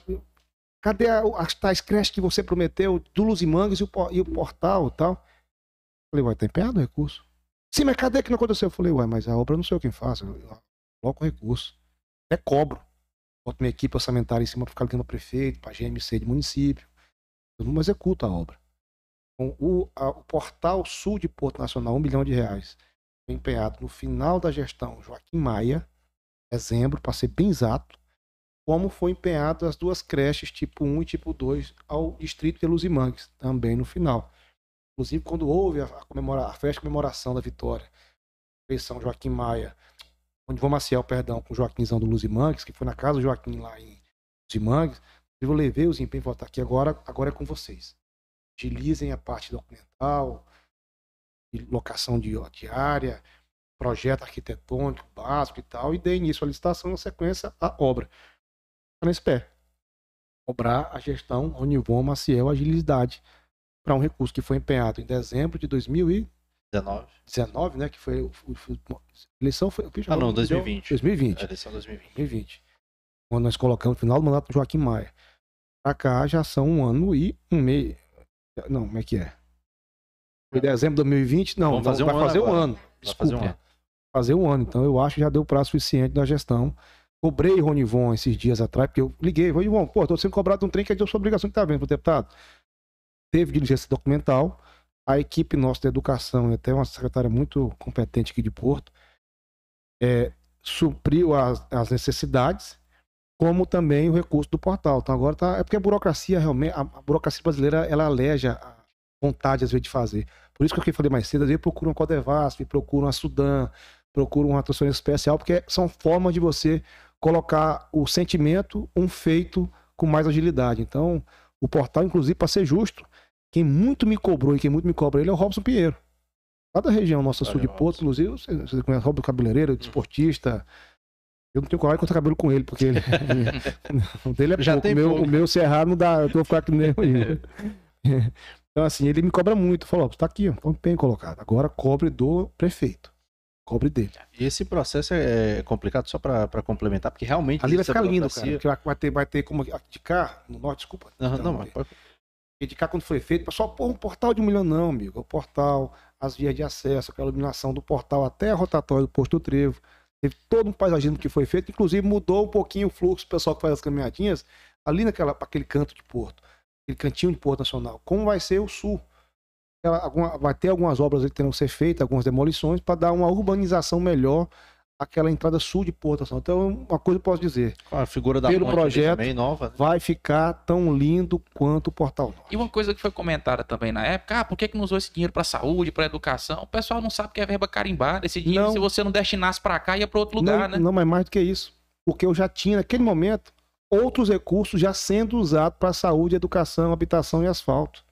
cadê as tais creches que você prometeu do Luzimangues e o, e o portal e tal? Falei, uai, tá empenhado o recurso. Sim, mas cadê que não aconteceu? Eu falei, uai, mas a obra eu não sei eu quem faz. Eu coloco o recurso. Até cobro. Boto minha equipe orçamentária em cima para ficar ligando ao prefeito, para GMC de município. Eu não executo a obra. Então, o, a- o portal sul de Porto Nacional, um bilhão de reais, empenhado no final da gestão Joaquim Maia, dezembro, para ser bem exato, como foi empenhado as duas creches tipo 1 e tipo 2 ao distrito de Luzimangues, também no final. Inclusive, quando houve a, comemora- a festa de comemoração da vitória, fez São Joaquim Maia, onde João Maciel, perdão, com Joaquimzão do Luzimangues, que foi na casa do Joaquim lá em Luzimangues, eu levei os empenhos tá aqui agora, agora é com vocês. Agilizem a parte documental, locação de, de área, projeto arquitetônico básico e tal, e dei início à licitação, na sequência, a obra. Tá nesse pé. Cobrar a gestão Onivon Maciel Agilidade para um recurso que foi empenhado em dezembro de 2019, 19. né? Que foi. o- o- o- a eleição foi. Ah, não, 2020. 2020. Eleição 2020. 2020. Quando nós colocamos no final do mandato do Joaquim Maia. Pra cá já são um ano e um mês. Não, como é que é? Foi dezembro de 2020? Não, Vamos não, fazer um vai fazer um. Vai Desculpa. fazer um ano. Fazer um ano. Então eu acho que já deu prazo suficiente da gestão. Cobrei Ronivon esses dias atrás, porque eu liguei, Ronivon, pô, tô sendo cobrado um trem que é de sua obrigação que tá vendo pro deputado. Teve diligência documental, a equipe nossa de educação, e até uma secretária muito competente aqui de Porto, é, supriu as, as necessidades, como também o recurso do portal. Então agora tá. É porque a burocracia realmente, a, burocracia brasileira, ela aleja a vontade, às vezes, de fazer. Por isso que eu falei mais cedo, às vezes procuram a Codevasf, procuram a Sudan, procuram uma transferência especial, porque são formas de você colocar o sentimento, um feito com mais agilidade. Então, o portal, inclusive, para ser justo, quem muito me cobrou e quem muito me cobra ele é o Robson Pinheiro. Lá da região nossa sul de Porto, inclusive, você, você conhece o Robson Cabeleireiro, desportista. Eu não tenho coragem de cortar cabelo com ele, porque ele. [LAUGHS] [LAUGHS] o dele é Já pouco. tem O meu, pouco. o meu se errar, não dá. Eu vou ficar aqui aí. [LAUGHS] Então, assim, ele me cobra muito. Falou, ó, tá aqui, ó, bem colocado. Agora cobre do prefeito. Cobre dele. Esse processo é complicado só pra complementar, porque realmente. Ali vai ficar lindo, cara. Porque vai- ter, vai ter como. De cá, no norte, desculpa. Não, não, Então, mas pode- criticar quando foi feito, pessoal, pô, um portal de um milhão não, amigo. O portal, as vias de acesso, aquela iluminação do portal até a rotatória do posto do Trevo. Teve todo um paisagismo que foi feito, inclusive mudou um pouquinho o fluxo, o pessoal que faz as caminhadinhas, ali naquela, aquele canto de porto, aquele cantinho de Porto Nacional. Como vai ser o sul? Ela, alguma, vai ter algumas obras que terão que ser feitas, algumas demolições, para dar uma urbanização melhor àquela entrada sul de Porto Nacional. Então, uma coisa eu posso dizer, A figura da Pelo projeto, também nova, né? vai ficar tão lindo quanto o Portal Norte. E uma coisa que foi comentada também na época, ah, por que, que não usou esse dinheiro pra saúde, pra educação? O pessoal não sabe que é verba carimbada. Esse dinheiro, Não. se você não destinasse pra cá, ia pra outro lugar, não, né? não, mas mais do que isso. Porque eu já tinha, naquele momento, outros recursos já sendo usados para saúde, educação, habitação e asfalto.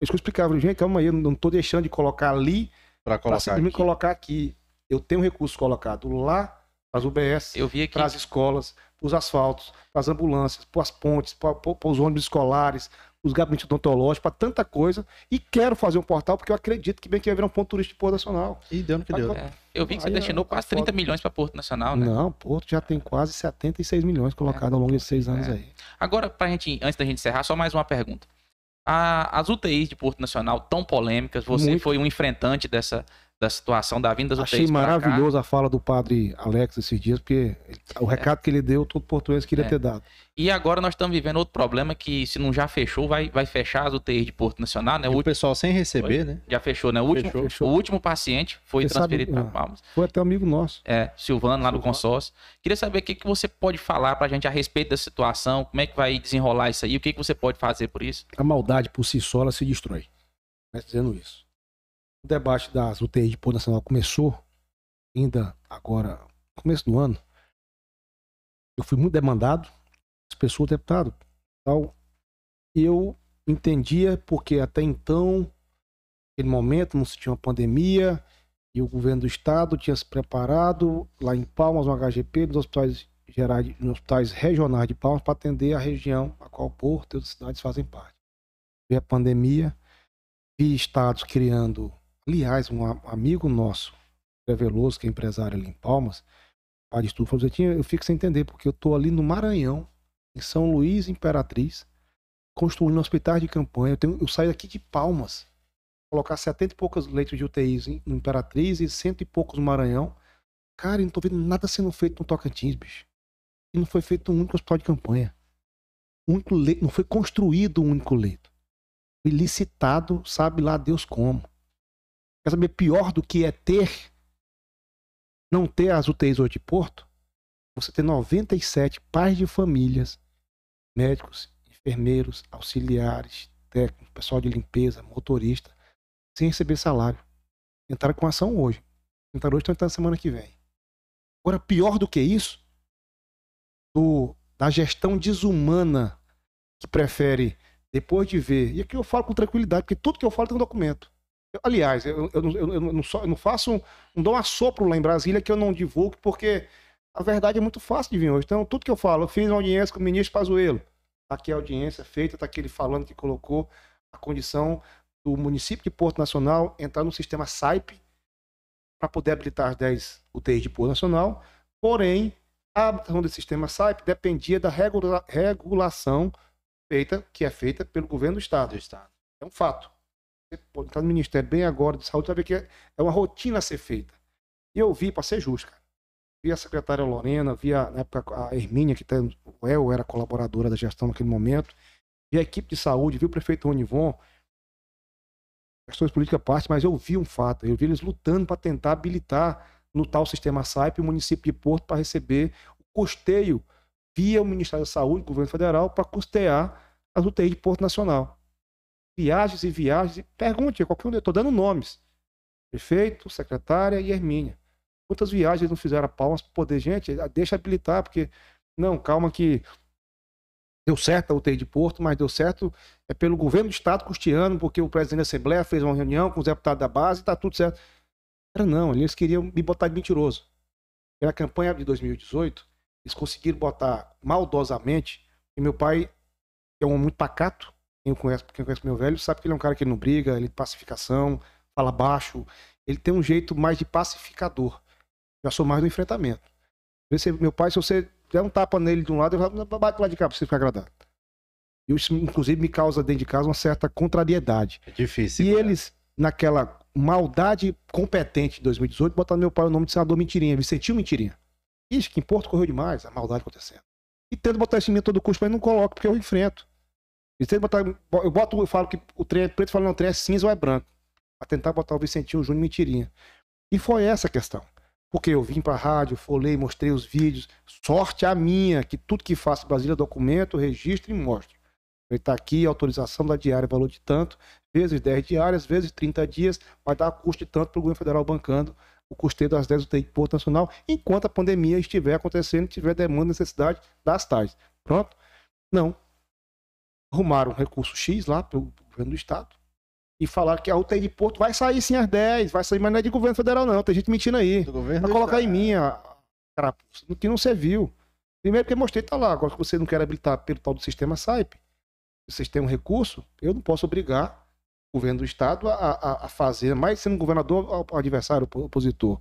É Isso que eu explicava, gente, calma aí, eu não estou deixando de colocar ali para colocar aqui. colocar aqui. Eu tenho recurso colocado lá para as UBS, para as escolas, para os asfaltos, para as ambulâncias, para as pontes, para os ônibus escolares, os gabinetes odontológicos, para tanta coisa. E quero fazer um portal porque eu acredito que bem que vai virar um ponto turístico de Porto Nacional. E deu no que deu. É, eu vi que você Aí, destinou quase tá 30 foda. milhões pra Porto Nacional, né? Não, Porto já tem quase 76 milhões colocados ao longo desses seis anos É. aí. Agora, pra gente, antes da gente encerrar, só mais uma pergunta. A- as UTIs de Porto Nacional tão polêmicas, você Muito. foi um enfrentante dessa da situação da vinda das Achei cá. maravilhoso a fala do padre Alex esses dias, porque o recado que ele deu, todo português queria É. ter dado. E agora nós estamos vivendo outro problema que, se não já fechou, vai, vai fechar as UTIs de Porto Nacional, né? O o último, pessoal sem receber, né? já fechou, né? O último, Fechou, fechou. o último paciente foi Você sabe- transferido para ah. Palmas. Foi até amigo nosso. É, Silvano, lá do Silvano. consórcio. Queria saber o que, que você pode falar pra gente a respeito da situação, como é que vai desenrolar isso aí, o que, que você pode fazer por isso? A maldade por si só, ela se destrói. Mas dizendo isso. O debate das UTIs de Porto Nacional começou ainda agora, começo do ano. Eu fui muito demandado, as pessoas, deputado, tal. Eu entendia porque até então, naquele momento, não se tinha uma pandemia, e o governo do estado tinha se preparado lá em Palmas, no HGP, nos hospitais gerais, nos hospitais regionais de Palmas, para atender a região a qual Porto e outras cidades fazem parte. Veio a pandemia, vi estados criando. Aliás, um a- amigo nosso, André Veloso, que é empresário ali em Palmas, faz de tudo, falou assim, "Tinha- eu fico sem entender, porque eu tô ali no Maranhão, em São Luís Imperatriz, construindo hospitais de campanha. Eu, tenho, eu saio daqui de Palmas, colocar 70 e poucos leitos de UTIs em, Imperatriz e cento e poucos no Maranhão. Cara, eu não tô vendo nada sendo feito no Tocantins, bicho. E não foi feito um único hospital de campanha. Um único leito, não foi construído um único leito. Foi licitado, sabe lá Deus como. Quer saber pior do que é ter, não ter as UTIs hoje de Porto? Você ter 97 pais de famílias, médicos, enfermeiros, auxiliares, técnicos, pessoal de limpeza, motorista, sem receber salário. Entraram com ação hoje. Entraram hoje, estão entrando semana que vem. Agora, pior do que isso, do, da gestão desumana que prefere, depois de ver, e aqui eu falo com tranquilidade, porque tudo que eu falo tem um documento. Eu- aliás, eu, eu, não- eu, não só- não faço, um, não dou um assopro lá em Brasília que eu não divulgo, porque a verdade é muito fácil de vir hoje. Então, tudo que eu falo, eu fiz uma audiência com o ministro Pazuello. Tá aqui a audiência feita, tá aqui ele falando que colocou a condição do município de Porto Nacional entrar no sistema SAIP para poder habilitar as 10 UTIs de Porto Nacional. Porém, a habilitação desse sistema SAIP dependia da regula- regulação feita, que é feita pelo governo do Estado. Do Estado. É um fato. Você entrar no Ministério bem agora de Saúde, sabe que é uma rotina a ser feita. E eu vi, para ser justo. Vi a secretária Lorena, vi a, na época a Hermínia, que tá, El era colaboradora da gestão naquele momento, vi a equipe de saúde, vi o prefeito Onivon, questões políticas parte, mas eu vi um fato, eu vi eles lutando para tentar habilitar no tal sistema SAIP o município de Porto para receber o custeio via o Ministério da Saúde, governo federal, para custear as UTIs de Porto Nacional viagens e viagens. Pergunte a qualquer um, eu estou dando nomes. Prefeito, secretária e Hermínia. Quantas viagens não fizeram palmas para poder, gente, deixa habilitar, porque. Não, calma que deu certo a UTI de Porto, mas deu certo é pelo governo do estado custeando, porque o presidente da Assembleia fez uma reunião com os deputados da base e tá tudo certo. Era não, eles queriam me botar de mentiroso. Pela campanha de 2018, eles conseguiram botar maldosamente, e meu pai, que é um homem muito pacato, quem conhece, quem conhece meu velho sabe que ele é um cara que não briga, ele é de pacificação, fala baixo, ele tem um jeito mais de pacificador. Já sou mais do enfrentamento. Se- Meu pai, se você der um tapa nele de um lado, ele vai bate lá de cá pra você ficar agradado. Isso, inclusive, me causa dentro de casa uma certa contrariedade. É difícil. E cara. eles, naquela maldade competente de 2018, botaram meu pai o nome de senador Mentirinha, Vicentinho Mentirinha. Ixi, que importa correu demais, a maldade acontecendo. E tento botar isso em mim todo custo, mas não coloco, porque eu enfrento. E tento botar, eu boto, eu falo que o trem é preto, falo, não, o trem é cinza ou é branco. Pra tentar botar o Vicentinho Júnior Mentirinha. E foi essa a questão. Porque eu vim pra rádio, folhei, mostrei os vídeos. Sorte a minha, que tudo que faço em Brasília, documento, registro e mostro. Ele tá aqui, autorização da diária, valor de tanto, vezes 10 diárias, vezes 30 dias, vai dar custo de tanto para o governo federal bancando o custeio das 10 UTI de Porto Nacional, enquanto a pandemia estiver acontecendo tiver demanda e necessidade das tais. Pronto? Não. Arrumaram um recurso X lá para o governo do Estado e falaram que a UTI de Porto vai sair sim às 10, vai sair, mas não é de governo federal, não. Tem gente mentindo aí. Do colocar em mim a carapuça, no que não serviu. Primeiro porque mostrei, tá lá. Agora que você não quer habilitar pelo tal do sistema SAIP, vocês têm um recurso, eu não posso obrigar o governo do estado a, a, a fazer, mais sendo governador adversário, opo- opositor.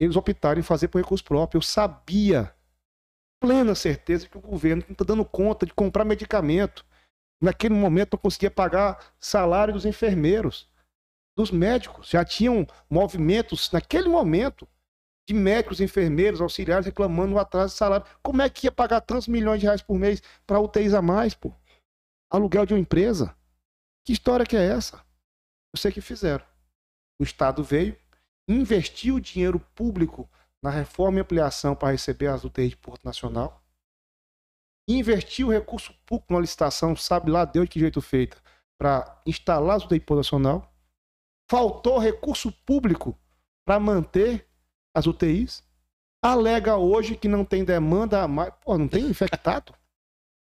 Eles optaram em fazer por recurso próprio. Eu sabia, plena certeza, que o governo não está dando conta de comprar medicamento. Naquele momento não conseguia pagar salário dos enfermeiros, dos médicos. Já tinham movimentos, naquele momento, de médicos, enfermeiros, auxiliares reclamando o atraso de salário. Como é que ia pagar tantos milhões de reais por mês para UTIs a mais, pô? Aluguel de uma empresa? Que história que é essa? Eu sei que fizeram. O Estado veio, investiu dinheiro público na reforma e ampliação para receber as UTIs de Porto Nacional, investiu o recurso público na licitação, sabe lá Deus de que jeito feita, para instalar as UTIs Nacional. Faltou recurso público para manter as UTIs. Alega hoje que não tem demanda a mais. Pô, não tem infectado?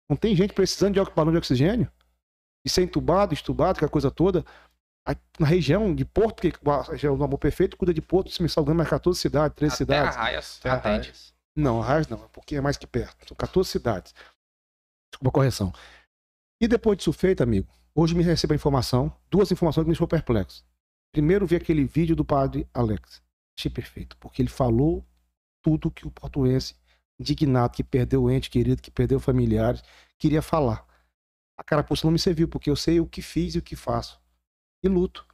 Não tem gente precisando de balão de oxigênio? E ser entubado, estubado, aquela coisa toda. Na região de Porto, que a região do Amor Perfeito cuida de Porto, se me salgando mais 14 cidades, 13 Até cidades. Arraias arraias. Não, Arraias não, é porque é mais que perto. São 14 cidades. Desculpa a correção. E depois disso feito, amigo, hoje me recebo a informação, duas informações que me deixou perplexo. Primeiro, vi aquele vídeo do padre Alex. Achei perfeito, porque ele falou tudo que o portuense, indignado, que perdeu o ente querido, que perdeu familiares, queria falar. A carapuça não me serviu, porque eu sei o que fiz e o que faço. E luto.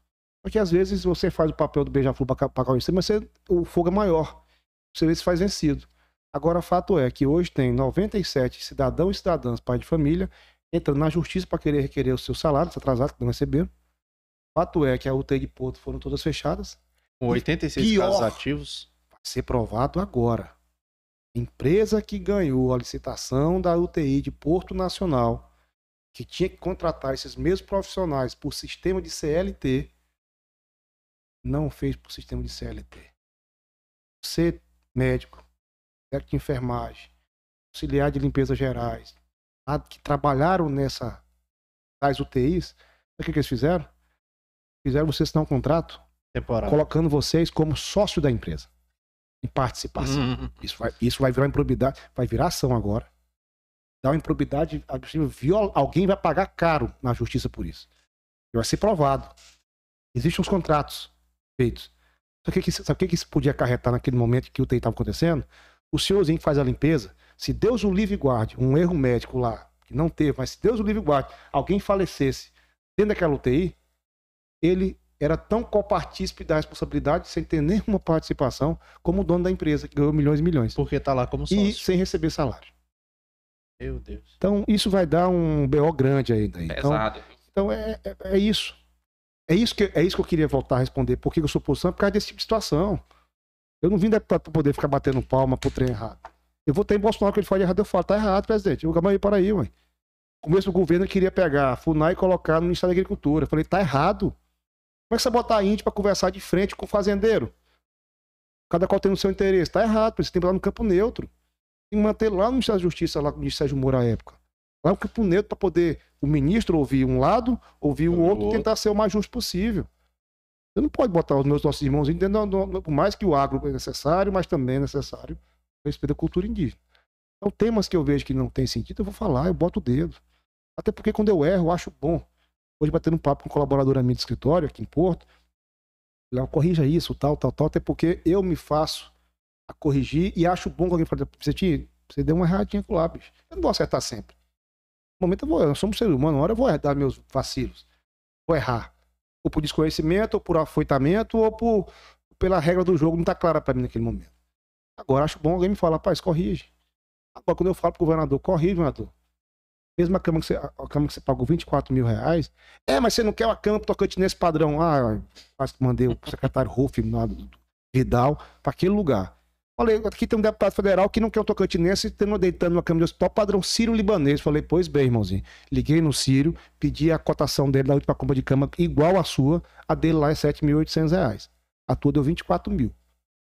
Porque às vezes você faz o papel do beija-flor para pagar isso, mas você, o fogo é maior. Você vê se faz vencido. Agora, fato é que hoje tem 97 cidadãos e cidadãs, pais de família, entrando na justiça para querer requerer os seus salários atrasados, que não receberam. Fato é que a UTI de Porto foram todas fechadas. Com 86 Pior. casos ativos. Vai ser provado agora. Empresa que ganhou a licitação da UTI de Porto Nacional, que tinha que contratar esses mesmos profissionais por sistema de CLT, não fez por sistema de CLT. Você, médico, técnico de enfermagem, auxiliar de limpeza gerais, que trabalharam nessa das UTIs, sabe o que, que eles fizeram? Fizeram você assinar um contrato Temporário. colocando vocês como sócio da empresa em participação. Hum, Isso, vai, isso vai virar improbidade, vai virar ação agora. Dá uma improbidade viola- alguém vai pagar caro na justiça por isso. E vai ser provado. Existem uns contratos feitos. Sabe o que, que, sabe o que, que isso podia acarretar naquele momento que o TI estava acontecendo? O senhorzinho que faz a limpeza, se Deus o livre e guarde, um erro médico lá, que não teve, mas se Deus o livre e guarde, alguém falecesse dentro daquela UTI, ele era tão copartícipe da responsabilidade sem ter nenhuma participação como o dono da empresa, que ganhou milhões e milhões. Porque tá lá como E sócio. sem receber salário. Meu Deus. Então, isso vai dar um BO grande ainda. aí. Então, Pesado. então é, é, é isso. É isso, que, é isso que eu queria voltar a responder. Por que eu sou oposição? Por causa desse tipo de situação. Eu não vim deputado para poder ficar batendo palma pro trem errado. Eu vou ter em Bolsonaro que ele fala errado, eu falo, tá errado, presidente. Eu acabei para aí, ué. Começo do governo ele queria pegar a FUNAI e colocar no Ministério da Agricultura. Eu falei, tá errado. Como é que você botar a índio para conversar de frente com o fazendeiro? Cada qual tem o seu interesse. Tá errado, você tem que ir lá no campo neutro. Que manter lá no Ministério da Justiça, lá com o ministro Sérgio Moro à época. Lá no campo neutro para poder o ministro ouvir um lado, ouvir o outro e outro. tentar ser o mais justo possível. Você não pode botar os meus nossos irmãos dentro, do- por mais que o agro é necessário, mas também é necessário o respeito à cultura indígena. Então, temas que eu vejo que não tem sentido, eu vou falar, eu boto o dedo. Até porque quando eu erro, eu acho bom. Hoje, batendo um papo com um colaborador minha de escritório aqui em Porto, Léo, corrija isso, tal, tal, tal, até porque eu me faço a corrigir e acho bom que alguém fale, você, você deu uma erradinha com lá, bicho. Eu não vou acertar sempre. No momento eu vou, eu sou um ser humano, uma hora eu vou dar meus vacilos. Vou errar. Ou por desconhecimento, ou por afoitamento, ou por, pela regra do jogo não tá clara para mim naquele momento. Agora acho bom alguém me falar, rapaz, corrige. Agora quando eu falo pro governador, corrige, governador. Mesmo a cama que você, a cama que você pagou 24 mil reais. É, mas você não quer uma cama tocante nesse padrão. Ah, quase que mandei o secretário do Vidal para aquele lugar. Falei, aqui tem um deputado federal que não quer um tocantinense tendo deitando uma cama de hospital padrão sírio-libanês. Falei, pois bem, irmãozinho. Liguei no Sírio, pedi a cotação dele da última compra de cama igual a sua, a dele lá é 7.800 reais. A tua deu 24 mil.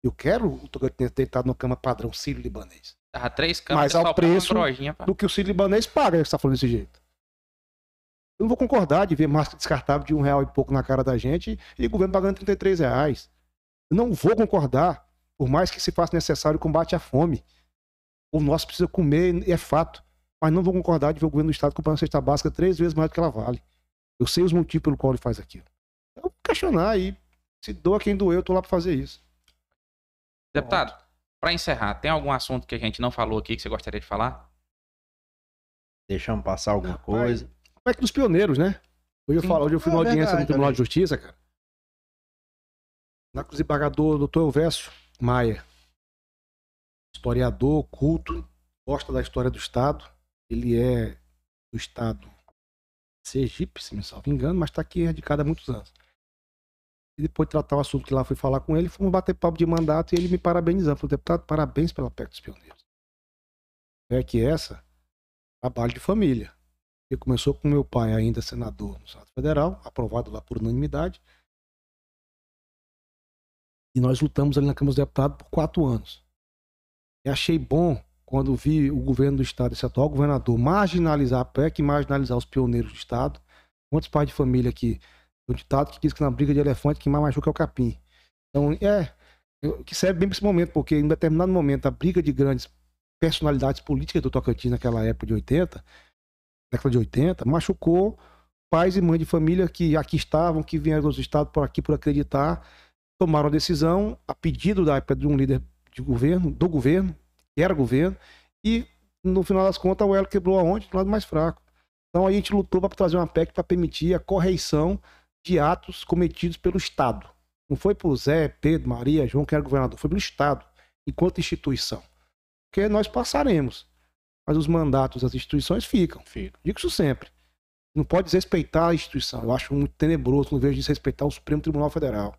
Eu quero o tocantinense deitado numa cama padrão sírio-libanês. Tava três câmeras Mas ao preço do que o sírio-libanês paga, você tá falando desse jeito. Eu não vou concordar de ver máscara descartável de um real e pouco na cara da gente e o governo pagando 33 reais. Eu não vou concordar por mais que se faça necessário o combate à fome. O nosso precisa comer, é fato. Mas não vou concordar de ver o governo do Estado comprando a cesta básica três vezes mais do que ela vale. Eu sei os motivos pelo qual ele faz aquilo. Eu vou questionar aí. Se doa quem doeu, eu tô lá para fazer isso. Deputado, para encerrar, tem algum assunto que a gente não falou aqui que você gostaria de falar? Deixamos passar alguma Rapaz, coisa. Como é que dos pioneiros, né? Hoje eu, Sim. falo, hoje eu fui É numa audiência verdade, no Tribunal olha de Justiça, cara. Na desembargador doutor Elvésio Maia. Historiador, culto, gosta da história do Estado. Ele é do Estado Sergipe, se me salvo engano, mas está aqui radicado há muitos anos. E depois de tratar o assunto que lá fui falar com ele, fomos bater papo de mandato e ele me parabenizando. Falou, deputado, parabéns pela PEC dos pioneiros. É que essa, trabalho de família. Ele começou com meu pai, ainda senador no Senado Federal, aprovado lá por unanimidade. E nós lutamos ali na Câmara dos Deputados por quatro anos. E achei bom quando vi o governo do Estado, esse atual governador, marginalizar a PEC marginalizar os pioneiros do Estado. Quantos pais de família aqui? O ditado que diz que na briga de elefante quem mais machuca é o capim. Então, é, que serve bem para esse momento, porque em determinado momento a briga de grandes personalidades políticas do Tocantins naquela época de 80, década de 80, machucou pais e mães de família que aqui estavam, que vieram dos estados por aqui por acreditar, tomaram a decisão a pedido da época de um líder de governo, do governo, que era governo, e no final das contas o elo quebrou aonde? Do lado mais fraco. Então a gente lutou para trazer uma PEC para permitir a correição de atos cometidos pelo Estado. Não foi por Zé, Pedro, Maria, João, que era governador, foi pelo Estado, enquanto instituição. Porque nós passaremos, mas os mandatos das instituições ficam. Fica. Digo isso sempre. Não pode desrespeitar a instituição. Eu acho muito tenebroso no vejo de desrespeitar o Supremo Tribunal Federal,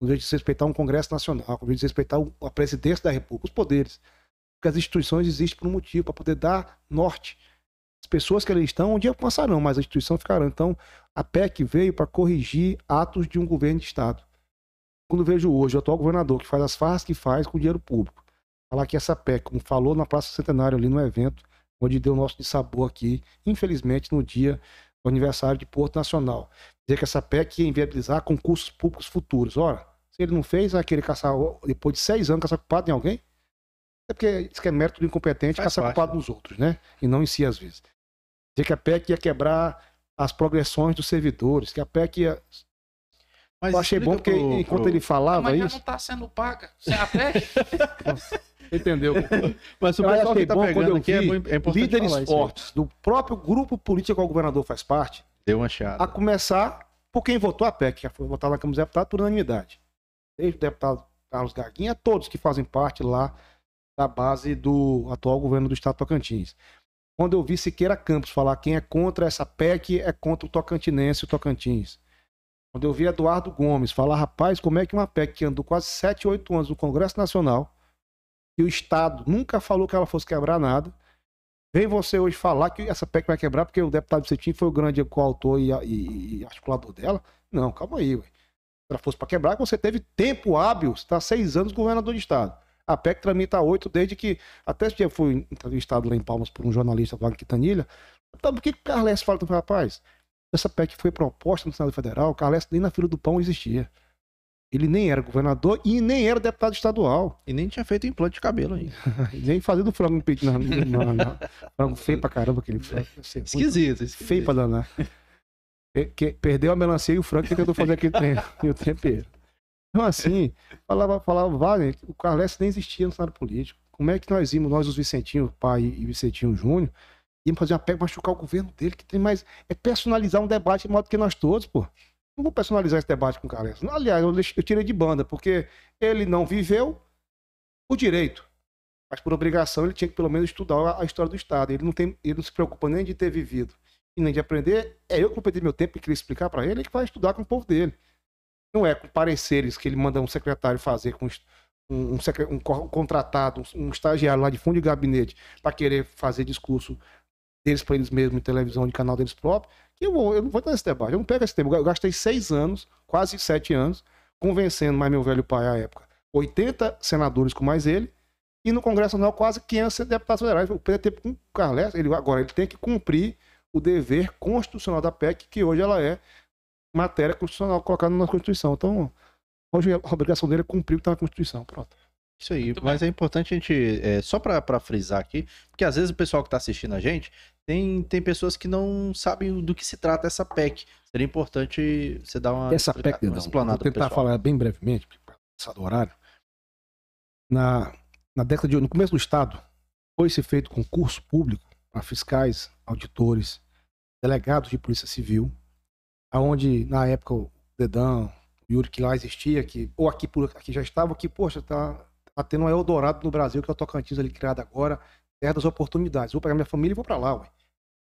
no vejo de desrespeitar um Congresso Nacional, no vejo de desrespeitar o- a presidência da República, os poderes. Porque as instituições existem por um motivo, para poder dar norte. As pessoas que ali estão, um dia passarão, mas a instituição ficará. Então, a PEC veio para corrigir atos de um governo de Estado. Quando vejo hoje o atual governador que faz as farras que faz com dinheiro público, falar que essa PEC, como falou na Praça Centenário ali no evento, onde deu o nosso de sabor aqui, infelizmente no dia do aniversário de Porto Nacional. Dizer que essa PEC ia inviabilizar concursos públicos futuros. Ora, se ele não fez, vai querer caçar, depois de seis anos, caçar culpado em alguém? É porque isso que é mérito do incompetente Faz caçar parte, culpado nos outros, né? E não em si, às vezes. Dizer que a PEC ia quebrar as progressões dos servidores, que a PEC ia. Mas Eu achei bom porque pro- enquanto pro- ele falava Mas já isso, não tá sendo paga. Você é a PEC? [LAUGHS] entendeu? Mas o Eu pessoal achei que tá bom quando pegando eu aqui é, vi é importante líderes fortes do próprio grupo político que o governador faz parte, Deu uma chiada. a começar por quem votou a PEC, que foi votada na Câmara dos Deputados por unanimidade. Desde o deputado Carlos Gaguinha, a todos que fazem parte lá da base do atual governo do Estado de Tocantins. Quando eu vi Siqueira Campos falar quem é contra essa PEC é contra o Tocantinense e o Tocantins. Quando eu vi Eduardo Gomes falar, rapaz, como é que uma PEC que andou quase 7, 8 anos no Congresso Nacional e o Estado nunca falou que ela fosse quebrar nada, vem você hoje falar que essa PEC vai quebrar porque o deputado Vicentinho foi o grande coautor e, e- e articulador dela? Não, calma aí, ué. Se ela fosse para quebrar, você teve tempo hábil, está seis anos governador de Estado. A PEC tramita há oito, desde que. Até esse dia fui entrevistado lá em Palmas por um jornalista, Wagner Quintanilha. Então, por que o Carles fala? Eu Rapaz, essa PEC foi proposta no Senado Federal, o Carles nem na fila do pão existia. Ele nem era governador e nem era deputado estadual. E nem tinha feito implante de cabelo ainda. [LAUGHS] Nem fazendo frango não, não. Frango feio pra caramba aquele frango. Ser ruim. Esquisito, esquisito. Feio pra danar. Que- Perdeu a melancia e o frango que tentou fazer aquele trem. E o tempero. Então, assim, falava, falava, Wagner, o Carles nem existia no cenário político. Como é que nós vimos, nós, os Vicentinho, pai e Vicentinho Júnior, Ia fazer uma PEC machucar o governo dele, que tem mais. É personalizar um debate de modo que nós todos, pô. Não vou personalizar esse debate com o Carlos. Aliás, eu, eu tirei de banda, porque ele não viveu o direito. Mas por obrigação ele tinha que pelo menos estudar a história do Estado. Ele não, tem, ele não se preocupa nem de ter vivido e nem de aprender. É eu que vou perder meu tempo e queria explicar para ele, que vai estudar com o povo dele. Não é com pareceres que ele manda um secretário fazer com um, um, um, um contratado, um, estagiário lá de fundo de gabinete para querer fazer discurso deles para eles mesmos em televisão, de canal deles próprios, que eu, vou, eu não vou dar esse debate, eu não pego esse tempo. Eu gastei seis anos, quase sete anos, convencendo mais meu velho pai à época, 80 senadores com mais ele, e no Congresso Nacional quase 500 deputados federais. O PT com o Carles, ele, agora ele tem que cumprir o dever constitucional da PEC, que hoje ela é matéria constitucional colocada na Constituição. Então, hoje a obrigação dele é cumprir o que está na Constituição. Pronto. Isso aí, Muito mas bem. é importante a gente, é, só para frisar aqui, porque às vezes o pessoal que está assistindo a gente, tem, tem pessoas que não sabem do que se trata essa PEC. Seria importante você dar uma, essa PEC, uma não, explanada Vou tentar falar bem brevemente, para passar do horário. Na, na década de... No começo do Estado, foi-se feito concurso público para fiscais, auditores, delegados de polícia civil, aonde na época o Dedão, o Yuri que lá existia, que ou aqui por aqui já estava, que poxa, tá, tá tendo um Eldorado no Brasil, que é o Tocantins ali criado agora, terra das oportunidades. Vou pegar minha família e vou para lá, ué.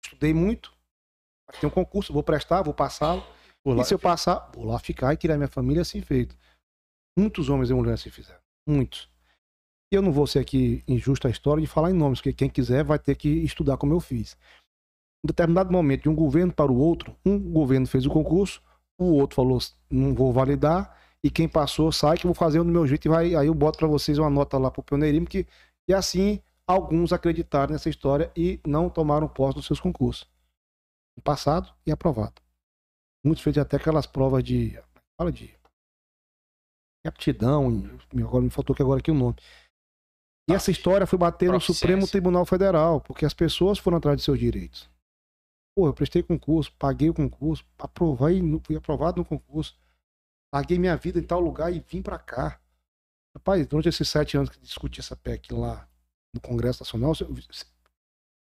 Estudei muito, tem um concurso, vou prestar, vou passá-lo. E se eu passar, vou lá ficar e criar minha família assim feito. Muitos homens e mulheres se fizeram. Muitos. E eu não vou ser aqui injusto a história de falar em nomes, porque quem quiser vai ter que estudar como eu fiz em determinado momento, de um governo para o outro, um governo fez o concurso, o outro falou, não vou validar, e quem passou sai que eu vou fazer do meu jeito e vai, aí eu boto para vocês uma nota lá para o pioneirismo, que, e assim alguns acreditaram nessa história e não tomaram posse dos seus concursos. Passado e aprovado. Muitos fez até aquelas provas de. Fala de. aptidão, agora me faltou que agora aqui o nome. E essa história foi bater no Supremo Tribunal Federal, porque as pessoas foram atrás de seus direitos. Pô, eu prestei concurso, paguei o concurso, aprovei, fui aprovado no concurso, paguei minha vida em tal lugar e vim para cá. Rapaz, durante esses sete anos que discuti essa PEC lá no Congresso Nacional, eu,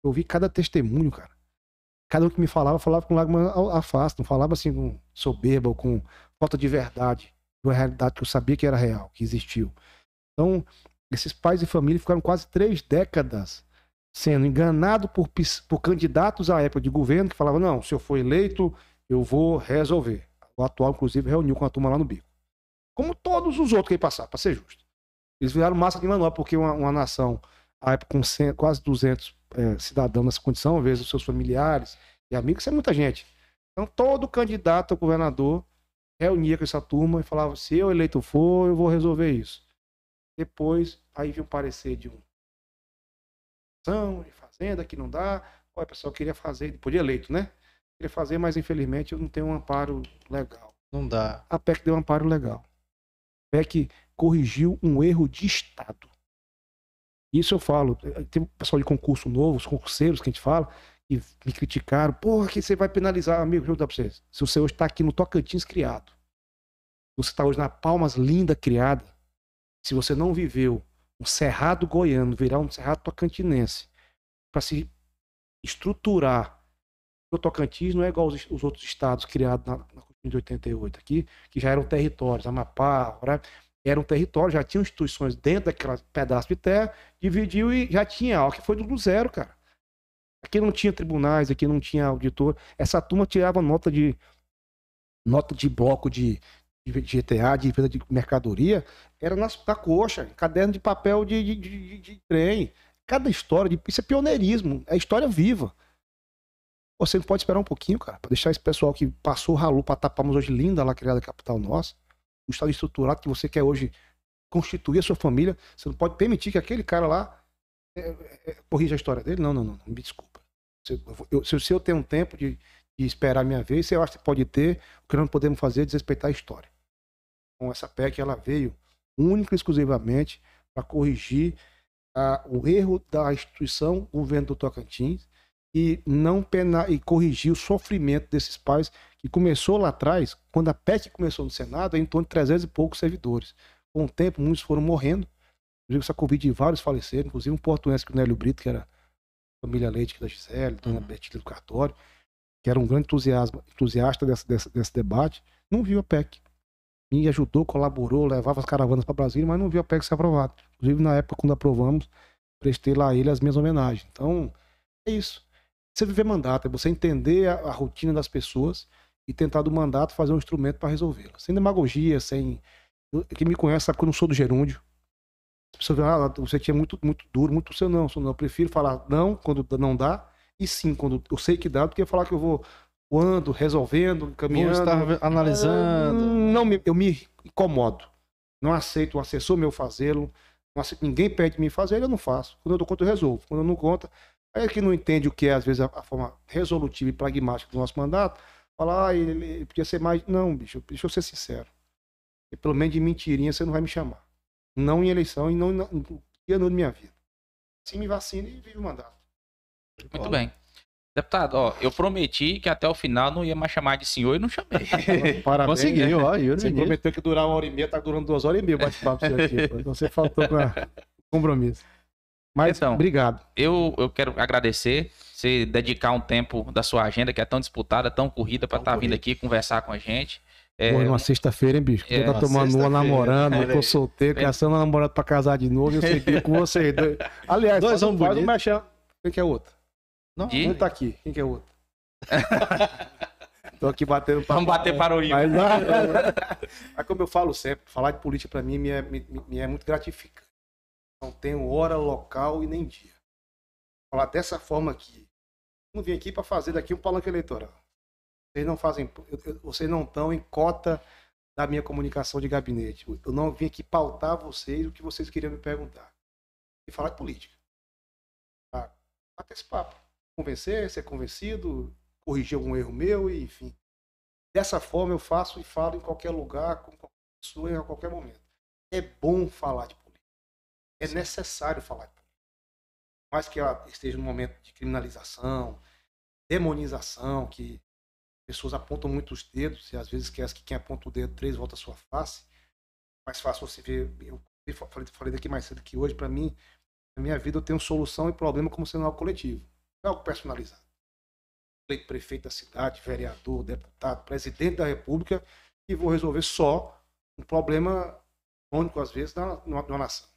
eu vi cada testemunho, cara. Cada um que me falava, falava com lágrimas à face, não falava assim com soberba ou com falta de verdade, de uma realidade que eu sabia que era real, que existiu. Então, esses pais e família ficaram quase três décadas sendo enganado por, por candidatos à época de governo que falavam: não, se eu for eleito, eu vou resolver. O atual, inclusive, reuniu com a turma lá no bico. Como todos os outros que passaram, para ser justo. Eles viraram massa de manobra, porque uma, uma nação, à época com 100, quase 200 é, cidadãos nessa condição, vezes os seus familiares e amigos, isso é muita gente. Então, todo candidato a governador reunia com essa turma e falava: se eu eleito for, eu vou resolver isso. Depois, aí viu um parecer de um de fazenda, que não dá. Olha, pessoal, queria fazer, podia eleito, né? Queria fazer, mas infelizmente eu não tenho um amparo legal. Não dá. A PEC deu um amparo legal. A PEC corrigiu um erro de Estado. Isso eu falo. Tem um pessoal de concurso novo, os concurseiros que a gente fala, e me criticaram. Porra, que você vai penalizar, amigo. Deixa eu dar pra vocês. Se você hoje está aqui no Tocantins criado, você está hoje na Palmas Linda criada, se você não viveu um cerrado goiano virar um cerrado tocantinense para se estruturar. O Tocantins não é igual os, os outros estados criados na, Constituição de 88 aqui, que já eram territórios, Amapá, né? eram territórios, já tinham instituições dentro daquele pedaço de terra, dividiu e já tinha algo que foi do zero, cara. Aqui não tinha tribunais, aqui não tinha auditor. Essa turma tirava nota de nota de bloco de, de GTA, de venda de mercadoria, era na, na coxa, caderno de papel de, de, de, de trem. Cada história, de, isso é pioneirismo, é história viva. Você não pode esperar um pouquinho, cara, para deixar esse pessoal que passou ralo para tapamos hoje linda lá criada capital nossa, o estado estruturado que você quer hoje constituir a sua família, você não pode permitir que aquele cara lá é, é, corrija a história dele. Não, não, não, me desculpa. Se eu, se, se eu tenho um tempo de, de esperar a minha vez, eu acho que pode ter, o que não podemos fazer é desrespeitar a história. Então, essa PEC ela veio única e exclusivamente para corrigir a, o erro da instituição governo do Tocantins e não pena, e corrigir o sofrimento desses pais que começou lá atrás, quando a PEC começou no Senado, em torno de 300 e poucos servidores. Com o tempo, muitos foram morrendo. Inclusive, essa Covid, vários faleceram, inclusive um portuense que o Nélio Brito, que era família Leite aqui da Gisele, Dona Uhum. Bertilha do Cartório, que era um grande entusiasmo, entusiasta desse debate, não viu a PEC. Me ajudou, colaborou, levava as caravanas para Brasília, mas não viu a PEC ser aprovada. Inclusive, na época, quando aprovamos, prestei lá a ele as minhas homenagens. Então, é isso. Você viver mandato, é você entender a, a rotina das pessoas e tentar do mandato fazer um instrumento para resolvê-la. Sem demagogia, sem. Quem me conhece sabe que eu não sou do gerúndio. As pessoas falam, ah, você tinha muito, muito duro, muito seu não, seu não. Eu prefiro falar não quando não dá, e sim quando eu sei que dá, do que falar que eu vou voando, resolvendo, Vou caminhando. estar ve- analisando. Ah, Não, me- eu me incomodo. Não aceito um assessor meu fazê-lo. Aceito, ninguém pede de mim fazer, eu não faço. Quando eu dou conta, eu resolvo. Quando eu não conta, aí que não entende o que é, às vezes, a, a forma resolutiva e pragmática do nosso mandato, fala, ah, ele, ele podia ser mais. Não, bicho, deixa eu ser sincero. E pelo menos de mentirinha você não vai me chamar. Não em eleição e não no dia não da minha vida. Sim, me vacina e vive o mandato. Muito bem. Deputado, ó, eu prometi que até o final não ia mais chamar de senhor e não chamei. [LAUGHS] Parabéns. Conseguiu, ó, Yuri Você prometeu que durar uma hora e meia, tá durando duas horas e meia o bate-papo. [LAUGHS] Então Você faltou com a compromisso. Mas Então. obrigado. Eu, eu quero agradecer você dedicar um tempo da sua agenda, que é tão disputada, tão corrida, para estar vindo corrida. aqui conversar com a gente. É, Hoje uma sexta-feira, hein, bicho? É, tá tomando uma namorando, eu tô solteiro, É. caçando uma namorada pra casar de novo, e eu sei com vocês dois. [LAUGHS] Aliás, Dois faz, um- homens faz um mexão. Quem que é outro? Não, De- Um tá aqui. Quem que é outro? [LAUGHS] tô aqui batendo papo. Vamos bater para o Mas, [LAUGHS] mas como eu falo sempre, falar de política para mim me é, me- me é muito gratificante. Não tenho hora, local e nem dia. Falar dessa forma aqui. Não vim aqui para fazer daqui um palanque eleitoral. Vocês não fazem, vocês não estão em cota da minha comunicação de gabinete. Eu não vim aqui pautar vocês o que vocês queriam me perguntar. E falar de política. Tá? Esse papo. Convencer, ser convencido, corrigir algum erro meu, e, enfim. Dessa forma eu faço e falo em qualquer lugar, com qualquer pessoa, em qualquer momento. É bom falar de política. É necessário falar. Mais que ela esteja num momento de criminalização, demonização, que pessoas apontam muito os dedos e às vezes esquece que quem aponta o dedo três volta a sua face. Mais fácil você ver. Eu falei, falei daqui mais cedo que hoje, para mim, na minha vida eu tenho solução e problema como sendo algo coletivo. É algo personalizado eleito prefeito da cidade, vereador, deputado, presidente da república, e vou resolver só um problema crônico, às vezes, da, da da nação.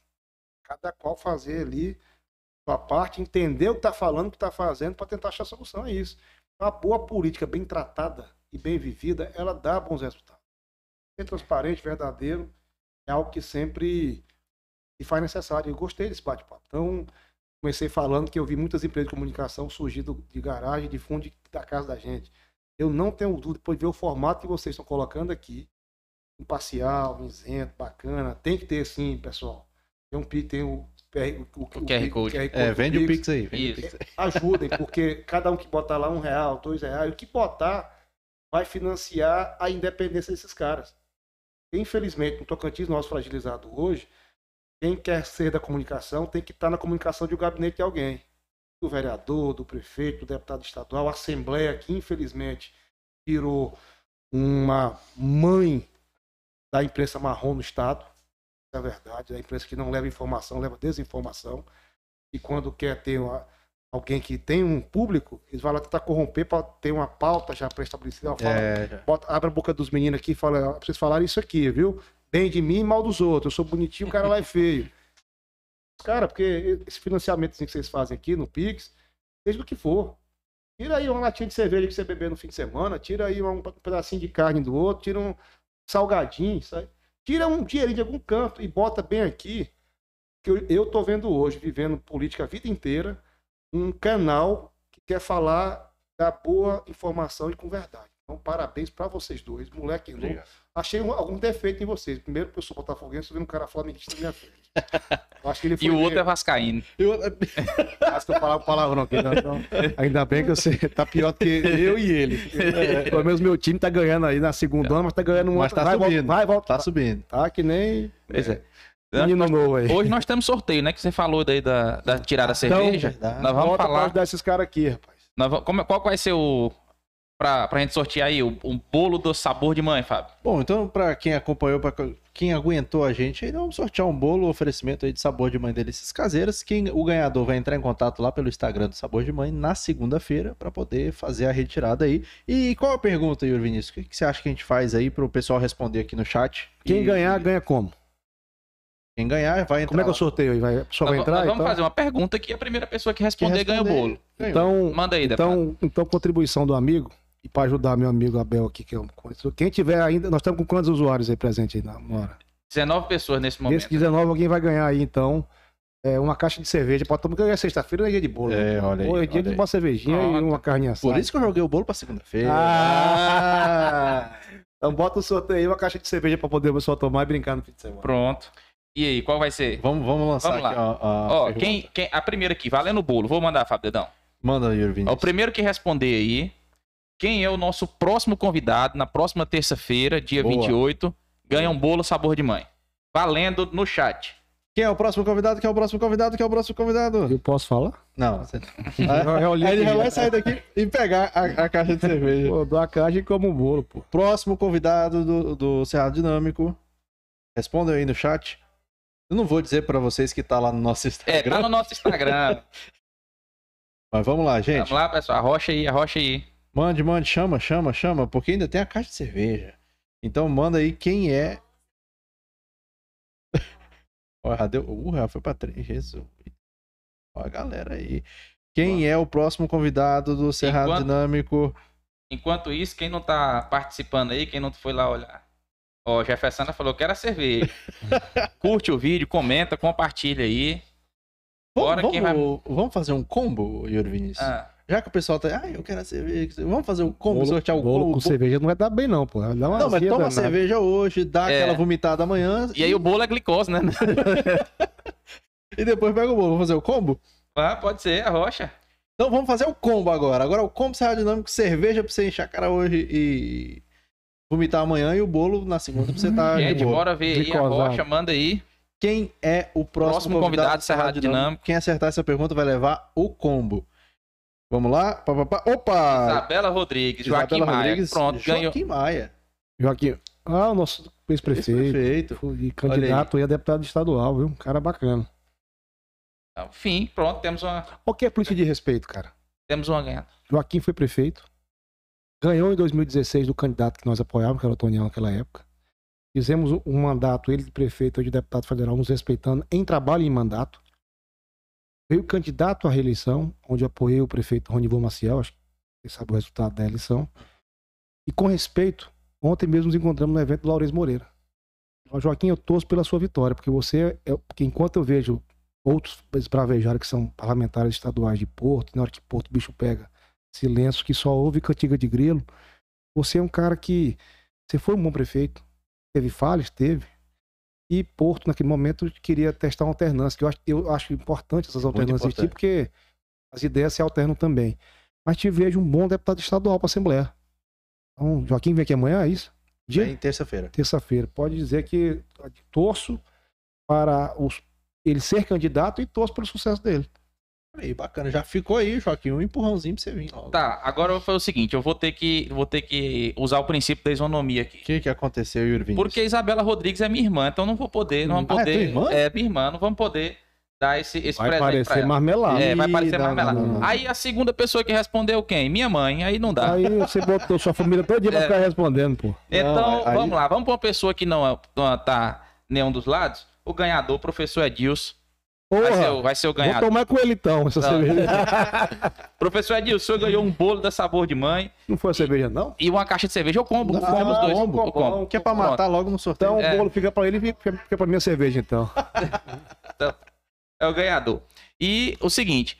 Cada qual fazer ali sua parte, entender o que está falando, o que está fazendo, para tentar achar solução. É isso. Uma boa política bem tratada e bem vivida, ela dá bons resultados. Ser transparente, verdadeiro, é algo que sempre se faz necessário. Eu gostei desse bate-papo. Então, comecei falando que eu vi muitas empresas de comunicação surgindo de garagem, de fundo da casa da gente. Eu não tenho dúvida, depois de ver o formato que vocês estão colocando aqui, imparcial, isento, bacana, tem que ter sim, pessoal. Tem um pi- tem o, PR o, O QR Code. É, do vende o Pix. Pix aí. Vende o. Pix aí. [LAUGHS] Ajudem, porque cada um que botar lá um real, dois reais, o que botar vai financiar a independência desses caras. Infelizmente, no Tocantins, nosso fragilizado hoje, quem quer ser da comunicação tem que estar na comunicação de um gabinete de alguém. Do vereador, do prefeito, do deputado estadual, a Assembleia, que infelizmente virou uma mãe da imprensa marrom no Estado. É verdade, a imprensa que não leva informação, leva desinformação. E quando quer ter uma- alguém que tem um público, eles vão lá tentar corromper para ter uma pauta já pré-estabelecida. É, abre a boca dos meninos aqui e fala, "Ó, pra vocês falarem isso aqui, viu? Bem de mim e mal dos outros. Eu sou bonitinho, o cara lá é feio. [LAUGHS] Cara, porque esse financiamento que vocês fazem aqui no Pix, seja do que for. Tira aí uma latinha de cerveja que você beber no fim de semana, tira aí um pedacinho de carne do outro, tira um salgadinho, sabe? Tira um dinheirinho de algum canto e bota bem aqui. Que eu, eu tô vendo hoje, vivendo política a vida inteira, um canal que quer falar da boa informação e com verdade. Então, parabéns para vocês dois, moleque novo. Obrigado. Achei um- algum defeito em vocês. Primeiro, porque eu sou botafoguense, tô vendo um cara flamenguista na minha frente. Eu acho que ele foi E o outro é vascaíno. Eu- Acho que eu falava palavrão aqui. né? Então, ainda bem que você tá pior do que eu e ele. Pelo menos meu time tá ganhando aí na segunda mas tá ganhando um Mas tá vai, volta, subindo. vai, volta. Tá subindo. Tá que nem Pois é. menino novo aí. Hoje nós temos sorteio, né? Que você falou daí da, da tirada da cerveja. verdade. Nós vamos Volta pra falar. ajudar esses caras aqui, rapaz. nós vamos- como- qual vai ser o. Pra, pra gente sortear aí, o, o bolo do sabor de mãe, Fábio? Bom, então, para quem acompanhou, para quem aguentou a gente, aí vamos sortear um bolo, oferecimento aí de sabor de mãe delícias caseiras. Quem, o ganhador vai entrar em contato lá pelo Instagram do Sabor de Mãe na segunda-feira para poder fazer a retirada aí. E qual a pergunta, Yuri Vinícius? O que, que você acha que a gente faz aí pro pessoal responder aqui no chat? Quem E- ganhar, ganha como? Quem ganhar vai entrar. Como é que eu sorteio aí? Vai, só vai entrar? nós vamos então? fazer uma pergunta que a primeira pessoa que Quem responder, ganha o responder, bolo. Então, Manda aí, deputado. então, então, contribuição do amigo, e para ajudar meu amigo Abel aqui, que é um conhecido. Quem tiver ainda, nós estamos com quantos usuários aí presentes aí na hora? 19 pessoas nesse Esse momento. 19, alguém vai ganhar aí, então, é, uma caixa de cerveja. Pode tomar, porque é sexta-feira, não é dia de bolo. É, olha aí, Hoje é dia olha de aí. uma cervejinha e uma carninha assada. Por isso que eu joguei o bolo pra segunda-feira. Ah! Então bota o sorteio aí, uma caixa de cerveja para poder o pessoal tomar e brincar no fim de semana. Pronto. E aí, qual vai ser? Vamos, vamos lançar Vamos lá. aqui, ó. a Ó, quem, quem, a primeira aqui, valendo o bolo. Vou mandar, Fábio Dedão. Manda, Yuri Ó, Vinícius. O primeiro que responder aí, quem é o nosso próximo convidado na próxima terça-feira, dia Boa. 28, ganha um bolo sabor de mãe. Valendo no chat. Quem é o próximo convidado? Quem é o próximo convidado? Quem é o próximo convidado? Eu posso falar? Não, você... Eu, eu olhei Aí ele já vai sair daqui e pegar a, a caixa de cerveja. Pô, dou a caixa e como um bolo, pô. Próximo convidado do, do Cerrado Dinâmico. Respondam aí no chat. Eu não vou dizer pra vocês que tá lá no nosso É, Instagram. tá no nosso Instagram. [LAUGHS] Mas vamos lá, gente. Vamos lá, pessoal. Arrocha aí, arrocha aí. Mande, mande, chama, chama, chama, porque ainda tem a caixa de cerveja. Então manda aí quem é. [LAUGHS] Ó, já deu. Uh, foi pra três. Jesus. Ó, a galera aí. Quem é o próximo convidado do Cerrado Enquanto- Dinâmico? Enquanto isso, quem não tá participando aí, quem não foi lá olhar. Ó, Jeffersona falou que era cerveja. [LAUGHS] Curte o vídeo, comenta, compartilha aí. Bora, vamos, quem vai- vamos fazer um combo, Yuri Vinícius? Ah, Já que o pessoal tá. Ah, eu quero a cerveja. Vamos fazer um combo, Bolo, sortear o bolo combo. com cerveja não vai dar bem, não, pô. Vai dar uma Não, mas toma a danada. cerveja hoje, dá É. aquela vomitada amanhã e aí o bolo é glicose, né? [LAUGHS] e depois pega o bolo. Vamos fazer o combo? Ah, pode ser, arrocha. Então vamos fazer o combo agora. Agora o combo será dinâmico, cerveja pra você encher a cara hoje e vomitar amanhã e o bolo na segunda pra você tá de Gente, bora ver aí, Glicosado. arrocha, manda aí. Quem é o próximo, Próximo convidado do Cerrado Dinâmico. Quem acertar essa pergunta vai levar o combo. Vamos lá? Pá, pá, pá. Opa! Isabela Rodrigues, Joaquim Isabela Maia. Rodrigues, Pronto, ganhou. Joaquim Maia. Joaquim. Ah, o nosso ex-prefeito. E candidato aí a deputado estadual, viu? Um cara bacana. Enfim, pronto, temos uma, Qual que é a política de respeito, cara? temos uma ganhada. Joaquim foi prefeito. Ganhou em 2016 do candidato que nós apoiávamos, que era o Toniel naquela época. Fizemos um- um mandato, ele de prefeito, eu de deputado federal, nos respeitando em trabalho e em mandato. Veio candidato à reeleição, onde apoiei o prefeito Ronivô Maciel, acho que você sabe o resultado da eleição. E com respeito, ontem mesmo nos encontramos no evento do Laurez Moreira. Joaquim, eu torço pela sua vitória, porque você, é, porque enquanto eu vejo outros esbravejados que são parlamentares estaduais de Porto, na hora que Porto o bicho pega, silêncio, que só ouve cantiga de grilo, você é um cara que, você foi um bom prefeito, teve falhas, teve, e Porto, naquele momento, queria testar uma alternância, que eu acho, eu acho importante essas alternâncias porque as ideias se alternam também. Mas te vejo um bom deputado estadual para a Assembleia. Então, Joaquim vem aqui amanhã, é isso? Dia? Vem terça-feira. terça-feira. Pode dizer que torço para os- ele ser candidato e torço pelo sucesso dele. Aí, bacana. Já ficou aí, Joaquim. Um empurrãozinho pra você vir logo. Tá, agora eu vou fazer o seguinte, eu vou ter que, vou ter que usar o princípio da isonomia aqui. O que que aconteceu, Yuri? Porque Isabela Rodrigues é minha irmã, então não vou poder, não vamos Ah, é poder. tua irmã? É, minha irmã, não vamos poder dar esse, esse Vai presente pra parecer ela. marmelada. É, vai parecer Não, marmelada. não, não. Aí a segunda pessoa que respondeu quem? Minha mãe, aí não dá. Aí você botou sua família todo dia pra É. ficar respondendo, pô. Então, aí- vamos lá, vamos pra uma pessoa que não, é- não tá nenhum dos lados. O ganhador, professor Edilson, vai ser, o- Porra, vai ser o vou ganhador. tomar com ele então, essa Não. cerveja. [LAUGHS] Professor Edilson, o senhor ganhou um bolo da sabor de mãe Não foi a cerveja, não? e uma caixa de cerveja. Eu combo, Não, combo os dois. combo, eu combo. Que é pra matar logo no sorteio. Então É. o bolo fica pra ele e fica, fica pra minha cerveja, [LAUGHS] então. É o ganhador. E o seguinte,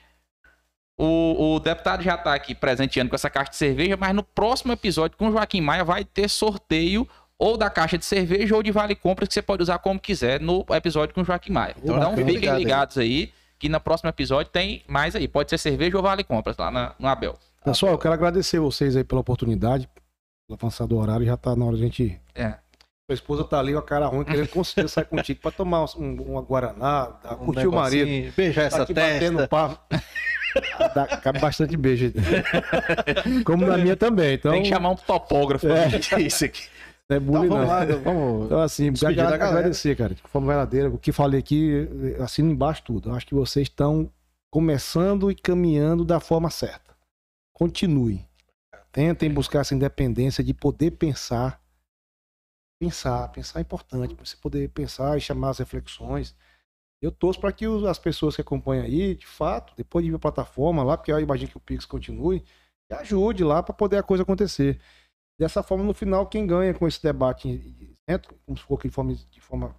o, o deputado já tá aqui presenteando com essa caixa de cerveja, mas no próximo episódio com o Joaquim Maia vai ter sorteio ou da caixa de cerveja ou de vale compras que você pode usar como quiser no episódio com o Joaquim Maia. Então, Então, fiquem Obrigado aí. ligados aí que no próximo episódio tem mais aí. Pode ser cerveja ou vale compras lá na- no Abel. Pessoal, eu quero agradecer vocês aí pela oportunidade, pelo avançar do horário, já tá na hora de a gente. É. Sua esposa tá ali com a cara ruim, querendo conseguir sair contigo pra tomar um, uma Guaraná, tá? Um curtir o marido. Beijar Tá essa testa. papo. Dá, cabe bastante beijo. [LAUGHS] Como na minha também. Então, Tem que chamar um topógrafo É. pra isso aqui. Não é bullying, Então, vamos não. lá, vamos. Então, assim, agradecer, cara, de forma verdadeira. O que falei aqui, assino embaixo tudo. Eu acho que vocês estão começando e caminhando da forma certa. Continue. Tentem buscar essa independência de poder pensar. Pensar, pensar é importante, pra você poder pensar e chamar as reflexões. Eu torço para que as pessoas que acompanham aí, de fato, depois de vir a plataforma lá, porque eu imagino que o Pix continue, ajude lá para poder a coisa acontecer. Dessa forma, no final, quem ganha com esse debate como se for de forma, de forma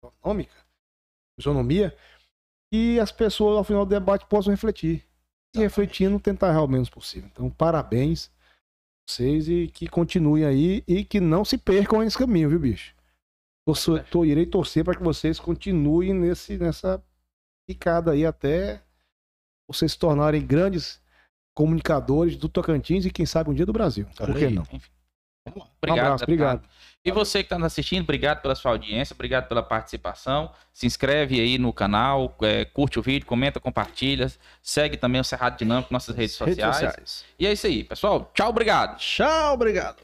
econômica, isonomia, e as pessoas, ao final do debate, possam refletir. E refletindo, tentar errar o menos possível. Então, parabéns a vocês e que continuem aí e que não se percam nesse caminho, viu, bicho? Torço, tô, irei torcer para que vocês continuem nesse, nessa picada aí até vocês se tornarem grandes comunicadores do Tocantins e quem sabe um dia do Brasil. Por que aí. não? Vamos lá. Obrigado, um abraço, obrigado. E você que está nos assistindo, obrigado pela sua audiência, obrigado pela participação. Se inscreve aí no canal, é, curte o vídeo, comenta, compartilha. Segue também o Cerrado Dinâmico nas nossas redes sociais. sociais. E é isso aí, pessoal. Tchau, obrigado. Tchau, obrigado.